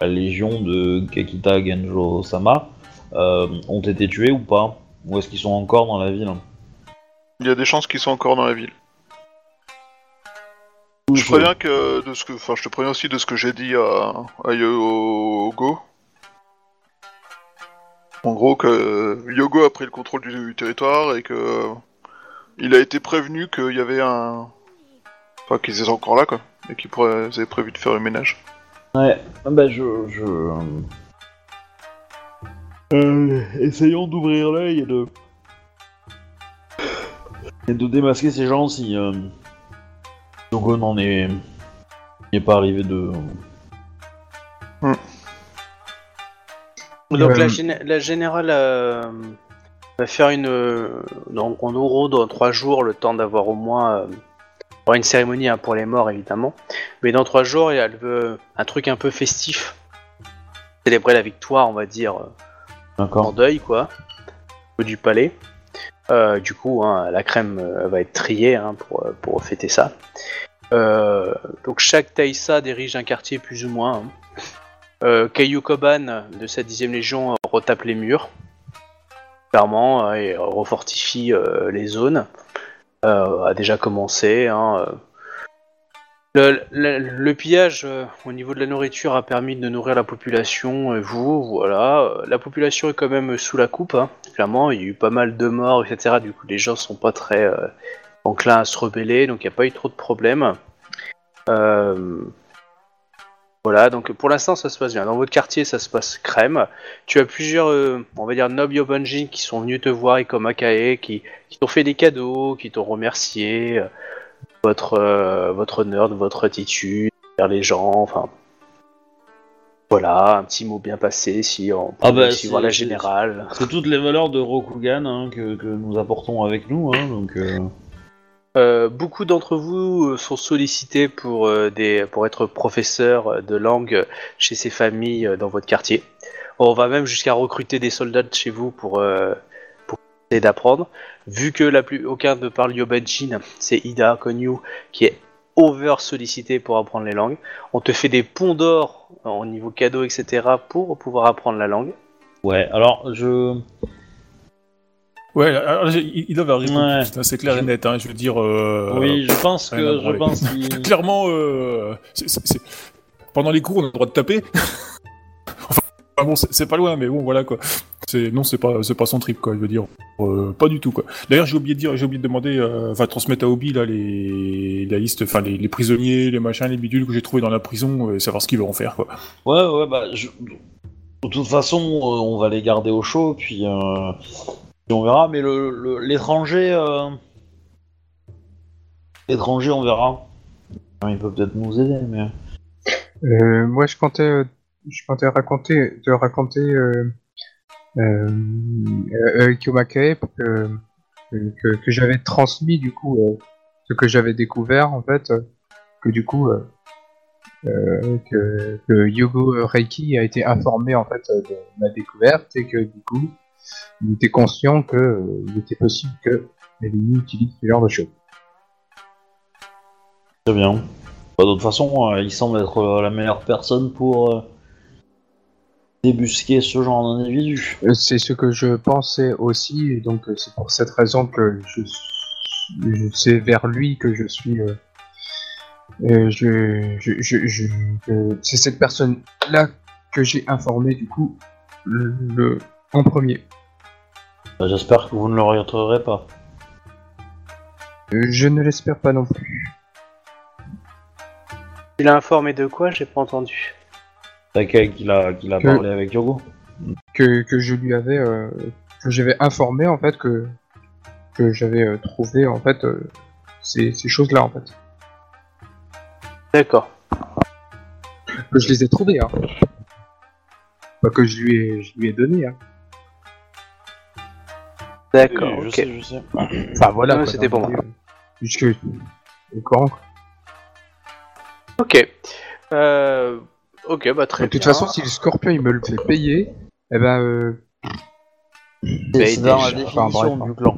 la légion de Kakita Genjo Sama euh, ont été tués ou pas, ou est-ce qu'ils sont encore dans la ville? Il y a des chances qu'ils soient encore dans la ville. Je préviens que de ce que, enfin, je te préviens aussi de ce que j'ai dit à, à Yogo. En gros, que Yogo a pris le contrôle du, territoire et que il a été prévenu qu'il y avait un, enfin, qu'ils étaient encore là, quoi, et qu'ils pourraient- avaient prévu de faire le ménage. Ouais, ah bah je. je... Euh, essayons d'ouvrir l'œil et de. Et de démasquer ces gens si. Euh... Yogo n'en est. n'est pas arrivé de. Donc Euh, la, géné- la générale euh, va faire une... euh, donc en gros, dans trois jours, le temps d'avoir au moins... euh, une cérémonie hein, pour les morts, évidemment. Mais dans trois jours, elle veut un truc un peu festif. Célébrer la victoire, on va dire, euh, en deuil, quoi. Au du palais. Euh, du coup, hein, la crème euh, va être triée hein, pour, pour fêter ça. Euh, donc chaque Taïsa dirige un quartier plus ou moins. Kaiju Koban de sa dixième légion retape les murs, clairement, euh, et refortifie euh, les zones. Euh, a déjà commencé. hein, euh. Le, pillage euh, au niveau de la nourriture a permis de nourrir la population. Et vous, voilà, Euh, la population est quand même sous la coupe. hein. Clairement, il y a eu pas mal de morts, etc. Du coup, les gens sont pas très euh, enclins à se rebeller, donc il n'y a pas eu trop de problèmes. Euh, voilà, donc pour l'instant ça se passe bien. Dans votre quartier ça se passe crème. Tu as plusieurs, euh, on va dire, nobles qui sont venus te voir et comme Akae, qui, qui t'ont fait des cadeaux, qui t'ont remercié, euh, votre, euh, votre honneur, de votre attitude vers les gens, enfin. Voilà, un petit mot bien passé si on peut Ah bah, voir la générale. C'est toutes les valeurs de Rokugan hein, que, que nous apportons avec nous, hein, donc. Euh, beaucoup d'entre vous euh, sont sollicités pour, euh, être professeurs de langue chez ces familles dans votre quartier. On va même jusqu'à recruter des soldats de chez vous pour, essayer d'apprendre. Vu que aucun ne parle Yobanjin, c'est Ida Konyu qui est over sollicité pour apprendre les langues. On te fait des ponts d'or au niveau cadeau, etc. pour pouvoir apprendre la langue. Ouais, alors je. Ouais, alors, j'ai- il il doit arriver, Ouais. c'est clair et net, hein, je veux dire... euh, oui, je pense que. Je pense qu'il. Clairement, euh, c'est- c'est- c'est- pendant les cours, on a le droit de taper. enfin, bon, c'est c'est pas loin, mais bon, voilà, quoi. C'est non, c'est pas, c'est pas son trip, quoi. Je veux dire, euh, pas du tout, quoi. D'ailleurs, j'ai oublié de dire, j'ai oublié de demander, euh, enfin, transmettre à Obi là les, la liste, enfin, les, les prisonniers, les machins, les bidules que j'ai trouvés dans la prison, euh, savoir ce qu'ils vont en faire, quoi. Ouais, ouais, bah. je- De toute façon, euh, on va les garder au chaud, puis. On verra, mais le- le- l'étranger. euh, L'étranger, on verra. Il peut peut-être nous aider, mais. Euh, moi, je comptais, euh, je comptais raconter, te raconter euh, que, que, j'avais transmis du coup ce que j'avais découvert en fait, que du coup que, Yogo Reiki a été informé en fait de ma découverte et que du coup il était conscient que euh, il était possible que utilise ce genre de choses. Très bien. Bah, de toute façon, euh, il semble être euh, la meilleure personne pour euh, débusquer ce genre d'individu. C'est ce que je pensais aussi, et donc c'est pour cette raison que je, suis- je- c'est vers lui que je suis. je, je, je, je- c'est cette personne-là que j'ai informé du coup le, le- en premier. Bah, J'espère que vous ne le regretterez pas. Euh, Je ne l'espère pas non plus. Tu l'as informé de quoi J'ai pas entendu. T'as quelqu'un qui l'a qui l'a Que- parlé avec Yogo Que, que je lui avais, euh, que j'avais informé en fait que que j'avais euh, trouvé en fait euh, ces, ces choses-là en fait. D'accord. Que je les ai trouvées. Hein. Pas que je lui ai, je lui ai donné. Hein. D'accord, Oui, je ok. sais, je sais. Enfin voilà. Ouais, quoi, c'était pour euh, Jusque au courant. quoi. Ok. Euh, ok, bah très De toute bien. façon, si le scorpion il me le fait payer, eh ben euh, C'est c'est dans la déjà. définition Enfin, bref. du clan.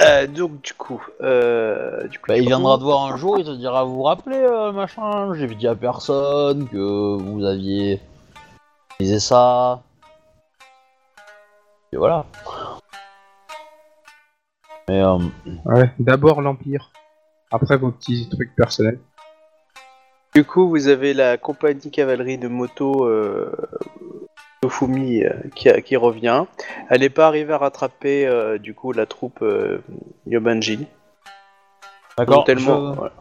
Euh, donc du coup, euh, du coup, Bah, du il coup- viendra te voir un jour, il te dira Vous vous rappelez, euh, machin, j'ai dit à personne que vous aviez utilisé ça. Et voilà. Mais euh, ouais, d'abord l'empire. après vos petits trucs personnels. Du coup, vous avez la compagnie cavalerie de moto euh, Tofumi euh, qui, a- qui revient. Elle n'est pas arrivée à rattraper euh, du coup la troupe euh, Yobanji. D'accord. Donc, tellement. Je, voilà.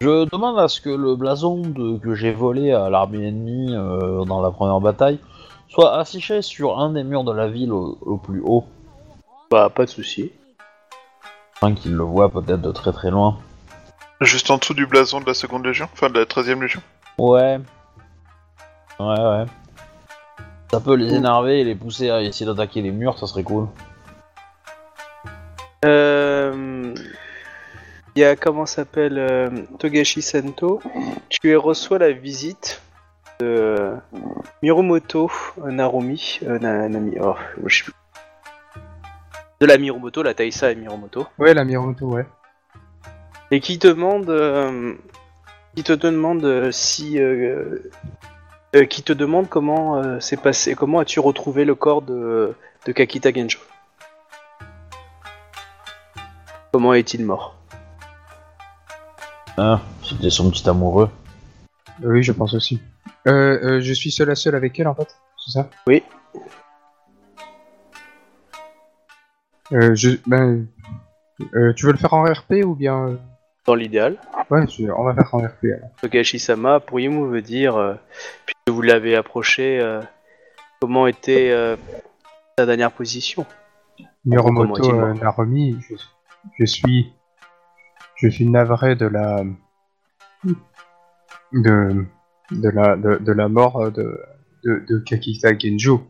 je demande à ce que le blason de, que j'ai volé à l'armée ennemie euh, dans la première bataille soit affiché sur un des murs de la ville au, au plus haut, Bah, pas de souci. afin qu'il le voit peut-être de très très loin. Juste en dessous du blason de la seconde légion, enfin de la 13ème légion. Ouais. Ouais, ouais. Ça peut les énerver et les pousser à essayer d'attaquer les murs, ça serait cool. Euh, Il y a comment s'appelle euh, Togashi Sento. Tu reçois la visite de euh, Mirumoto Narumi. euh. Oh, je sais plus. De la Mirumoto, la Taisa et Mirumoto. Ouais, la Miromoto, ouais. Et qui te demande. euh, qui te demande si. euh, euh, qui te demande comment euh, c'est passé. Comment as-tu retrouvé le corps de, de Kakita Genjo? Comment est-il mort? Hein, C'était son petit amoureux? Oui, je pense aussi. Euh, euh, je suis seul à seul avec elle, en fait, c'est ça? Oui. Euh, je, ben, euh, tu veux le faire en RP ou bien... euh, Dans l'idéal. Ouais, je- on va faire en RP. alors. Togashi-sama, pourriez-vous me dire, euh, puisque vous l'avez approché, euh, comment était euh, sa dernière position? Miromoto Comment euh, Narumi, je, je suis... Je suis navré de la... De, de, la, de, de la mort de, de, de Kakita Genjo.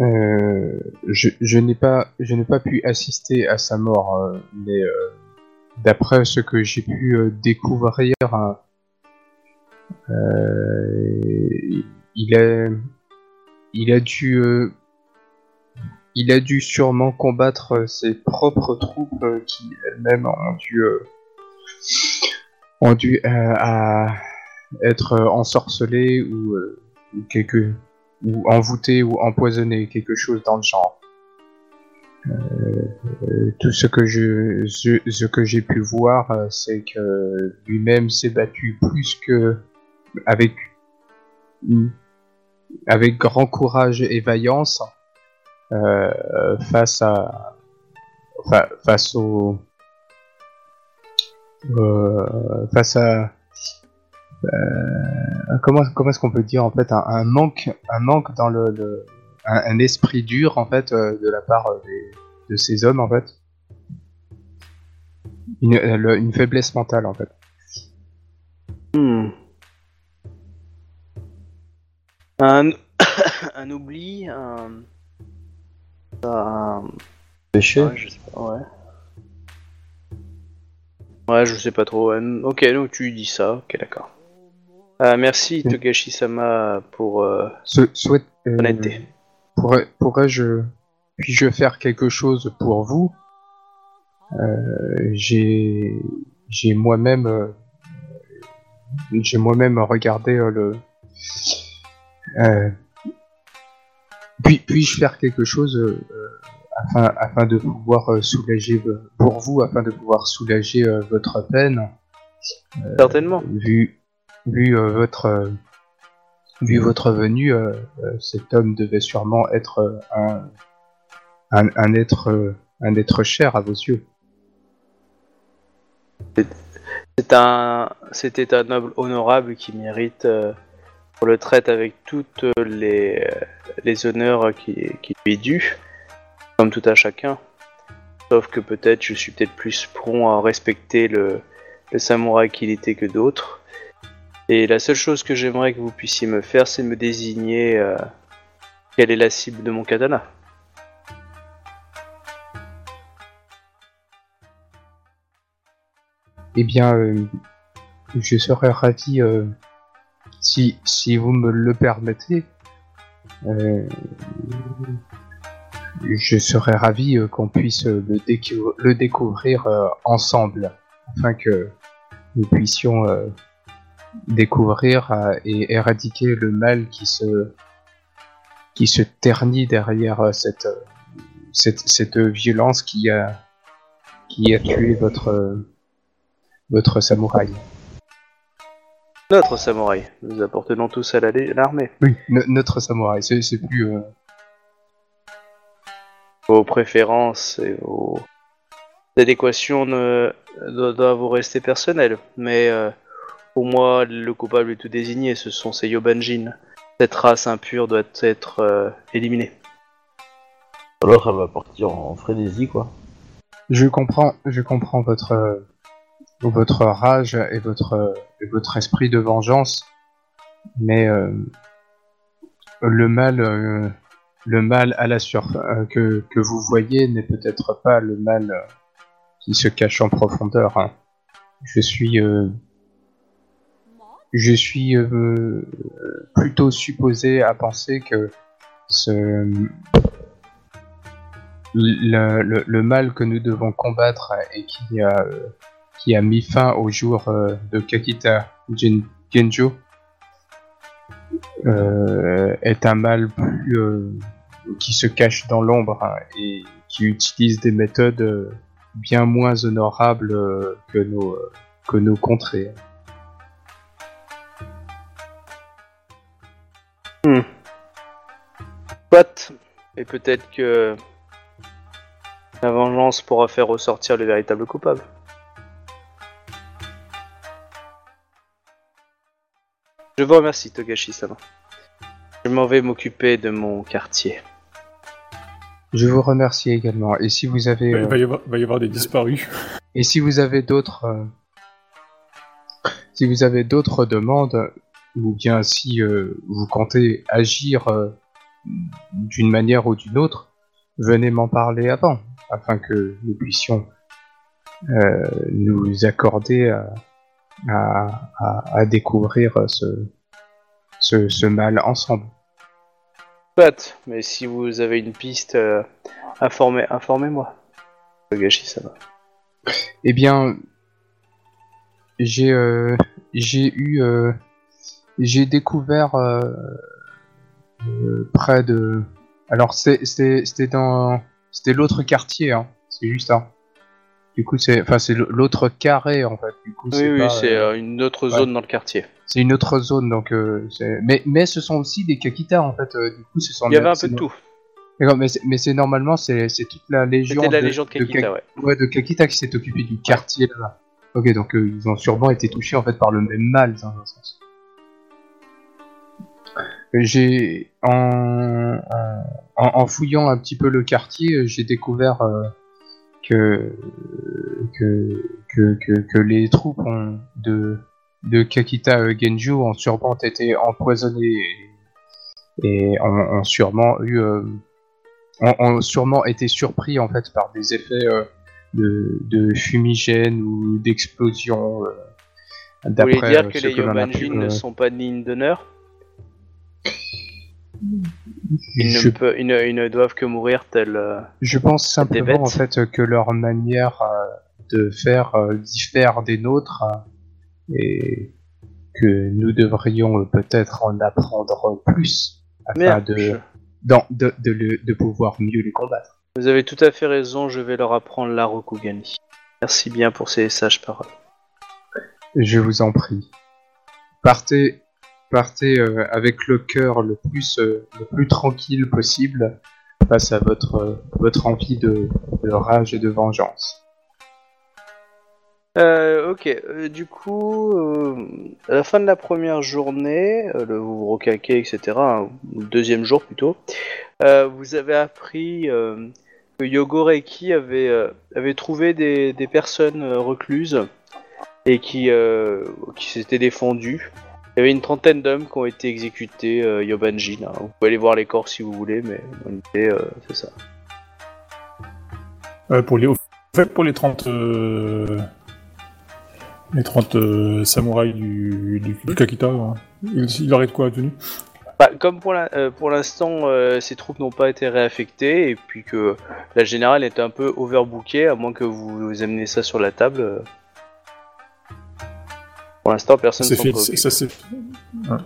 Euh, je je n'ai pas, pas pu assister à sa mort, euh, mais euh, d'après ce que j'ai pu euh, découvrir, hein, euh, il a, il a dû, euh, il a dû sûrement combattre euh, ses propres troupes euh, qui elles-mêmes ont dû, euh, ont dû euh, à être euh, ensorcelées ou, euh, ou quelque ou envoûtées ou empoisonnées, quelque chose dans le genre. Euh, euh, tout ce que je, ce, ce que j'ai pu voir, c'est que lui-même s'est battu plus que avec avec grand courage et vaillance euh, face à fa- face au euh, face à comment comment est-ce qu'on peut dire en fait un, un manque un manque dans le, le- un, un esprit dur en fait euh, de la part euh, des- de ces hommes en fait? Une, euh, le- une faiblesse mentale en fait Hmm. Un, un oubli, un... un- Péché Ouais, je sais pas, ouais. Ouais, je sais pas trop. Ok, donc tu dis ça, ok, d'accord. Euh, merci. Togashi-sama pour euh, Se, souhaite euh, l'honnêteté. pourrais, pourrais-je puis-je faire quelque chose pour vous? Euh, J'ai j'ai moi-même euh, j'ai moi-même regardé euh, le puis puis-je faire quelque chose afin afin de pouvoir soulager pour vous afin de pouvoir soulager votre peine? Certainement. vu vu euh, votre euh, vu votre venue euh, cet homme devait sûrement être un, un, un être un être cher à vos yeux. C'est un, c'était un noble honorable qui mérite euh, qu'on le traite avec toutes les, les honneurs qui, qui lui est dû, comme tout à chacun. Sauf que peut-être je suis peut-être plus prompt à respecter le, le samouraï qu'il était que d'autres. Et la seule chose que j'aimerais que vous puissiez me faire, c'est me désigner euh, quelle est la cible de mon katana. Eh bien, euh, je serais ravi euh, si si vous me le permettez. je serais ravi qu'on puisse le, décou- le découvrir ensemble, afin que nous puissions découvrir euh, et éradiquer le mal qui se qui se ternit derrière euh, cette, euh, cette cette violence qui a qui a tué votre votre samouraï. Notre samouraï. Nous appartenons tous à la- l'armée. Oui, no- notre samouraï, c'est plus... euh, Vos préférences et vos adéquations ne doivent vous rester personnelles. Mais euh, pour moi, le coupable est tout désigné. Ce sont ces Yobanjin. Cette race impure doit être euh, éliminée. L'autre, elle va partir en frénésie, quoi. Je comprends, je comprends votre euh, votre rage et votre euh, et votre esprit de vengeance, mais euh, le mal euh, le mal à la sur euh, que que vous voyez n'est peut-être pas le mal euh, qui se cache en profondeur. hein. Je suis euh, je suis euh, plutôt supposé à penser que ce le, le- le mal que nous devons combattre et qui a, qui a mis fin au jour euh, de Kakita Gen- Genjo euh, est un mal plus, euh, qui se cache dans l'ombre hein, et qui utilise des méthodes euh, bien moins honorables euh, que nos, que nos contrées. Soit, et peut-être que la vengeance pourra faire ressortir le véritable coupable. Je vous remercie, Togashi-sama. Je m'en vais m'occuper de mon quartier. Je vous remercie également. Et si vous avez, Il euh, va y avoir, va y avoir des disparus. Et si vous avez d'autres, euh, si vous avez d'autres demandes, ou bien si euh, vous comptez agir euh, d'une manière ou d'une autre, venez m'en parler avant, afin que nous puissions euh, nous accorder à, à, à- à découvrir ce, ce, ce mal ensemble. Soit, mais si vous avez une piste, euh, informez- informez-moi. Togashi-sama. Eh bien, j'ai euh, j'ai eu j'ai découvert près de alors c'était dans c'était l'autre quartier hein c'est juste ça. Du coup c'est enfin c'est l'autre carré en fait. Du coup Oui, c'est oui, c'est euh, euh, une autre ouais. zone dans le quartier. c'est une autre zone donc euh, mais mais ce sont aussi des Kakita en fait. euh, du coup ce sont Il y avait un c'est peu de tout. Mais c'est mais c'est normalement c'est toute la légion C'était la de- légende de Kakita, Kak- ouais. Ouais, de Kakita qui s'est occupé du quartier là-bas. Ok, donc euh, ils ont sûrement été touchés en fait par le même mal dans un sens. J'ai en, en, en fouillant un petit peu le quartier, j'ai découvert euh, que, que, que que que les troupes ont- de de Kakita euh, Genju ont sûrement été empoisonnées et, et ont, ont sûrement eu euh, ont, ont sûrement été surpris en fait par des effets euh, de, de fumigène ou d'explosion. Vous voulez dire que les Yobanjin ne sont pas dignes d'honneur? Ils je, ne, peu- ils ne- ils ne doivent que mourir tels... euh, je pense simplement en fait que leur manière euh, de faire euh, diffère des nôtres et que nous devrions peut-être en apprendre plus afin Merde, de, je- de, de, le- de pouvoir mieux les combattre. Vous avez tout à fait raison, je vais leur apprendre la Rokugani. Merci bien pour ces sages paroles. Je vous en prie. Partez, partez euh, avec le cœur le plus, euh, le plus tranquille possible face à votre, euh, votre envie de, de rage et de vengeance. Ok, du coup, à la fin de la première journée, le vous vous etc., hein, deuxième jour plutôt, vous avez appris que Yogoreki avait, avait trouvé des, des personnes recluses et qui, qui s'étaient défendues. Il y avait une trentaine d'hommes qui ont été exécutés, euh, Yobanjin. hein. Vous pouvez aller voir les corps si vous voulez, mais en réalité, euh, c'est ça. Euh, pour les, au fait, pour les 30, euh, les 30 euh, samouraïs du, du, du Kakita, hein, il, il aurait de quoi tenu Bah, comme pour l'instant, ces troupes n'ont pas été réaffectées et puis que la générale est un peu overbookée, à moins que vous amenez ça sur la table. Pour l'instant, personne C'est s'en ça c'est. Non,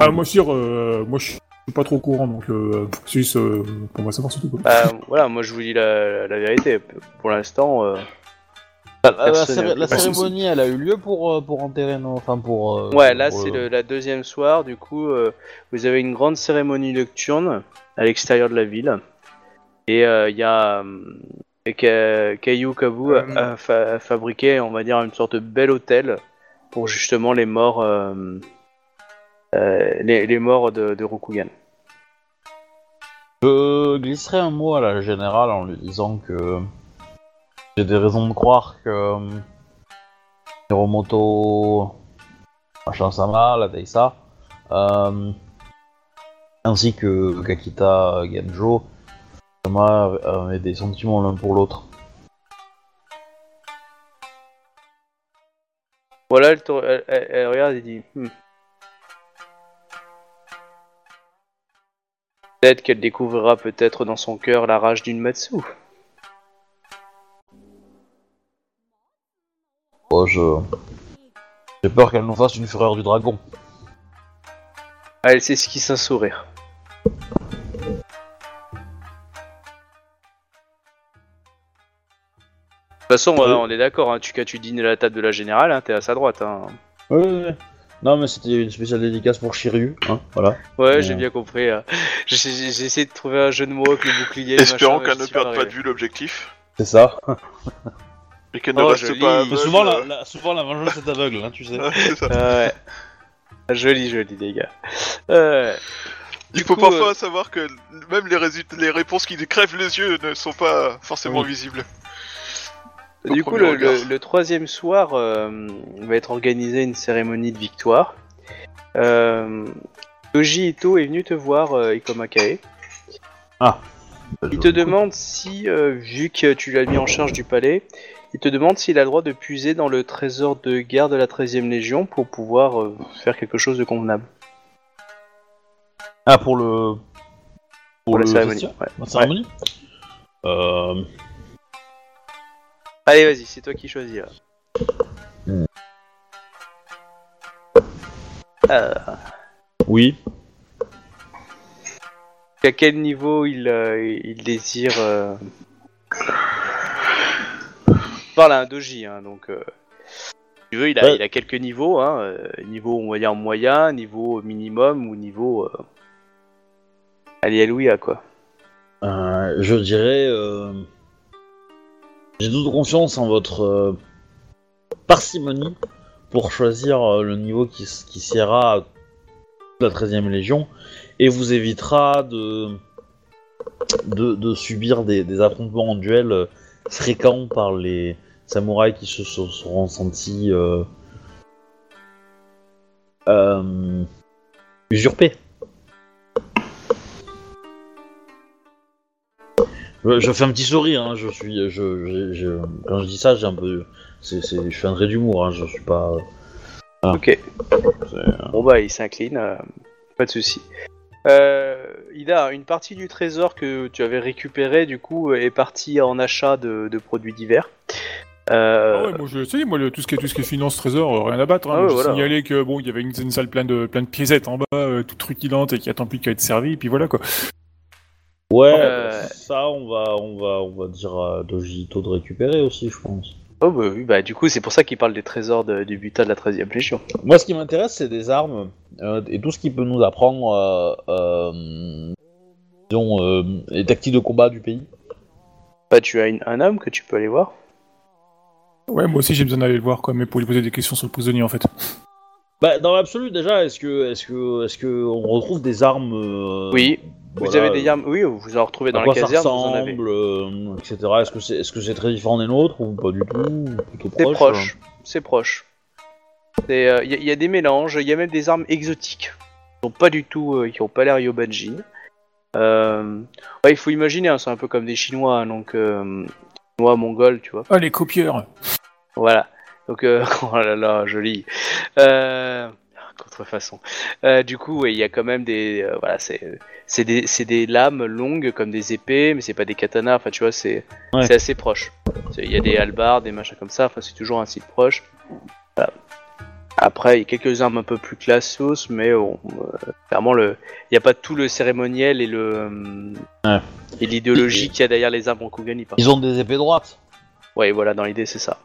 Ah, moi, je veux dire, euh, moi, je suis pas trop au courant, donc euh, c'est juste euh, pour moi savoir surtout. Quoi. Bah, voilà, moi je vous dis la, la vérité. Pour l'instant, euh, La, la- la cérémonie, elle a eu lieu pour, euh, pour enterrer nos... Enfin, pour... euh, Ouais, là c'est euh, la deuxième soir. Du coup, euh, vous avez une grande cérémonie nocturne à l'extérieur de la ville. Et euh, il y a Ka- Kayu Kabu a- a, fa- a fabriqué, on va dire, une sorte de bel hôtel pour justement les morts, euh, euh, les, morts de, de Rokugan. Je glisserai un mot à la générale en lui disant que j'ai des raisons de croire que euh, Hiromoto, machin sama, la Taisa, euh, ainsi que Kakita Genjo, avaient des sentiments l'un pour l'autre. Voilà, elle, te- elle- elle- elle regarde et dit Hmm. Peut-être qu'elle découvrira peut-être dans son cœur la rage d'une Matsu. Oh, je... J'ai peur qu'elle nous fasse une fureur du dragon. Ah, Elle s'esquisse un sourire. Toute façon, euh, on est d'accord, hein, tu, quand tu dînes à la table de la générale, hein, t'es à sa droite. Hein. Oui, oui, oui. Non, mais c'était une spéciale dédicace pour Shiryu, hein, voilà. Ouais, Ouais. j'ai bien compris. euh. J'ai essayé de trouver un jeu de mots avec le bouclier. Espérons machin, qu'elle ne perde pas de vue l'objectif. C'est ça. Et qu'elle ne Oh, reste joli. pas aveugle. Souvent, euh, la, la- souvent, la vengeance est aveugle, hein, tu sais. ouais, c'est ça. Ah ouais. Joli, joli, les gars. Euh, Il faut coup, parfois euh, savoir que même les, résultats, les réponses qui crèvent les yeux ne sont pas forcément Oui. visibles. Au Du coup, le, regard. le- le troisième soir, euh, va être organisé une cérémonie de victoire. Euh, Toji Ito est venu te voir, euh, Ikoma Kae. Il te demande si, euh, vu que tu l'as mis en charge du palais, il te demande s'il a le droit de puiser dans le trésor de guerre de la 13e Légion pour pouvoir euh, faire quelque chose de convenable. Ah, pour le. Pour la le cérémonie. ouais. La cérémonie Euh. Allez, vas-y, c'est toi qui choisis. là. Hmm. Euh, Oui. à quel niveau il, euh, il désire. Euh... Je parle à un doji, hein, donc. euh, si tu veux, il a, Ouais. il a quelques niveaux, hein, euh, niveau on va dire moyen, niveau minimum ou niveau. Euh... Alléluia quoi? Euh, je dirais. euh, J'ai toute confiance en votre euh, parcimonie pour choisir euh, le niveau qui, qui siera à la 13ème Légion et vous évitera de, de, subir des, affrontements en duel euh, fréquents par les samouraïs qui se se- seront sentis euh, usurpés. Je, fais un petit sourire, hein, je suis, je, je- je- quand je dis ça, j'ai un peu, c'est, c'est, je fais un trait d'humour, hein, je suis pas. Ok. c'est- Bon bah il s'incline, euh, pas de souci. Euh, Ida, une partie du trésor que tu avais récupéré du coup est partie en achat de, de produits divers. Euh, Ah ouais, moi je sais, moi le- tout ce qui est tout ce qui est finance trésor, euh, rien à battre. Hein. Ah ouais, J'ai voilà. signalé que bon, il y avait une, une salle pleine de plein de piécettes en bas, euh, toute rutilantes et qui attend plus qu'à être servie, et puis voilà quoi. Ouais, Euh, bah, ça, on va, on va, on va dire à Dojito de récupérer aussi, je pense. Oh bah oui, bah du coup c'est pour ça qu'il parle des trésors de- du butin de la 13e Légion. Moi, ce qui m'intéresse, c'est des armes euh, et tout ce qui peut nous apprendre, euh, euh, disons, euh, les tactiques de combat du pays. Bah tu as une- un homme que tu peux aller voir. Ouais, moi aussi j'ai besoin d'aller le voir quoi, mais pour lui poser des questions sur le prisonnier en fait. Bah, dans l'absolu, déjà, est-ce que, est-ce que, est-ce que on retrouve des armes euh, Oui, vous voilà, avez des armes, oui, vous en retrouvez dans à la quoi ça caserne, vous en avez. ressemble, euh, etc. Est-ce que c'est, est-ce que c'est très différent des nôtres ou pas du tout ou Plutôt C'est proche. c'est proche. Il y, a- y a des mélanges, il y a même des armes exotiques. Qui ont pas du tout, euh, qui ont pas l'air Yobanjin. Euh, ouais, il faut imaginer, hein, c'est un peu comme des Chinois, hein, donc euh, Chinois, Mongols, tu vois. Ah les copieurs Voilà. Donc, euh, oh là là, joli. Euh, contrefaçon. Euh, du coup, ouais, il y a quand même des, euh, voilà, c'est, c'est des, c'est des lames longues comme des épées, mais c'est pas des katanas. Enfin, tu vois, c'est, Ouais. c'est assez proche. Il y a des halbards, des machins comme ça. Enfin, c'est toujours un style proche. Voilà. Après, il y a quelques armes un peu plus classos, mais bon, euh, clairement, le, il n'y a pas tout le cérémoniel et le, euh, Ouais. et l'idéologie qu'il y a derrière les armes il part. Ils ont des épées droites. Ouais, voilà, dans l'idée, c'est ça.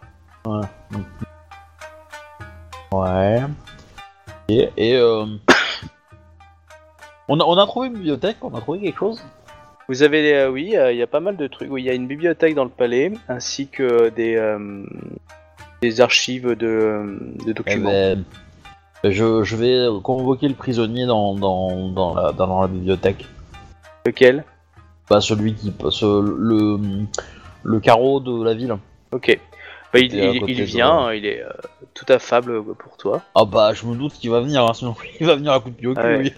Ouais. Et, et euh, on, a, on a trouvé une bibliothèque, on a trouvé quelque chose Vous avez, euh, oui, euh, il y a pas mal de trucs. Oui, il y a une bibliothèque dans le palais, ainsi que des, euh, des archives de, euh, de Eh documents. ben, je, je vais convoquer le prisonnier dans, dans, dans, la, dans la bibliothèque. Lequel? Pas celui qui. ce- le, le carreau de la ville. Ok. Bah, il, de- vient, il est euh, tout affable pour toi. Ah bah, je me doute qu'il va venir, hein, sinon il va venir à coup de pied au cul, Ah ouais.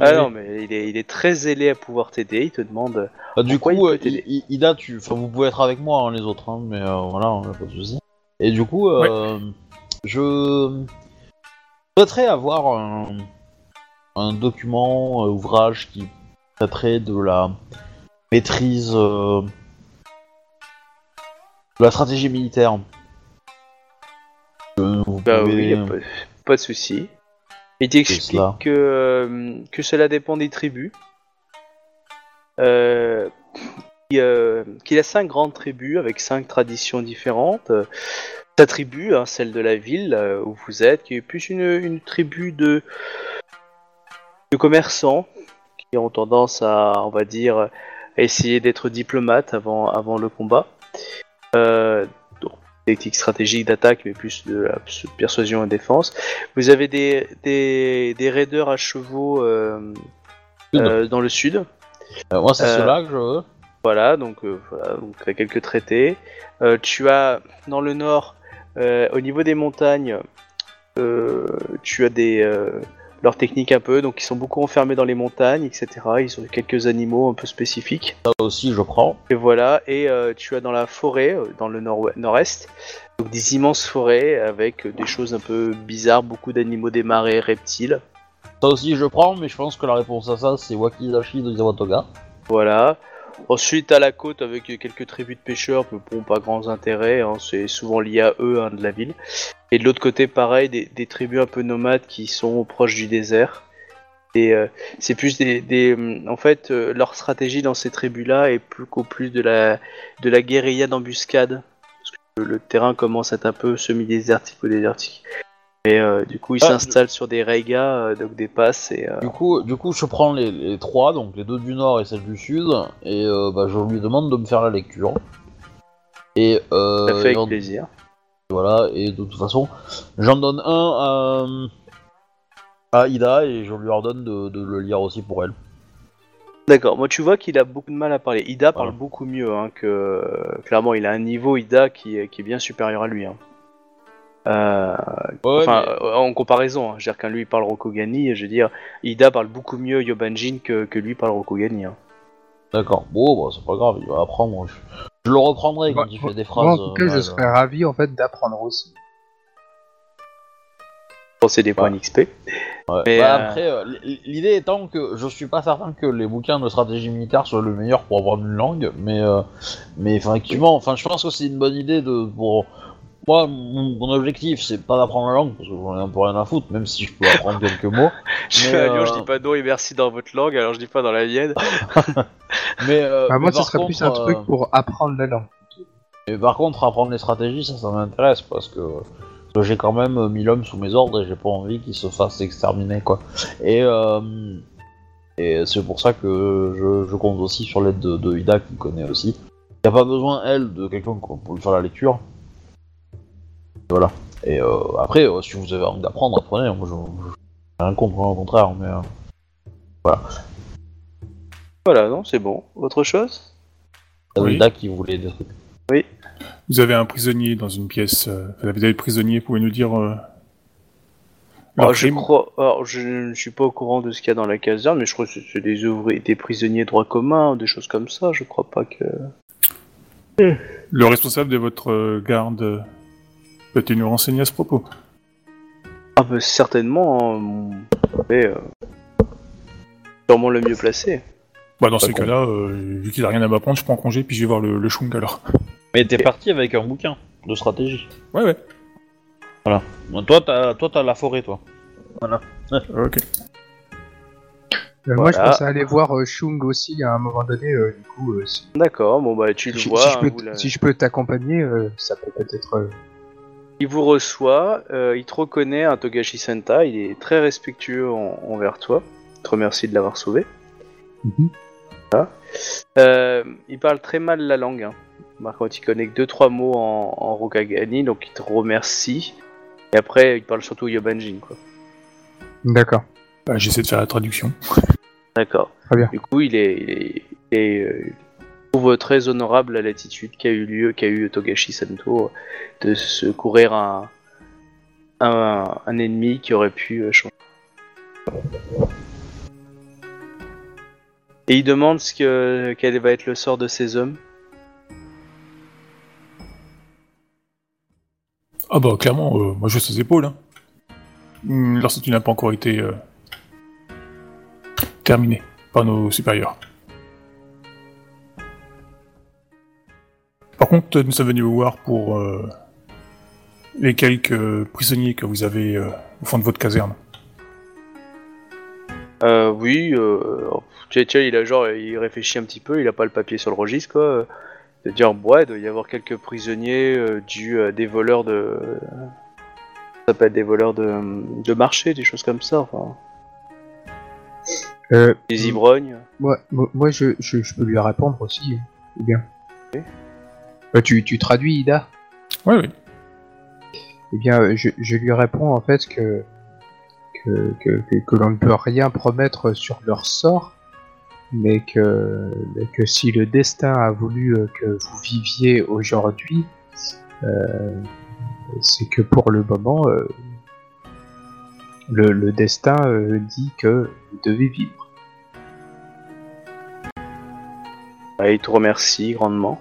Ah non, mais il est, il est très zélé à pouvoir t'aider. Il te demande. Bah, du il coup, peut euh, Ida, tu, enfin, vous pouvez être avec moi, hein, les autres, hein, mais euh, voilà, a pas de souci. Et du coup, euh, je souhaiterais avoir un, un document, euh, ouvrage qui traiterait de la maîtrise euh, de la stratégie militaire. Euh, vous Bah pouvez- oui, y a pas, pas de souci. Il t'explique que, euh, que cela dépend des tribus. Euh, qu'il euh, a cinq grandes tribus avec cinq traditions différentes. Euh, Sa tribu, hein, celle de la ville euh, où vous êtes, qui est plus une, une tribu de, de commerçants qui ont tendance à, on va dire, à essayer d'être diplomates avant, avant le combat. Euh, donc, tactique stratégique d'attaque, mais plus de la persuasion et défense. Vous avez des, des, des raiders à chevaux euh, euh, dans le sud. Moi, c'est cela que je veux. Voilà, donc voilà, donc quelques traités. Tu as dans le nord, au niveau des montagnes, tu as des leurs techniques un peu, donc ils sont beaucoup enfermés dans les montagnes, etc. Ils ont quelques animaux un peu spécifiques. Ça aussi, je prends. Et voilà, et euh, tu as dans la forêt, euh, dans le nord- nord-est, donc des immenses forêts avec euh, des choses un peu bizarres, beaucoup d'animaux des marais, reptiles. Ça aussi, je prends, mais je pense que la réponse à ça, c'est Wakizashi de Yawatoga. Voilà. Ensuite, à la côte, avec quelques tribus de pêcheurs, bon, pas grands intérêts, hein, c'est souvent lié à eux, hein, de la ville. Et de l'autre côté, pareil, des, tribus un peu nomades qui sont proches du désert. Et euh, c'est plus des, des- En fait, euh, leur stratégie dans ces tribus-là est plus qu'au plus de la, de la guérilla d'embuscade. Parce que le terrain commence à être un peu semi-désertique ou désertique. Et euh, du coup, ils Ah, s'installent sur des raigas, euh, donc des passes, et... euh, Du coup, du coup, je prends les, les trois, donc les deux du nord et celle du sud, et euh, bah, je lui demande de me faire la lecture. Et euh, ça fait en- avec plaisir. voilà, et de toute façon, j'en donne un à, à Ida et je lui ordonne de, de le lire aussi pour elle. D'accord, moi tu vois qu'il a beaucoup de mal à parler. Ida parle Voilà. beaucoup mieux, hein, que clairement il a un niveau Ida qui est, qui est bien supérieur à lui. hein. Euh, Ouais, enfin, mais- euh, en comparaison, hein. je veux dire qu'un lui parle Rokogani, je veux dire, Ida parle beaucoup mieux Yobanjin que, que lui parle Rokogani. hein. D'accord, bon, bah, c'est pas grave, il va apprendre. Je, je le reprendrai quand Moi- il fait des Moi, phrases. en tout cas, euh, je serais ravi en fait d'apprendre aussi. Bon, c'est des points d'XP. Ouais. Mais, Bah, euh, Après, euh, l'idée étant que je suis pas certain que les bouquins de stratégie militaire soient le meilleur pour apprendre une langue, mais euh, mais effectivement, enfin, je pense que c'est une bonne idée de pour moi mon, mon objectif c'est pas d'apprendre la langue parce que j'en ai un peu rien à foutre, même si je peux apprendre quelques mots. Je Mais, vais à Lyon, euh, je dis pas non et merci dans votre langue, alors je dis pas dans la mienne. Mais euh, Bah, moi, mais ce serait plus un truc euh, pour apprendre la langue. Mais par contre, apprendre les stratégies, ça, ça m'intéresse parce que, j'ai quand même mis l'homme sous mes ordres et j'ai pas envie qu'il se fasse exterminer, quoi. Et, euh, et c'est pour ça que je, je compte aussi sur l'aide de, de Ida qui connaît aussi. Il n'y a pas besoin, elle, de quelqu'un pour lui faire la lecture. Voilà. Et euh, après, euh, si vous avez envie d'apprendre, apprenez. Moi, je, je, j'ai rien contre, au contraire, mais. euh, Voilà, non, c'est bon. Autre chose? C'est Oui. Ida qui voulait des trucs. Vous avez un prisonnier dans une pièce. vous avez le prisonnier, pouvez nous dire. Euh, Alors, je crime? crois, alors, je ne suis pas au courant de ce qu'il y a dans la caserne, mais je crois que c'est des ouvriers, des prisonniers droit commun, des choses comme ça. Je crois pas que. Le responsable de votre euh, garde. Peut-il nous renseigner à ce propos Ah bah certainement, hein, mais, euh, sûrement le mieux placé. Bah, dans ces cas-là, euh, vu qu'il a rien à m'apprendre, je prends congé puis je vais voir le, le Shung alors. Mais t'es parti avec un bouquin de stratégie. Ouais, ouais. Toi, t'as, toi, t'as la forêt, toi. Ok. Euh, Moi, je Voilà. pensais aller voir euh, Shung aussi à un moment donné. euh, du coup, euh, si, D'accord, bon bah tu le si- vois. si je hein, peux, vous la- si je peux t'accompagner, euh, ça peut peut-être. euh, Il vous reçoit, euh, il te reconnaît, un Togashi Senta, il est très respectueux en- envers toi. Il te remercie de l'avoir sauvé. Mhm. Euh, il parle très mal la langue. Hein. Par contre, il connaît que deux trois mots en, en Rokagani, donc il te remercie. Et après, il parle surtout Yobanjin, quoi. D'accord. Bah, J'essaie de faire la traduction. D'accord. Très bien. Du coup, il est, il est, il est, euh, très honorable la l'attitude qu'a eu lieu, qu'a eu Togashi Sento de secourir un, ennemi qui aurait pu euh, changer. Et il demande ce que, quel va être le sort de ces hommes. Ah bah clairement, euh, moi je ses épaules. Hein. Leur statut n'a pas encore été euh, terminé par nos supérieurs. Par contre, nous sommes venus vous voir pour euh, les quelques prisonniers que vous avez euh, au fond de votre caserne. Euh, oui, euh, tiens, tiens, il a genre, il réfléchit un petit peu, il a pas le papier sur le registre, quoi. De dire, ouais, il doit y avoir quelques prisonniers euh, dus à des voleurs de. Ça s'appelle des voleurs de, de marché, des choses comme ça, enfin. Euh, Des ivrognes. moi, moi, moi, je, je, je peux lui répondre aussi. hein. Ou bien. Euh, tu, tu traduis, Ida Oui, oui. Eh bien, euh, je, je lui réponds en fait que que, que, que, que l'on ne peut rien promettre sur leur sort, mais que, mais que si le destin a voulu euh, que vous viviez aujourd'hui, euh, c'est que pour le moment, euh, le, le destin euh, dit que vous devez vivre. Ouais, il te remercie grandement.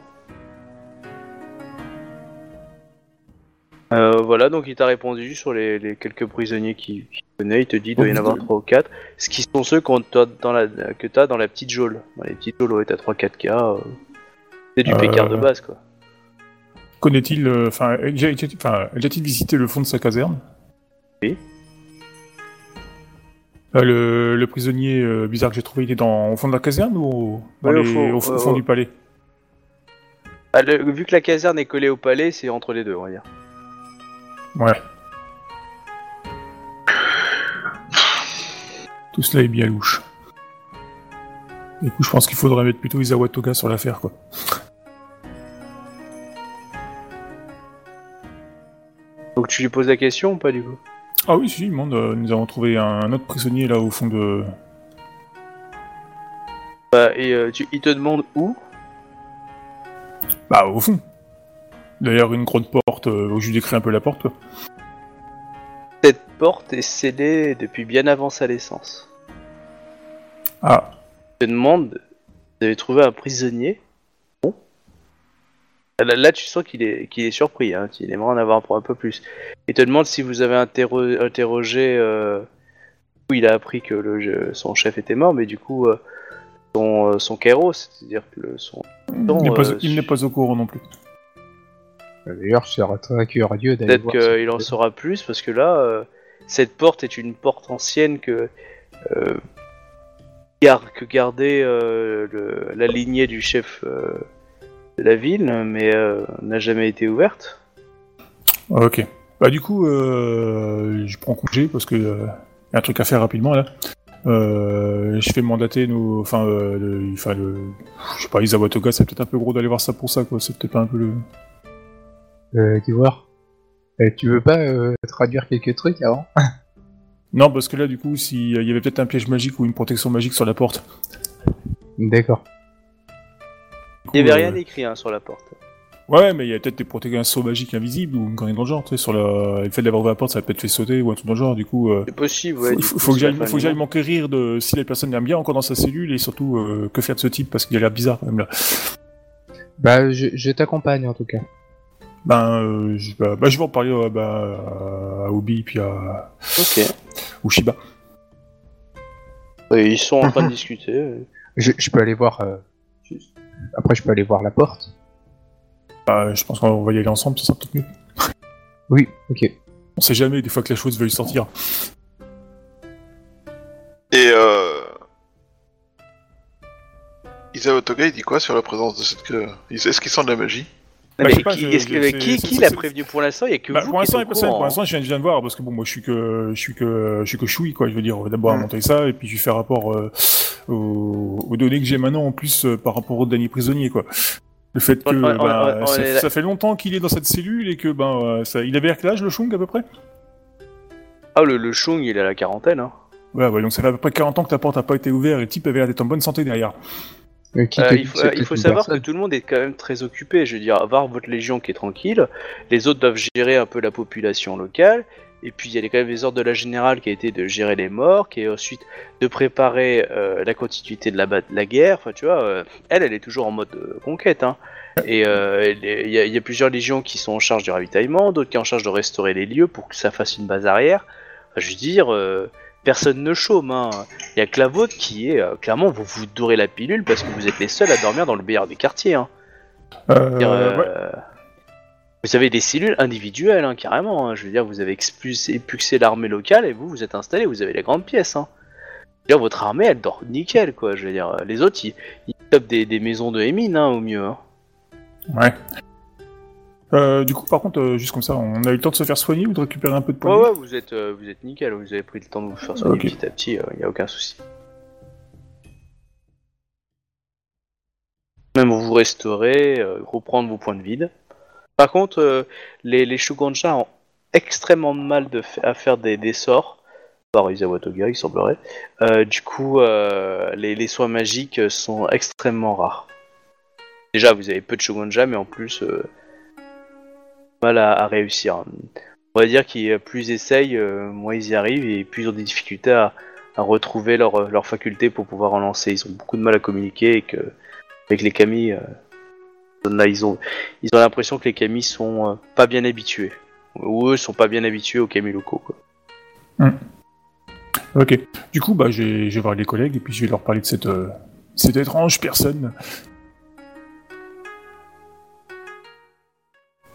Euh, voilà, donc il t'a répondu sur les, les quelques prisonniers qui, qui venaient. Il te dit qu'il doit y en avoir 3 ou 4. Ce qui sont ceux qu'on t'a dans la, que t'as dans la petite geôle. Dans les petites geôles, ouais, t'as 3-4 cas. euh, c'est du Euh, pécard de base, quoi. Connaît-il, enfin, a déjà été- enfin, a déjà-t-il visité le fond de sa caserne? Oui. Euh, le, le prisonnier euh, bizarre que j'ai trouvé, il est dans, au fond de la caserne ou au- dans Ouais, au les- fond, au, fond- euh, fond au- du palais? Ah, le- vu que la caserne est collée au palais, c'est entre les deux, on va dire. Ouais. Tout cela est bien louche. Du coup, je pense qu'il faudrait mettre plutôt Isawa Toga sur l'affaire, quoi. Donc tu lui poses la question ou pas du coup? Ah oui, si, il demande, euh, nous avons trouvé un, autre prisonnier là au fond de. bah, Et euh, tu- il te demande où? Bah, au fond. D'ailleurs, une grande porte, euh, je lui décris un peu la porte, quoi. Cette porte est scellée depuis bien avant sa naissance. Ah, Il te demande, vous avez trouvé un prisonnier? Bon. Là, là, tu sens qu'il est, qu'il est surpris, hein, qu'il aimerait en avoir un peu plus. Il te demande si vous avez interro- interrogé euh, où il a appris que le, jeu- son chef était mort, mais du coup, euh, son, euh, son Kairos, c'est-à-dire que le, son... il Non, n'est pas, euh, il n'est pas au courant non plus. D'ailleurs, je serais très curieux d'aller Peut-être voir. qu'il en saura plus parce que là, euh, cette porte est une porte ancienne que euh, gar- que gardait euh, le- la lignée du chef euh, de la ville, mais euh, n'a jamais été ouverte. Ah, Ok. Bah, du coup, euh, je prends congé parce que euh, y a un truc à faire rapidement là. Euh, je fais mandater nos. Enfin, euh, le, enfin le. Je sais pas, Isawa Toga, c'est peut-être un peu gros d'aller voir ça pour ça, quoi. C'est peut-être pas un peu le. Euh, tu vois Euh, Tu veux pas euh, traduire quelques trucs avant? Non, parce que là, du coup, s'il y avait peut-être un piège magique ou une protection magique sur la porte. D'accord. Il n'y avait euh, rien écrit hein, sur la porte. Ouais, mais il y a peut-être des protections magiques invisibles ou une connerie dans le genre, tu sais, sur la... le fait d'avoir ouvert la porte, ça a peut-être fait sauter ou un truc dans le genre, du coup, euh, C'est possible, ouais. faut- coup, faut que j'aille, faut que m'enquérir de si la personne est bien encore dans sa cellule et surtout, euh, que faire de ce type parce qu'il a l'air bizarre quand même là. Bah, je, je t'accompagne en tout cas. Ben, euh, je, bah, bah, je vais en parler euh, bah, à Obi puis à Ok. Ushiba. Et ils sont en train de discuter. Je, je peux aller voir. euh, Après, je peux aller voir la porte. Bah, je pense qu'on va y aller ensemble, ça sera peut-être mieux. Oui, ok. On sait jamais, des fois que la chose veuille sortir. Et euh... Isawa Toga, il dit quoi sur la présence de cette... que- Est-ce qu'il sent de la magie? Bah, pas, qui, je- que- l'a prévenu pour l'instant? Il y a que Bah, vous pour l'instant, au il y a personne. courant, Pour hein. l'instant, je viens, de voir parce que bon, moi, je suis que, je suis que, je suis que chouille, quoi. Je veux dire, d'abord à Mm. monter ça et puis je vais faire rapport euh, aux, aux données que j'ai maintenant en plus euh, par rapport aux derniers prisonniers, quoi. Le fait que On- bah, on- on ça, fait longtemps qu'il est dans cette cellule et que ben, euh, ça, il avait quel âge le Chung à peu près? Ah, le, le Chung, il est à la quarantaine. Hein. Ouais, ouais, donc ça fait à peu près 40 ans que ta porte a pas été ouverte et le type avait l'air d'être en bonne santé derrière. Euh, qui Euh, il faut, euh, il faut savoir personne. que tout le monde est quand même très occupé. Je veux dire, avoir votre légion qui est tranquille, les autres doivent gérer un peu la population locale, et puis il y a quand même les ordres de la générale qui a été de gérer les morts, qui est ensuite de préparer euh, la continuité de la, ba- de la guerre. Enfin, tu vois, euh, elle, elle est toujours en mode conquête. Hein. Et il y, a- il y a plusieurs légions qui sont en charge du ravitaillement, d'autres qui sont en charge de restaurer les lieux pour que ça fasse une base arrière. Enfin, je veux dire, personne ne chôme. Hein. Il y a que la vôtre qui est, euh, clairement, vous vous dorez la pilule parce que vous êtes les seuls à dormir dans le meilleur des quartiers. Hein. Euh, euh, ouais. Vous avez des cellules individuelles, hein, carrément. hein. Je veux dire, vous avez expulsé, l'armée locale et vous, vous êtes installé, vous avez la grande pièce. Je veux dire, votre armée, elle dort nickel, quoi. Je veux dire, les autres, ils, ils tapent des, des maisons de Hémine, au mieux. Ouais. Euh, du coup, par contre, euh, juste comme ça, on a eu le temps de se faire soigner ou de récupérer un peu de points Ouais, de ouais, vous êtes, euh, vous êtes nickel. Vous avez pris le temps de vous faire soigner Ok. petit à petit. Il n'y a aucun souci. Même vous restaurez, euh, reprendre vos points de vide. Par contre, euh, les, les ont extrêmement de mal de fa- à faire des, des sorts. Par Isawa Toga, il semblerait. Euh, du coup, euh, les, les soins magiques sont extrêmement rares. Déjà, vous avez peu de Shugonja, mais en plus, euh, mal à, réussir. On va dire qu'ils plus essayent, euh, moins ils y arrivent et plus ils ont des difficultés à, retrouver leur, leur faculté pour pouvoir en lancer. Ils ont beaucoup de mal à communiquer et que avec les Kami, euh, ils ont ils ont l'impression que les Kami sont euh, pas bien habitués ou eux sont pas bien habitués aux Kami locaux. Quoi. Ok. Du coup, bah, je vais, voir les collègues et puis je vais leur parler de cette, euh, cette étrange personne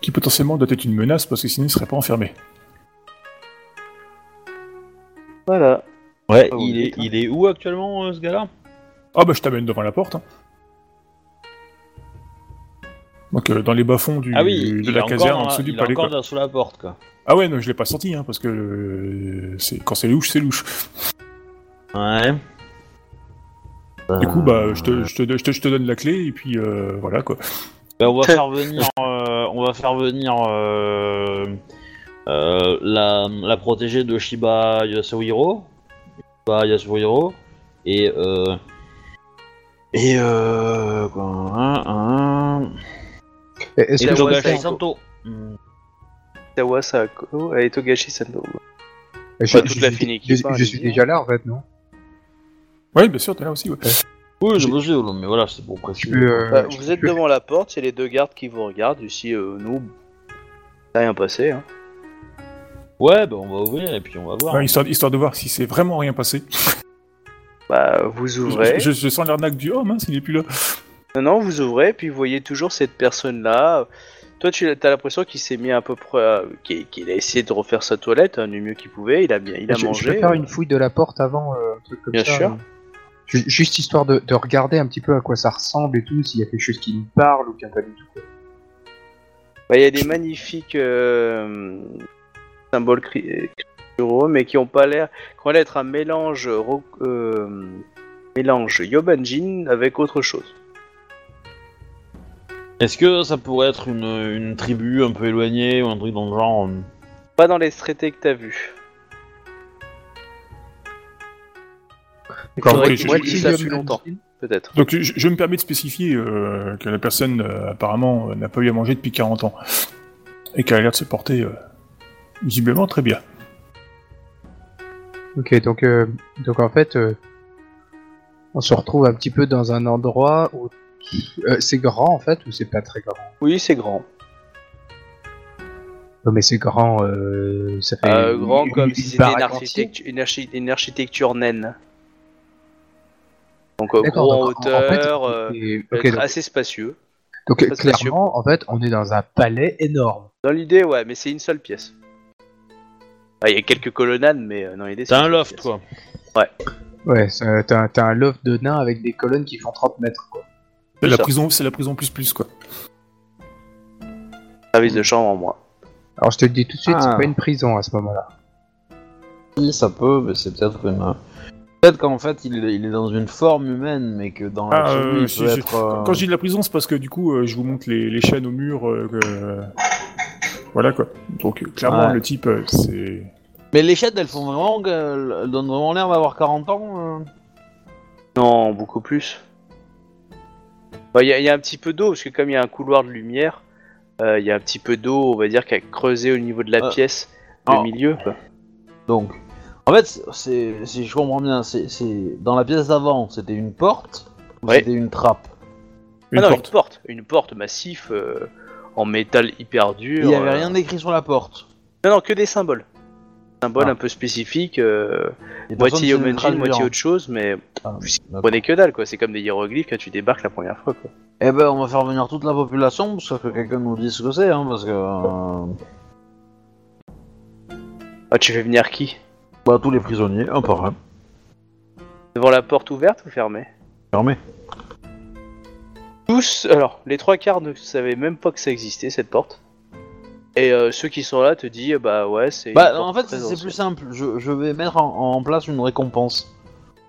qui potentiellement doit être une menace parce que sinon il serait pas enfermé. Voilà. Ouais, Ah, il, est, putain. il est où actuellement, euh, ce gars-là? Ah bah je t'amène devant la porte. hein. Donc euh, dans les bas-fonds du, Ah oui, de il la caserne en dessous du il est palais. encore quoi. là sous la porte, quoi. Ah ouais, non, je l'ai pas sorti hein, parce que euh, c'est quand c'est louche, c'est louche. Ouais. Du coup, bah je te, je te, je te, je te donne la clé et puis euh, voilà quoi. Ben, on va faire venir, euh, on va faire venir euh, euh, la, la protégée de Shiba Yasuhiro, Shiba Yasuhiro, et euh, et euh, quoi, hein, hein, et que Togashi Santo. Santo. Tawasako et Togashi je, je, hein, je suis déjà là en fait, non? Ouais, bien sûr, t'es là aussi. Ouais. Oui, c'est mais voilà, c'est pour préciser. Euh, Bah, vous êtes devant la porte, il a les deux gardes qui vous regardent. Ici, euh, nous, ça rien passé. Hein. Ouais, ben on va ouvrir et puis on va voir. Ouais, histoire, histoire de voir si c'est vraiment rien passé. Bah, vous ouvrez. je- je sens l'arnaque du homme, hein, s'il est plus là. Non, non, vous ouvrez, puis vous voyez toujours cette personne-là. Toi, tu as l'impression qu'il s'est mis à peu près. à- qu'il qu'il a essayé de refaire sa toilette hein, du mieux qu'il pouvait. Il a bien, il a je, je mangé. peux faire euh, une fouille de la porte avant, euh, un truc comme Bien ça. sûr. Juste histoire de, de regarder un petit peu à quoi ça ressemble et tout, s'il y a quelque chose qui me parle ou qu'il n'y a pas du tout. quoi. bah, il y a des magnifiques euh, symboles cruraux, mais qui ont pas l'air. qui ont l'air d'être un mélange. ro- euh, mélange Yobanjin avec autre chose. Est-ce que ça pourrait être une, une tribu un peu éloignée ou un truc dans le genre euh, Pas dans les traités que t'as vus. D'accord, je- moi, je- je dise je- ça je- depuis longtemps, peut-être. Donc je, je me permets de spécifier euh, que la personne euh, apparemment euh, n'a pas eu à manger depuis 40 ans et qu'elle a l'air de se porter euh, visiblement très bien. Ok, donc, euh, donc en fait, euh, on se retrouve un petit peu dans un endroit où euh, c'est grand en fait ou c'est pas très grand? Oui, c'est grand. Non, mais c'est grand, euh, ça fait. Euh, grand une- comme une si c'était une, baraque architecture, une, archi- une architecture naine. Donc euh, gros en fait, hauteur, euh, donc, assez spacieux. donc, spacieux. clairement, en fait, on est dans un palais énorme. Dans l'idée, ouais, mais c'est une seule pièce. Ah, Il y a quelques colonnades, mais euh, dans l'idée, c'est T'as un loft, pièce. quoi. Ouais, ça- t'as un loft de nain avec des colonnes qui font 30 mètres. Quoi. C'est la ça. prison, c'est la prison plus plus quoi. Service de chambre en moins. Alors je te le dis tout de suite, Ah. c'est pas une prison à ce moment-là. Si, ça peut, mais c'est peut-être une. Peut-être qu'en fait il, est- il est dans une forme humaine, mais que dans Ah, euh, il si, peut j'ai- être. euh, Quand je dis de la prison, c'est parce que du coup, euh, je vous montre les, les chaînes au mur. euh, que- Voilà quoi. Donc clairement, Ouais. le type, euh, c'est. Mais les chaînes, elles font vraiment. Elles donnent vraiment l'air d'avoir 40 ans. euh. Non, beaucoup plus. Bah, Il y, a- il y a un petit peu d'eau, parce que comme il y a un couloir de lumière, euh, il y a un petit peu d'eau, on va dire, qui a creusé au niveau de la pièce, le milieu. Quoi. Donc, en fait, c'est si je comprends bien, c'est c'est- dans la pièce d'avant, c'était une porte ou Ouais. c'était une trappe. Une ah non, porte. une porte, une porte massif euh, en métal hyper dur. Il n'y avait euh. rien d'écrit sur la porte. Non, non, que des symboles. Symboles Ah. un peu spécifiques, euh, Et personne moitié traduire. moitié autre chose, mais Ah, d'accord. prenez que dalle, quoi. C'est comme des hiéroglyphes quand tu débarques la première fois, quoi. Eh ben, on va faire venir toute la population pour que quelqu'un nous dise ce que c'est, hein, parce que euh, Ah, tu fais venir qui? Bah, tous les prisonniers, un par un, Devant la porte ouverte ou fermée fermés. Tous, alors, les trois quarts ne savaient même pas que ça existait, cette porte. Et euh, ceux qui sont là te disent, bah ouais, c'est. Bah, en fait, c'est plus simple. Je, je vais mettre en, en place une récompense.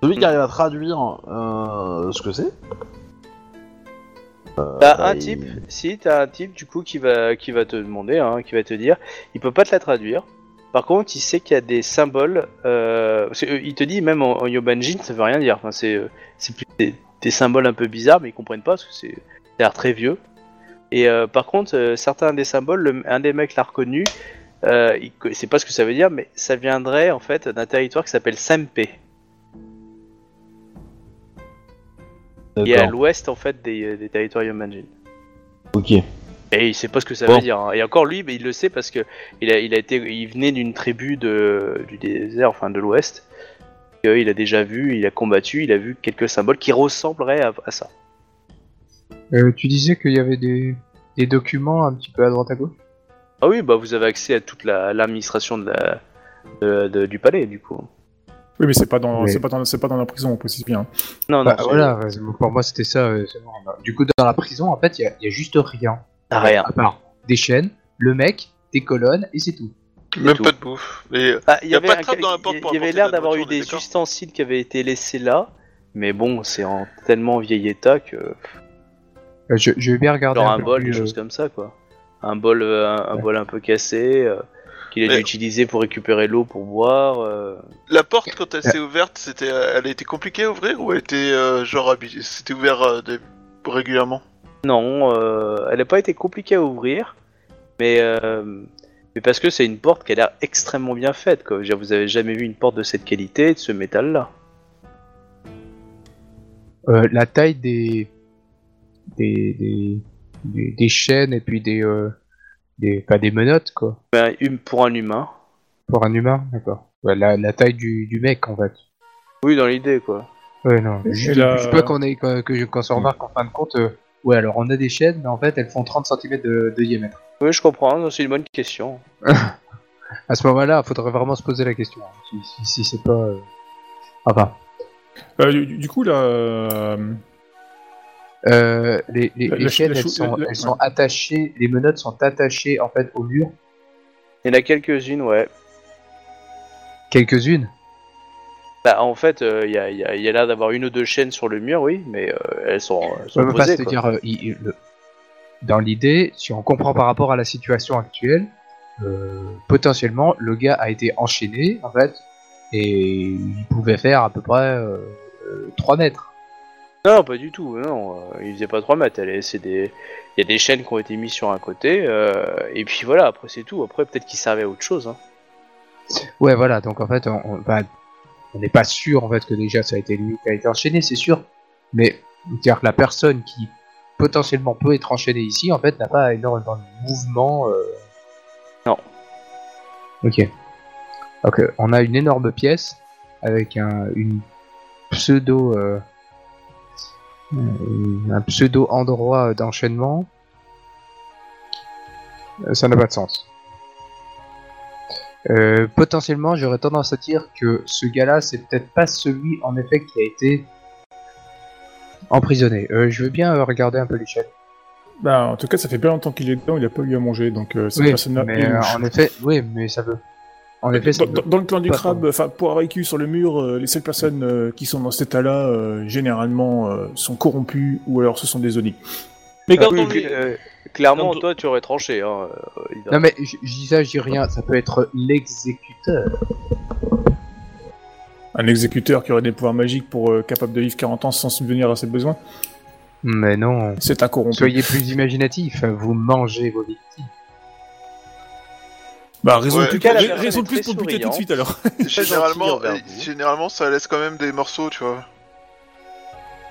Celui qui arrive à traduire euh, ce que c'est. euh, T'as bah, un il- type, si t'as un type du coup qui va qui va te demander, hein, qui va te dire, il peut pas te la traduire. Par contre, il sait qu'il y a des symboles. Euh, parce que, euh, il te dit même en, en Yobanjin, ça veut rien dire. Enfin, c'est euh, c'est plus des, des symboles un peu bizarres, mais ils comprennent pas parce que c'est l'air très vieux. Et euh, par contre, euh, certains des symboles, le- un des mecs l'a reconnu. Euh, il co- sait pas ce que ça veut dire, mais ça viendrait en fait d'un territoire qui s'appelle Sempe, est à l'ouest en fait des, des territoires Yobanjin. Ok. Et il sait pas ce que ça Bon. veut dire. hein. Et encore lui, mais il le sait parce que il a, il a été, il venait d'une tribu de, du désert, enfin de l'Ouest. Et, il a déjà vu, il a combattu, il a vu quelques symboles qui ressembleraient à, à ça. Euh, tu disais qu'il y avait des, des documents un petit peu à droite à gauche? Ah oui, bah vous avez accès à toute la- l'administration de la, de- de- du palais du coup. Oui, mais c'est pas dans, Mais- c'est pas dans, c'est pas dans la prison, on précise bien. Non, non, Bah, c'est- voilà, pour moi c'était ça. euh, c'est bon. Du coup, dans la prison, en fait, il y a- il y, a juste rien. Rien. À part des chaînes, le mec, des colonnes, et c'est tout. Même tout. pas de bouffe. Et il y avait l'air d'avoir eu des ustensiles qui avaient été laissés là, mais bon, c'est en tellement vieil état que Euh, je, je vais bien regarder genre un, bol, des euh, choses comme ça quoi. Un bol, euh, un, un Ouais. bol un peu cassé. euh, qu'il a dû Mais- utiliser pour récupérer l'eau pour boire. euh. la porte, quand elle s'est ouverte, c'était, elle a été compliquée à ouvrir ou elle était euh, genre c'était ouvert euh, de- régulièrement? Non, euh, elle n'a pas été compliquée à ouvrir, mais, euh, mais parce que c'est une porte qui a l'air extrêmement bien faite. Quoi. Je veux dire, Vous avez jamais vu une porte de cette qualité, de ce métal-là. euh, la taille des des, des, des, des chaînes et puis des, euh, des, pas des menottes, quoi. Ben, pour un humain. Pour un humain, d'accord. Ouais, la, la taille du, du mec, en fait. Oui, dans l'idée, quoi. Ouais, non. Et Juste, la- juste pas qu'on ait, que, que- qu'on se remarque en fin de compte. euh, ouais, alors on a des chaînes, mais en fait elles font 30 cm de, de diamètre. Oui, je comprends, c'est une bonne question. À ce moment-là, il faudrait vraiment se poser la question. hein, Si, si, si c'est pas. euh, Enfin, Euh, du, du coup, là. euh, les, les, La- les la- chaînes, elles sont, sont attachées, les menottes sont attachées en fait au mur. Il y en a quelques-unes, ouais. Quelques-unes? Bah, en fait, euh, il y a, il y a- il y a l'air d'avoir une ou deux chaînes sur le mur, oui, mais euh, elles sont, elles sont Ouais, pas, posées, quoi. c'est-à-dire, euh, il- il- le- dans l'idée, si on comprend par rapport à la situation actuelle, potentiellement, le gars a été enchaîné, en fait, et il pouvait faire à peu près euh, euh, 3 mètres. Non, pas du tout, non. il faisait pas 3 mètres. C'est des... Il y a des chaînes qui ont été mises sur un côté, et puis voilà, après c'est tout. Après, peut-être qu'il servait à autre chose. Hein. Ouais, voilà, donc en fait, on on- bah, on n'est pas sûr, en fait, que déjà ça a été lui qui a été enchaîné, c'est sûr, mais c'est-à-dire que la personne qui potentiellement peut être enchaînée ici, en fait, n'a pas énormément de mouvement. euh. Non. Ok. Donc, euh, on a une énorme pièce avec un, une pseudo. euh, euh, un pseudo endroit d'enchaînement. Ça n'a pas de sens. Euh, potentiellement, j'aurais tendance à dire que ce gars-là, c'est peut-être pas celui en effet qui a été emprisonné. Euh, je veux bien euh, regarder un peu chaînes. Bah, en tout cas, ça fait pas longtemps qu'il est dedans, il a pas eu à manger, donc euh, cette Oui, personne-là mais euh, en effet, oui, mais ça veut. En effet, Dans, veut- dans- dans le clan du crabe, enfin, pour avoir vécu sur le mur, euh, les seules personnes euh, qui sont dans cet état-là, euh, généralement, euh, sont corrompues ou alors ce sont des zombies. Mais quand Clairement, toi, tu aurais tranché. Hein, euh. Non mais je je dis ça, je dis rien. Ça peut être l'exécuteur. Un exécuteur qui aurait des pouvoirs magiques pour euh, capable de vivre 40 ans sans subvenir à ses besoins, Mais non. c'est un corrompu. Soyez plus imaginatif. Vous mangez vos victimes. Bah, raison Ouais. de plus, En tout cas, la ra- personne raison de est plus très pour le buter tout de souriante. suite alors. Généralement, envers euh, vous. généralement, ça laisse quand même des morceaux, tu vois.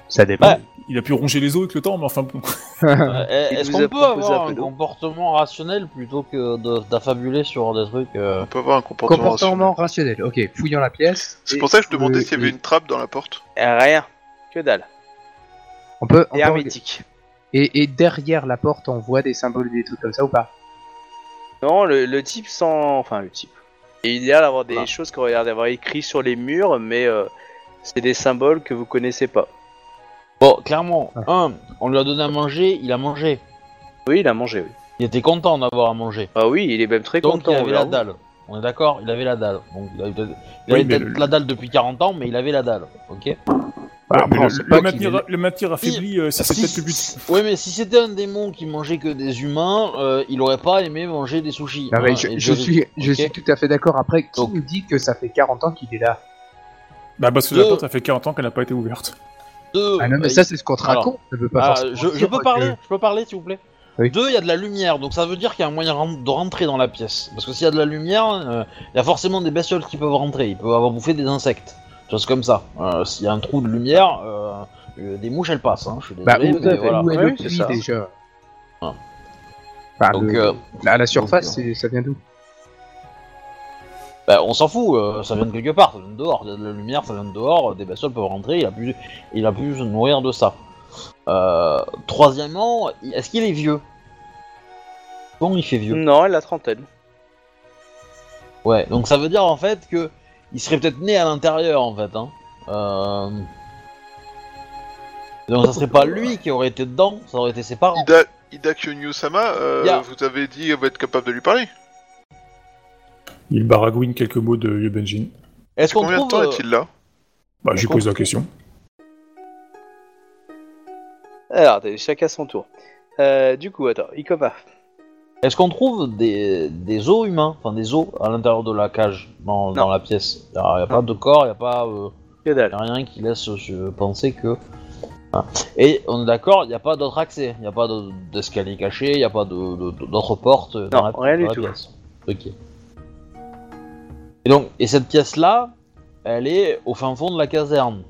Ça dépend. Ouais. Il a pu ronger les os avec le temps, mais enfin bon. Euh, Est-ce qu'on a peut avoir un comportement rationnel plutôt que de- d'affabuler sur des trucs euh, On peut avoir un comportement. Comportement rationnel. rationnel. Ok, fouillant la pièce. C'est Et- pour ça que je demandais s'il y avait et- une trappe dans la porte. Euh, Rien. Que dalle. On peut. on Et hermétique. Et, et derrière la porte, on voit des symboles, des trucs comme ça ou pas? Non, le, le type sans. Enfin, le type. Et il a l'air d'avoir des Voilà. choses qu'on a l'air d'avoir écrit sur les murs, mais euh, c'est des symboles que vous connaissez pas. Bon, clairement, Ah. un, on lui a donné à manger, il a mangé. Oui, il a mangé, oui. Il était content d'avoir à manger. Ah oui, il est même très Donc content. il avait la dalle. On est d'accord Il avait la dalle. Donc il avait, peut-être- il Oui, avait mais peut-être le- la dalle depuis 40 ans, mais il avait la dalle. Ok Bah, mais après, on le, le pas qu'il maintenir, est- le maintenir affaibli, euh, ça c'est Si- peut-être le but. Oui, mais si c'était un démon qui mangeait que des humains, euh, il aurait pas aimé manger des sushis. Non, mais hein, je, et je du riz, suis, je ok suis tout à fait d'accord. Après, qui Donc- nous dit que ça fait 40 ans qu'il est là? Bah, parce que Deux. la porte, ça fait 40 ans qu'elle n'a pas été ouverte. Deux, Ah non, mais euh, ça, c'est ce qu'on te alors, raconte. Ça veut pas Ah, forcément je, je dire peux que- parler Je peux parler, s'il vous plaît Oui. Deux, il y a de la lumière, donc ça veut dire qu'il y a un moyen ren- de rentrer dans la pièce. Parce que s'il y a de la lumière, euh, il y a forcément des bestioles qui peuvent rentrer. Ils peuvent avoir bouffé des insectes. Choses comme ça. Euh, s'il y a un trou de lumière, euh, euh, des mouches elles passent. Hein. Je suis Bah, désolé, où, mais voilà. où est Oui, le c'est puits ça. déjà Ah. Enfin, Donc, le- euh, à la surface, c'est- ça vient d'où? Bah, on s'en fout, euh, ça vient de quelque part, ça vient de dehors. Il y a de la lumière, ça vient de dehors, des bestioles peuvent rentrer, il a pu, il a pu se nourrir de ça. Euh, troisièmement, est-ce qu'il est vieux? Bon, il fait vieux? Non, la trentaine. Ouais, donc ça veut dire en fait que il serait peut-être né à l'intérieur en fait. Hein. Euh... Donc ça serait pas lui qui aurait été dedans, ça aurait été ses parents. Ida, Ida Kyonyu-sama, euh, vous avez dit vous être capable de lui parler. Il baragouine quelques mots de Yubenjin. Est-ce qu'on Combien de trouve temps euh, est-il là? Bah, j'ai D'accord. posé la question. Alors, chacun son tour. Euh, du coup, attends, Ikoma. est-ce qu'on trouve des, des os humains, enfin des os à l'intérieur de la cage, dans, dans la pièce? Il y a, pas de corps, il y a pas euh, Que y dalle. a rien qui laisse euh, penser que. Ah. Et on est d'accord, il n'y a pas d'autre accès, il n'y a pas de- d'escalier caché, il n'y a pas de- de- d'autres portes dans Non, la, rien dans du la tout. pièce. Ok. Et donc, et cette pièce-là, elle est au fin fond de la caserne.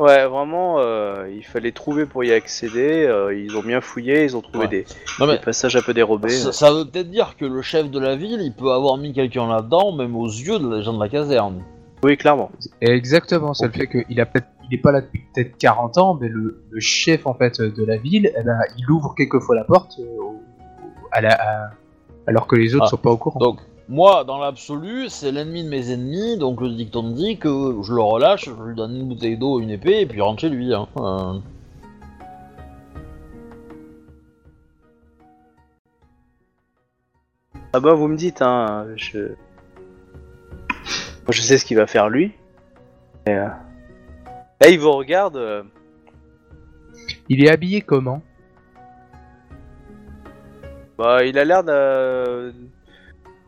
Ouais, vraiment, euh, il fallait trouver pour y accéder. euh, ils ont bien fouillé, ils ont trouvé Ouais. des, Non mais des passages un peu dérobés. ça, ça veut peut-être dire que le chef de la ville, il peut avoir mis quelqu'un là-dedans, même aux yeux de la gens de la caserne. Oui, clairement. Exactement, ça Ok. le fait qu'il a peut-être, il est pas là depuis peut-être 40 ans, mais le, le chef en fait de la ville, eh ben, il ouvre quelquefois la porte euh, au- à la, à- alors que les autres Ah, sont pas au courant. Donc, moi, dans l'absolu, c'est l'ennemi de mes ennemis, donc le dicton dit que je le relâche, je lui donne une bouteille d'eau, une épée, et puis il rentre chez lui. Hein. Euh, Ah bah, vous me dites, hein, je... Moi, je sais ce qu'il va faire lui. Et, euh, Là, il vous regarde. euh, Il est habillé comment? Bah, il a l'air d'a-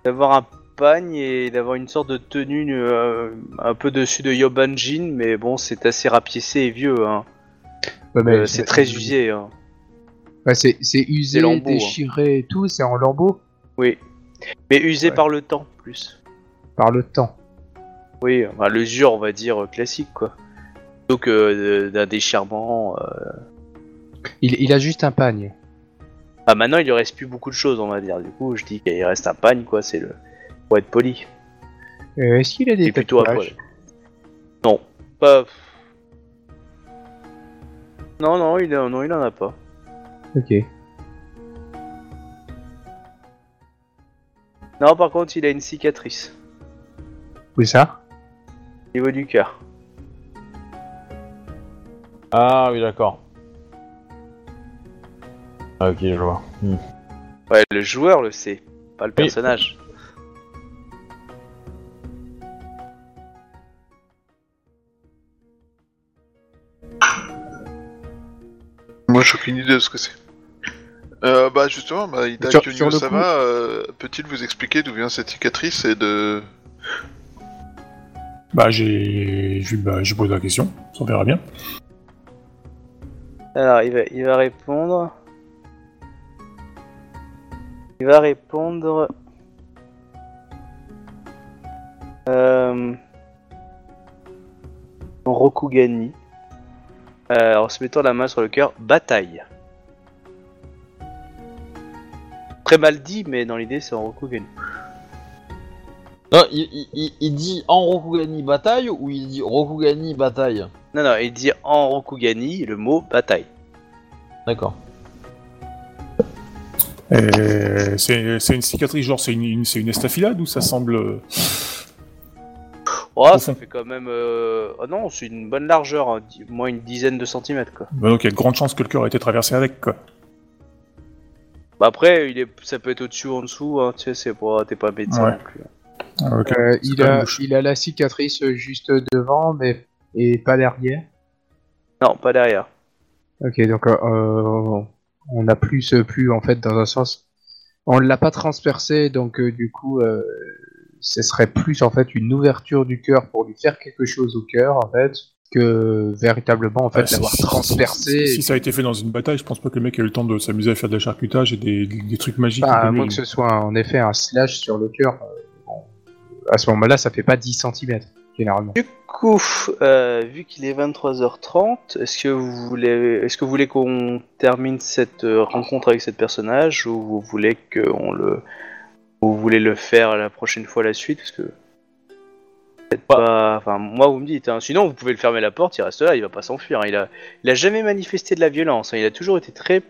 d'avoir un pagne et d'avoir une sorte de tenue euh, un peu dessus de Yobanjin, mais bon, c'est assez rapiécé et vieux. Hein. Ouais, mais Euh, c'est très usé. Hein. Ouais, c'est, usé, hein. déchiré et tout, c'est en lambeaux? Oui. Mais usé Ouais. par le temps, plus. par le temps. Oui, enfin, l'usure, on va dire, euh, classique, quoi. Plutôt que d'un déchirement. Il, il a juste un pagne. Ah, maintenant, il lui reste plus beaucoup de choses, on va dire. Du coup, je dis qu'il reste un pagne, quoi, c'est le. Pour être poli. Euh, est-ce qu'il a des plutôt à poil. Non, pas. Non, non, il, en- non, il en a pas. Ok. Non, par contre, il a une cicatrice. Où ça? Au niveau du cœur. Ah oui, d'accord. Ah, ok, je vois. Hmm. Ouais, le joueur le sait, pas le personnage. Moi, j'ai aucune idée de ce que c'est. Euh, bah justement, bah, Ida Sur- sur le coup- Sama, euh, peut-il vous expliquer d'où vient cette cicatrice et de... Bah, j'ai. Je bah, j'ai posé la question, on verra bien. Alors, il va, il va répondre. Il va répondre. Euh... en Rokugani. Euh, en se mettant la main sur le cœur, bataille. Très mal dit, mais dans l'idée, c'est en Rokugani. Non, il, il- il- il dit en Rokugani bataille ou il dit Rokugani bataille? Non, non, il dit en Rokugani le mot bataille. D'accord. Et C'est c'est une cicatrice, genre, c'est une, une- c'est une estafilade ou ça semble. euh, Oh, ça fait quand même. Euh... Oh non, c'est une bonne largeur, hein, moins une dizaine de centimètres quoi. bah, donc il y a de grandes chances que le cœur ait été traversé avec, quoi. Bah après, il est, ça peut être au-dessus ou en dessous, hein, tu sais, c'est pas, t'es pas médecin Ouais. non plus. Ah, ok. Euh, il, a, il a la cicatrice juste devant, mais et pas derrière? Non, pas derrière. Ok, donc euh, euh, on a plus, plus en fait dans un sens. On l'a pas transpercé, donc euh, du coup, euh, ce serait plus en fait une ouverture du cœur pour lui faire quelque chose au cœur en fait, que véritablement en fait Ah, l'avoir si- transpercé. Si, si ça a été fait dans une bataille, je pense pas que le mec ait eu le temps de s'amuser à faire de la charcutage et des, des- des trucs magiques. Enfin, à moins que ce soit en effet un slash sur le cœur. euh, bon, à ce moment-là, ça fait pas 10 cm généralement. Du coup, euh, vu qu'il est 23h30, est-ce que vous voulez, est-ce que vous voulez qu'on termine cette euh, rencontre avec cette personnage ou vous voulez qu'on le, ou vous voulez le faire la prochaine fois la suite? Parce que peut-être pas, enfin moi vous me dites, hein. sinon vous pouvez le fermer la porte, il reste là, il va pas s'enfuir. hein. Il a, il a jamais manifesté de la violence, hein. il a toujours été très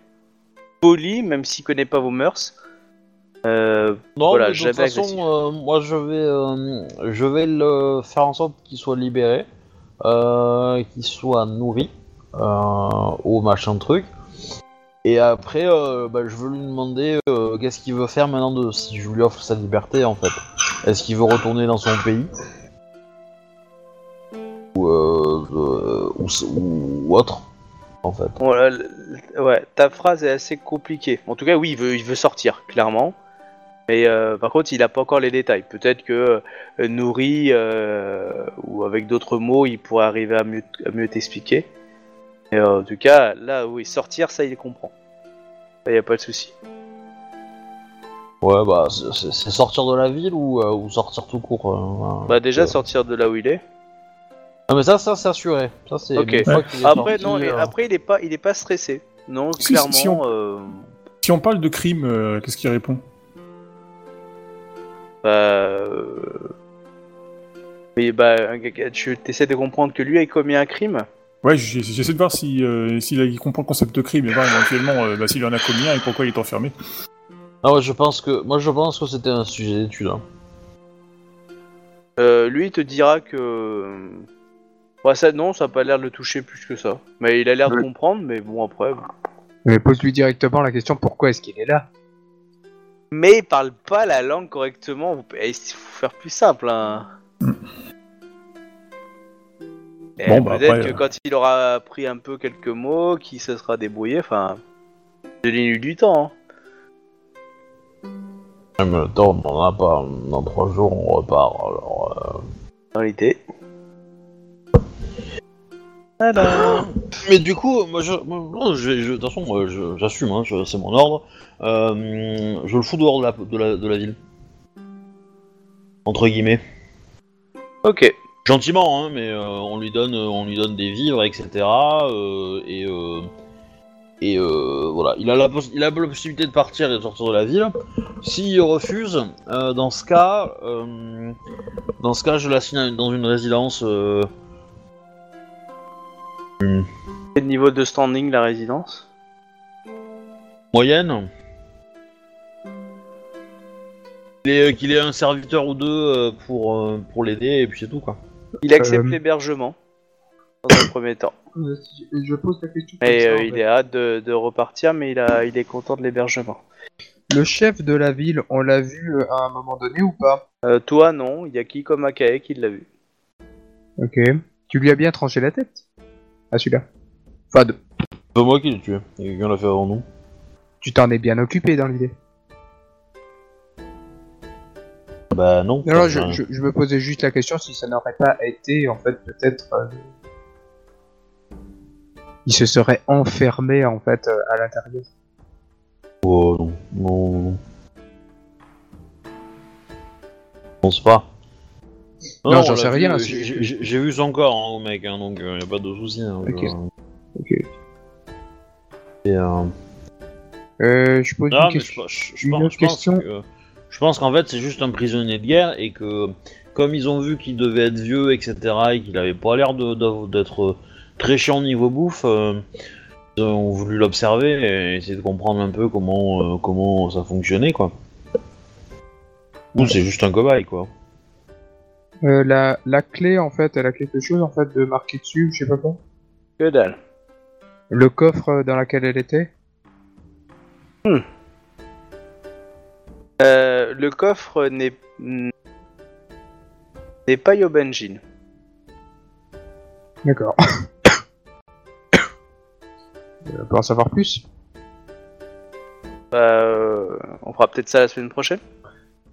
poli, même s'il connaît pas vos mœurs. Euh, Non, Voilà, mais de toute jamais façon, euh, moi je vais, euh, je vais le faire en sorte qu'il soit libéré, euh, qu'il soit nourri au machin truc. Et après, bah, je veux lui demander qu'est-ce qu'il veut faire maintenant de si je lui offre sa liberté en fait. Est-ce qu'il veut retourner dans son pays ou, ou, ou autre en fait. Voilà, ouais, ta phrase est assez compliquée. En tout cas, oui, il veut, il veut sortir, clairement. Mais euh, par contre, il a pas encore les détails. Peut-être que euh, nourri euh, ou avec d'autres mots, il pourrait arriver à mieux, à mieux t'expliquer. Et euh, en tout cas, là, oui, sortir, ça, il comprend. Il y a pas de souci. Ouais, bah c'est- sortir de la ville ou, euh, ou sortir tout court. euh, Bah déjà euh, sortir de là où il est. Ah mais ça, ça c'est assuré. Ça c'est. Ok. une fois qu'il est Après, sorti, non, et euh, après, il est pas, il est pas stressé. Non, Si- clairement. si on- euh, Si on parle de crime, euh, qu'est-ce qu'il répond? Bah, euh, mais bah, tu essaies de comprendre que lui a commis un crime. Ouais, j'ai- j'essaie de voir si, euh, s'il comprend le concept de crime et voir éventuellement euh, bah, s'il en a commis un et pourquoi il est enfermé. Ah ouais, je pense que moi je pense que c'était un sujet d'étude. hein. Euh, lui, il te dira que. Ouais, ça, non, ça a pas l'air de le toucher plus que ça. Mais il a l'air de comprendre, mais bon, après. bon. Mais pose-lui directement la question pourquoi est-ce qu'il est là? Mais il parle pas la langue correctement. vous- eh, Il faut faire plus simple, hein. Et Bon, bah, peut-être que euh. quand il aura appris un peu quelques mots, qu'il se sera débrouillé, enfin. Je lui ai eu du temps. hein. En même temps, on en a pas. Dans trois jours, on repart. Alors. Dans l'idée. Alors. Mais du coup, moi je, moi, non, je, je- de toute façon, moi, je- j'assume. Hein, je- c'est mon ordre. Euh, je le fous dehors de la, de la, de la ville. Entre guillemets. Ok. Gentiment, hein, mais euh, on lui donne, on lui donne des vivres, etc. euh, et euh, et euh, voilà, il a la, poss- il a la possibilité de partir et de sortir de la ville. S'il refuse, euh, dans ce cas, euh, dans ce cas, je l'assigne dans une résidence. euh, Quel niveau de standing la résidence? Moyenne. Qu'il ait, qu'il ait un serviteur ou deux euh, pour, euh, pour l'aider et puis c'est tout quoi. Il accepte Euh, l'hébergement. dans un premier temps. Euh, si Je pose la question. Comme ça, euh, en il fait. est hâte de, de repartir, mais il, a, il est content de l'hébergement. Le chef de la ville, on l'a vu euh, à un moment donné ou pas? Euh, toi, non, il y a Kiko Makae qui l'a vu. Ok. Tu lui as bien tranché la tête Ah celui-là. Enfin, de- C'est pas moi qui l'ai tué. Il y a quelqu'un l'a fait avant nous. tu t'en es bien occupé dans l'idée. Bah non. Non, non, Enfin, je, je, je me posais juste la question si ça n'aurait pas été, en fait, peut-être... euh, Il se serait enfermé, en fait, euh, à l'intérieur. Oh non, non, non. Je pense pas. Non, j'en sais rien, euh, J'ai vu son corps, hein, au mec, hein, donc il y a pas de souci. Hein, Ok. je- Ok. Et, euh, Euh, je pose Non, une question. je, je- je une pense, autre je pense question. que- je pense qu'en fait c'est juste un prisonnier de guerre et que comme ils ont vu qu'il devait être vieux, etc., et qu'il avait pas l'air d'être très chiant niveau bouffe, euh, ils ont voulu l'observer et essayer de comprendre un peu comment, euh, comment ça fonctionnait, quoi. Ou c'est juste un cobaye, quoi. Euh, la, la clé, en fait, elle a quelque chose, en fait, de marqué dessus, je sais pas quoi. Que dalle. Le coffre dans lequel elle était Euh, le coffre n'est n'est pas Yobenjin. D'accord. Euh, On peut en savoir plus? Bah, euh, on fera peut-être ça la semaine prochaine.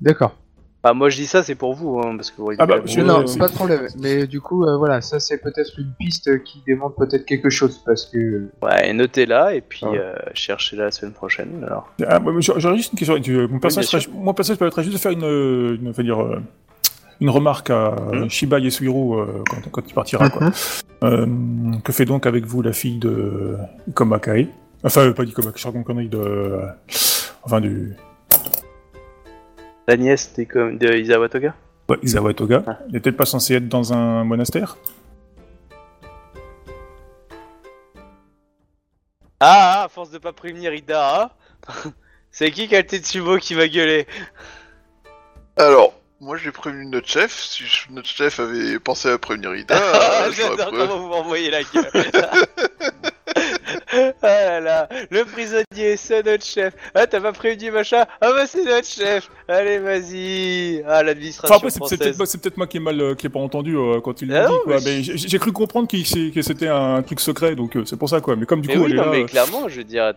D'accord. Bah, moi je dis ça, c'est pour vous, hein, parce que vous Ah bah, je- non, c'est- pas de problème. Mais du coup, euh, voilà, ça c'est peut-être une piste qui démontre peut-être quelque chose parce que. Ouais, notez-la et puis Ah euh, cherchez-la la semaine prochaine. Alors. Ah, moi, j'aurais juste une question. Mon personnage, serait- mon personnage permettrait juste de faire une, euh, une, enfin, dire, euh, une remarque à Hmm. Shiba Yasuhiro euh, quand, quand il partira. Quoi. Euh, que fait donc avec vous la fille de Ikomakai Enfin, pas d'Ikomakai, je raconte connerie de. enfin, du. La nièce des de Isawa Toga Ouais, Izawa Toga. Ah. N'est peut-être pas censée être dans un monastère? Ah, ah, à force de pas prévenir Ida, hein c'est qui qui a le Tetsubo qui va gueuler? Alors, moi j'ai prévenu notre chef. Si je- notre chef avait pensé à prévenir Ida, Ah, euh, J'adore pré- comment vous m'envoyez la gueule. ah là là, le prisonnier, c'est notre chef. Ah, t'as pas prévenu machin? Ah bah c'est notre chef. Allez, vas-y. Ah, Enfin, l'administration après, c'est peut-être c'est peut-être moi qui ai mal, euh, qui ai pas entendu euh, quand il Ah l'a dit, non, quoi. mais Mais j'ai cru comprendre qu'il- c'est- que c'était un truc secret, donc euh, c'est pour ça, quoi. Mais comme du mais coup, oui, elle est non, là, mais euh, clairement, je veux dire,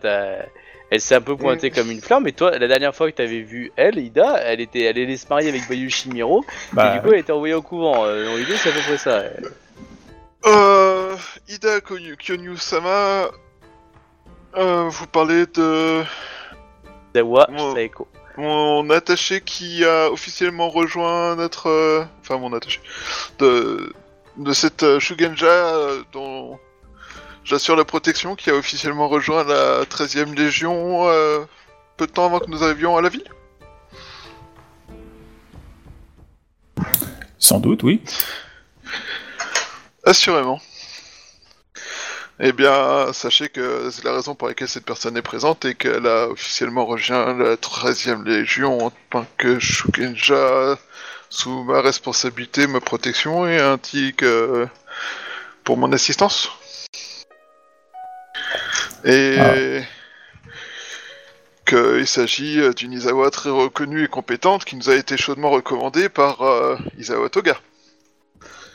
elle s'est un peu pointée comme une flamme. Et toi, la dernière fois que t'avais vu elle, Ida, elle était, elle allait se marier avec Bayushi Miro. bah, et du coup, elle était envoyée au couvent. Euh, l'idée, c'est à peu près ça. Euh, Ida Konyu- Kyonyu-sama, euh, vous parlez de Moi- Saeko. mon attaché qui a officiellement rejoint notre... euh, Enfin, mon attaché. De, de cette euh, Shugenja euh, dont j'assure la protection, qui a officiellement rejoint la 13e Légion euh, peu de temps avant que nous arrivions à la ville? sans doute, oui. Assurément. Eh bien, sachez que c'est la raison pour laquelle cette personne est présente et qu'elle a officiellement rejoint la 13e Légion en tant que Shugenja sous ma responsabilité, ma protection et ainsi que pour mon assistance. Et qu'il s'agit d'une Izawa très reconnue et compétente qui nous a été chaudement recommandée par euh, Izawa Toga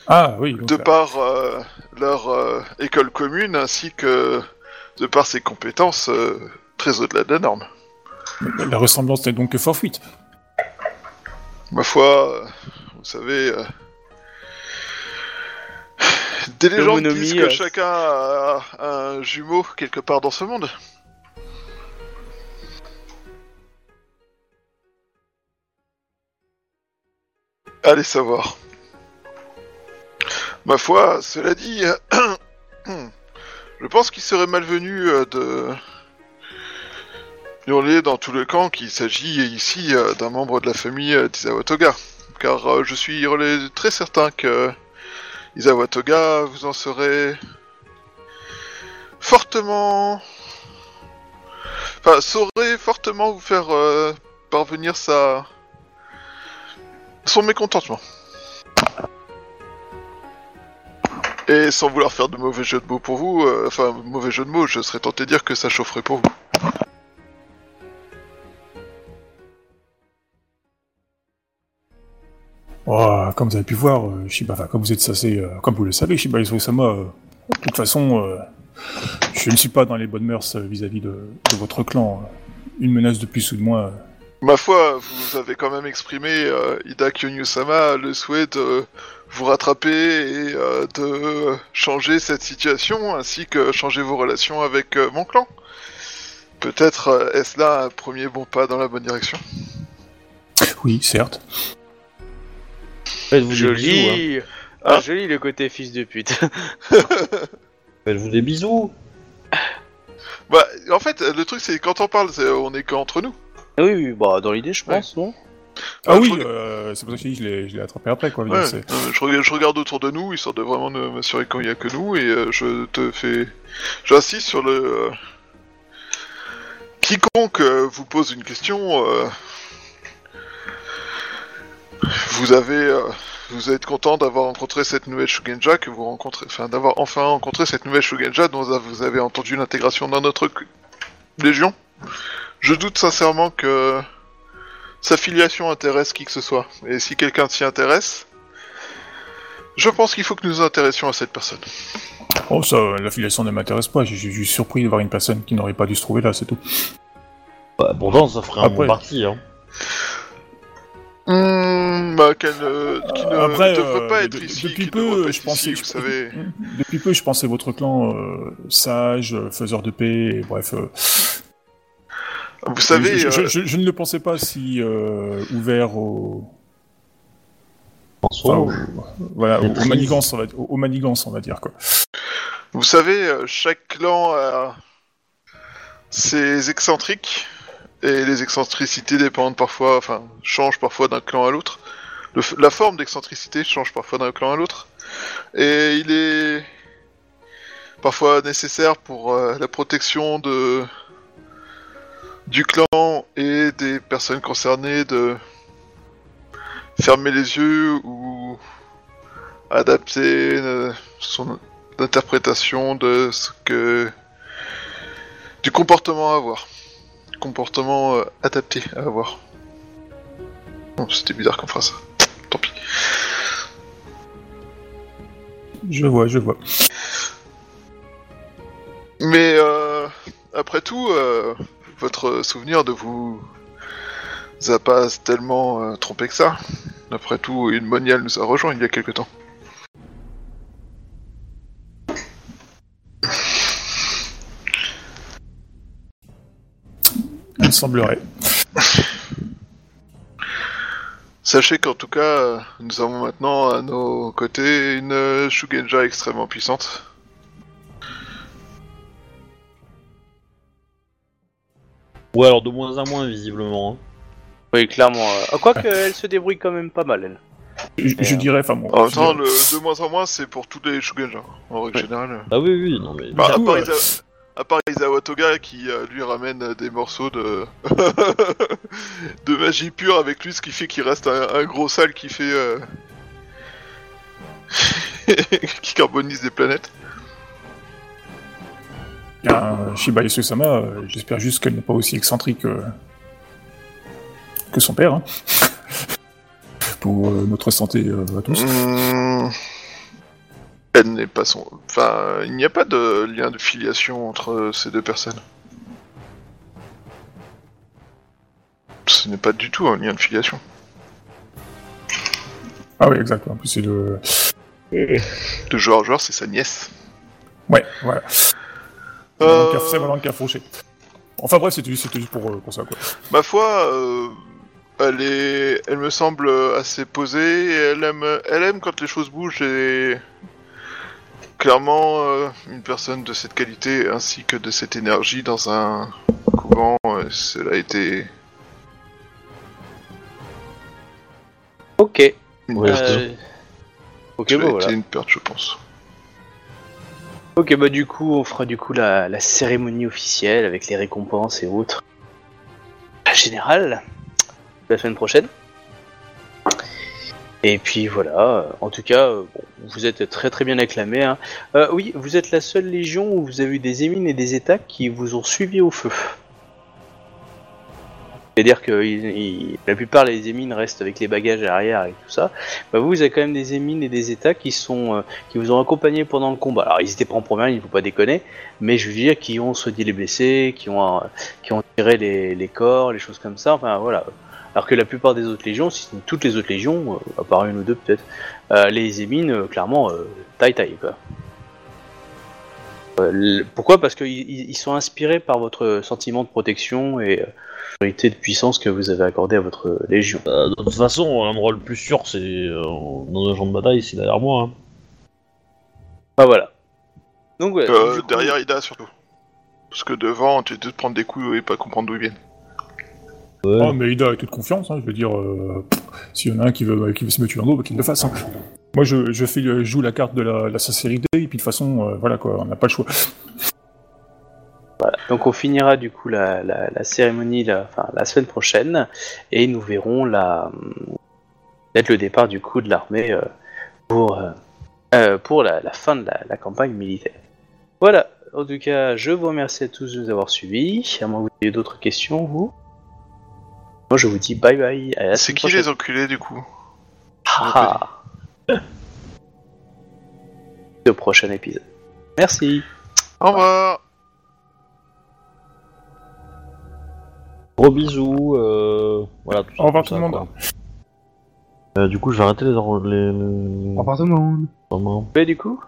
Ah, oui. donc, de par euh, leur euh, école commune ainsi que de par ses compétences euh, très au-delà de la norme. La ressemblance n'est donc que fortuite. Ma foi, vous savez, euh, des légendes disent que euh, chacun a un jumeau quelque part dans ce monde. Allez savoir. Ma foi, cela dit, je pense qu'il serait malvenu euh, de hurler dans tout le camp qu'il s'agit ici euh, d'un membre de la famille euh, d'Izawa Toga. Car je suis très certain que Izawa Toga vous en serez fortement... Enfin, saurait fortement vous faire parvenir sa... son mécontentement. Et sans vouloir faire de mauvais jeu de mots pour vous, euh, enfin mauvais jeu de mots, je serais tenté de dire que ça chaufferait pour vous. Oh, comme vous avez pu voir, euh, Shiba, enfin, comme vous êtes euh, comme vous le savez, Shiba Isui-sama, euh, de toute façon, je ne suis pas dans les bonnes mœurs vis-à-vis de, de votre clan. Une menace de plus ou de moins. Ma foi, vous avez quand même exprimé, Ida Kyonyu-sama, le souhait de vous rattraper et euh, de changer cette situation, ainsi que changer vos relations avec euh, mon clan. Peut-être euh, est-ce là un premier bon pas dans la bonne direction? Oui, certes. Faites-vous des bisous. hein. Joli Hein Ah, Joli le côté fils de pute. Faites-vous des bisous. Bah, en fait, le truc c'est quand on parle, c'est- on est qu'entre nous. Ah oui, oui, bah dans l'idée, je pense, non? Ah Ouais, oui, euh, c'est pour ça que je l'ai je l'ai attrapé après, quoi. Ouais, euh, je, regarde, je regarde autour de nous, histoire de vraiment m'assurer qu'il n'y a que nous, et euh, je te fais... J'insiste sur le... Quiconque vous pose une question, vous avez... vous êtes content d'avoir rencontré cette nouvelle Shugenja, que vous rencontrez... Enfin, d'avoir enfin rencontré cette nouvelle Shugenja dont vous avez entendu l'intégration dans notre légion? Je doute sincèrement que sa filiation intéresse qui que ce soit. Et si quelqu'un s'y intéresse, je pense qu'il faut que nous nous intéressions à cette personne. Oh, ça, l'affiliation ne m'intéresse pas. J'ai juste surpris de voir une personne qui n'aurait pas dû se trouver là, c'est tout. Bah, pourtant, ça ferait un Après. bon parti. Hein. Hmm, bah, qu'elle euh, qui ne Après, devrait euh, pas être de- ici, depuis peu, je être pensais- ici, vous savez. Depuis peu, je pensais votre clan euh, sage, euh, faiseur de paix, et bref. Vous savez, je, je- euh, je- je ne le pensais pas si euh, ouvert au, enfin, voilà, aux, aux triste. manigances, on va, aux, aux manigances, on va dire quoi. vous savez, euh, chaque clan a ses excentriques, et les excentricités dépendent parfois, enfin, changent parfois d'un clan à l'autre. La forme d'excentricité change parfois d'un clan à l'autre. Et il est parfois nécessaire pour euh, la protection de du clan et des personnes concernées de fermer les yeux ou adapter euh, son interprétation de ce que du comportement à avoir. Comportement euh, adapté à avoir. Bon, c'était bizarre comme phrase. Tant pis. Je vois, je vois. mais euh, après tout euh, votre souvenir de vous a pas tellement euh, trompé que ça après tout une moniale nous a rejoint il y a quelque temps Il semblerait. Sachez qu'en tout cas, euh, nous avons maintenant à nos côtés une euh, Shugenja extrêmement puissante. Ouais, alors de moins en moins, visiblement. hein. Oui, clairement. euh, ah, Quoique, elle se débrouille quand même pas mal, elle. Je, je euh, dirais, enfin bon. En même je temps, dirais- le, de moins en moins, c'est pour tous les Shugenja, en règle Ouais. générale. Ah oui, oui, non mais. Bah, à, coup, part euh, Isa- à part Isawa Toga qui euh, lui ramène euh, des morceaux de de magie pure avec lui, ce qui fait qu'il reste un, un gros sale qui fait euh, qui carbonise des planètes. Bien, Shiba Isui-sama, euh, j'espère juste qu'elle n'est pas aussi excentrique euh, que son père. hein. Pour euh, notre santé euh, à tous. Hmm. Elle n'est pas son. Enfin, il n'y a pas de lien de filiation entre euh, ces deux personnes. Ce n'est pas du tout un lien de filiation. Ah oui, exact. En plus, c'est le. De joueur à joueur, c'est sa nièce. Ouais, voilà. C'est Euh, C'est le cas fauché. Enfin bref, c'était juste, c'était juste pour, euh, pour ça, quoi. Ma foi, euh, elle est, elle me semble assez posée. Et elle aime, elle aime quand les choses bougent et clairement euh, une personne de cette qualité ainsi que de cette énergie dans un couvent, euh, cela a été Ok. Ouais. Euh, Ok, Cela a voilà. été une perte, je pense. Ok, bah du coup, on fera du coup la, la cérémonie officielle avec les récompenses et autres. La générale, la semaine prochaine. Et puis voilà, en tout cas, euh, vous êtes très très bien acclamé. Hein. Euh, oui, vous êtes la seule légion où vous avez eu des émines et des états qui vous ont suivi au feu. C'est-à-dire que la plupart des émines restent avec les bagages arrière et tout ça. Bah, vous, vous avez quand même des émines et des états qui sont euh, qui vous ont accompagné pendant le combat. Alors ils étaient pas en première il faut pas déconner, mais je veux dire qui ont soigné les blessés, qui ont euh, qui ont tiré les, corps, les choses comme ça. Enfin voilà. Alors que la plupart des autres légions, si ce n'est toutes les autres légions, euh, à part une ou deux peut-être, les émines, clairement, taille taille quoi. Pourquoi? Parce qu'ils ils- ils sont inspirés par votre sentiment de protection et autorité de puissance que vous avez accordé à votre légion. Euh, de toute façon, l'endroit le plus sûr, c'est euh, dans un champ de bataille, c'est derrière moi. hein. Ah voilà. Donc ouais, Euh, coup- derrière Ida surtout. Parce que devant, tu es de te prendre des coups et pas comprendre d'où ils viennent. Ouais. Oh, mais Ida a toute confiance, hein, je veux dire, euh, s'il y en a un qui veut, qui veut se mettre un dos, bah, qu'il le fasse. hein. Moi, je, je, fais, je joue la carte de la, la sincérité, et puis de toute façon, euh, voilà quoi, on n'a pas le choix. Donc on finira du coup la, la, la cérémonie la, enfin, la semaine prochaine et nous verrons la peut-être le départ du coup de l'armée euh, pour euh, euh, pour la, la fin de la, la campagne militaire. Voilà. En tout cas, je vous remercie à tous de nous avoir suivis. À moins que vous ayez d'autres questions, vous. Moi, je vous dis bye bye. À la C'est qui prochaine. les enculés du coup? Ah. Au prochain épisode. Merci. Au revoir Gros bisous. Euh... Voilà, tout ça, Au revoir tout tout le monde. Euh, du coup, je vais arrêter les, les, les... Au revoir tout le monde. Mais du coup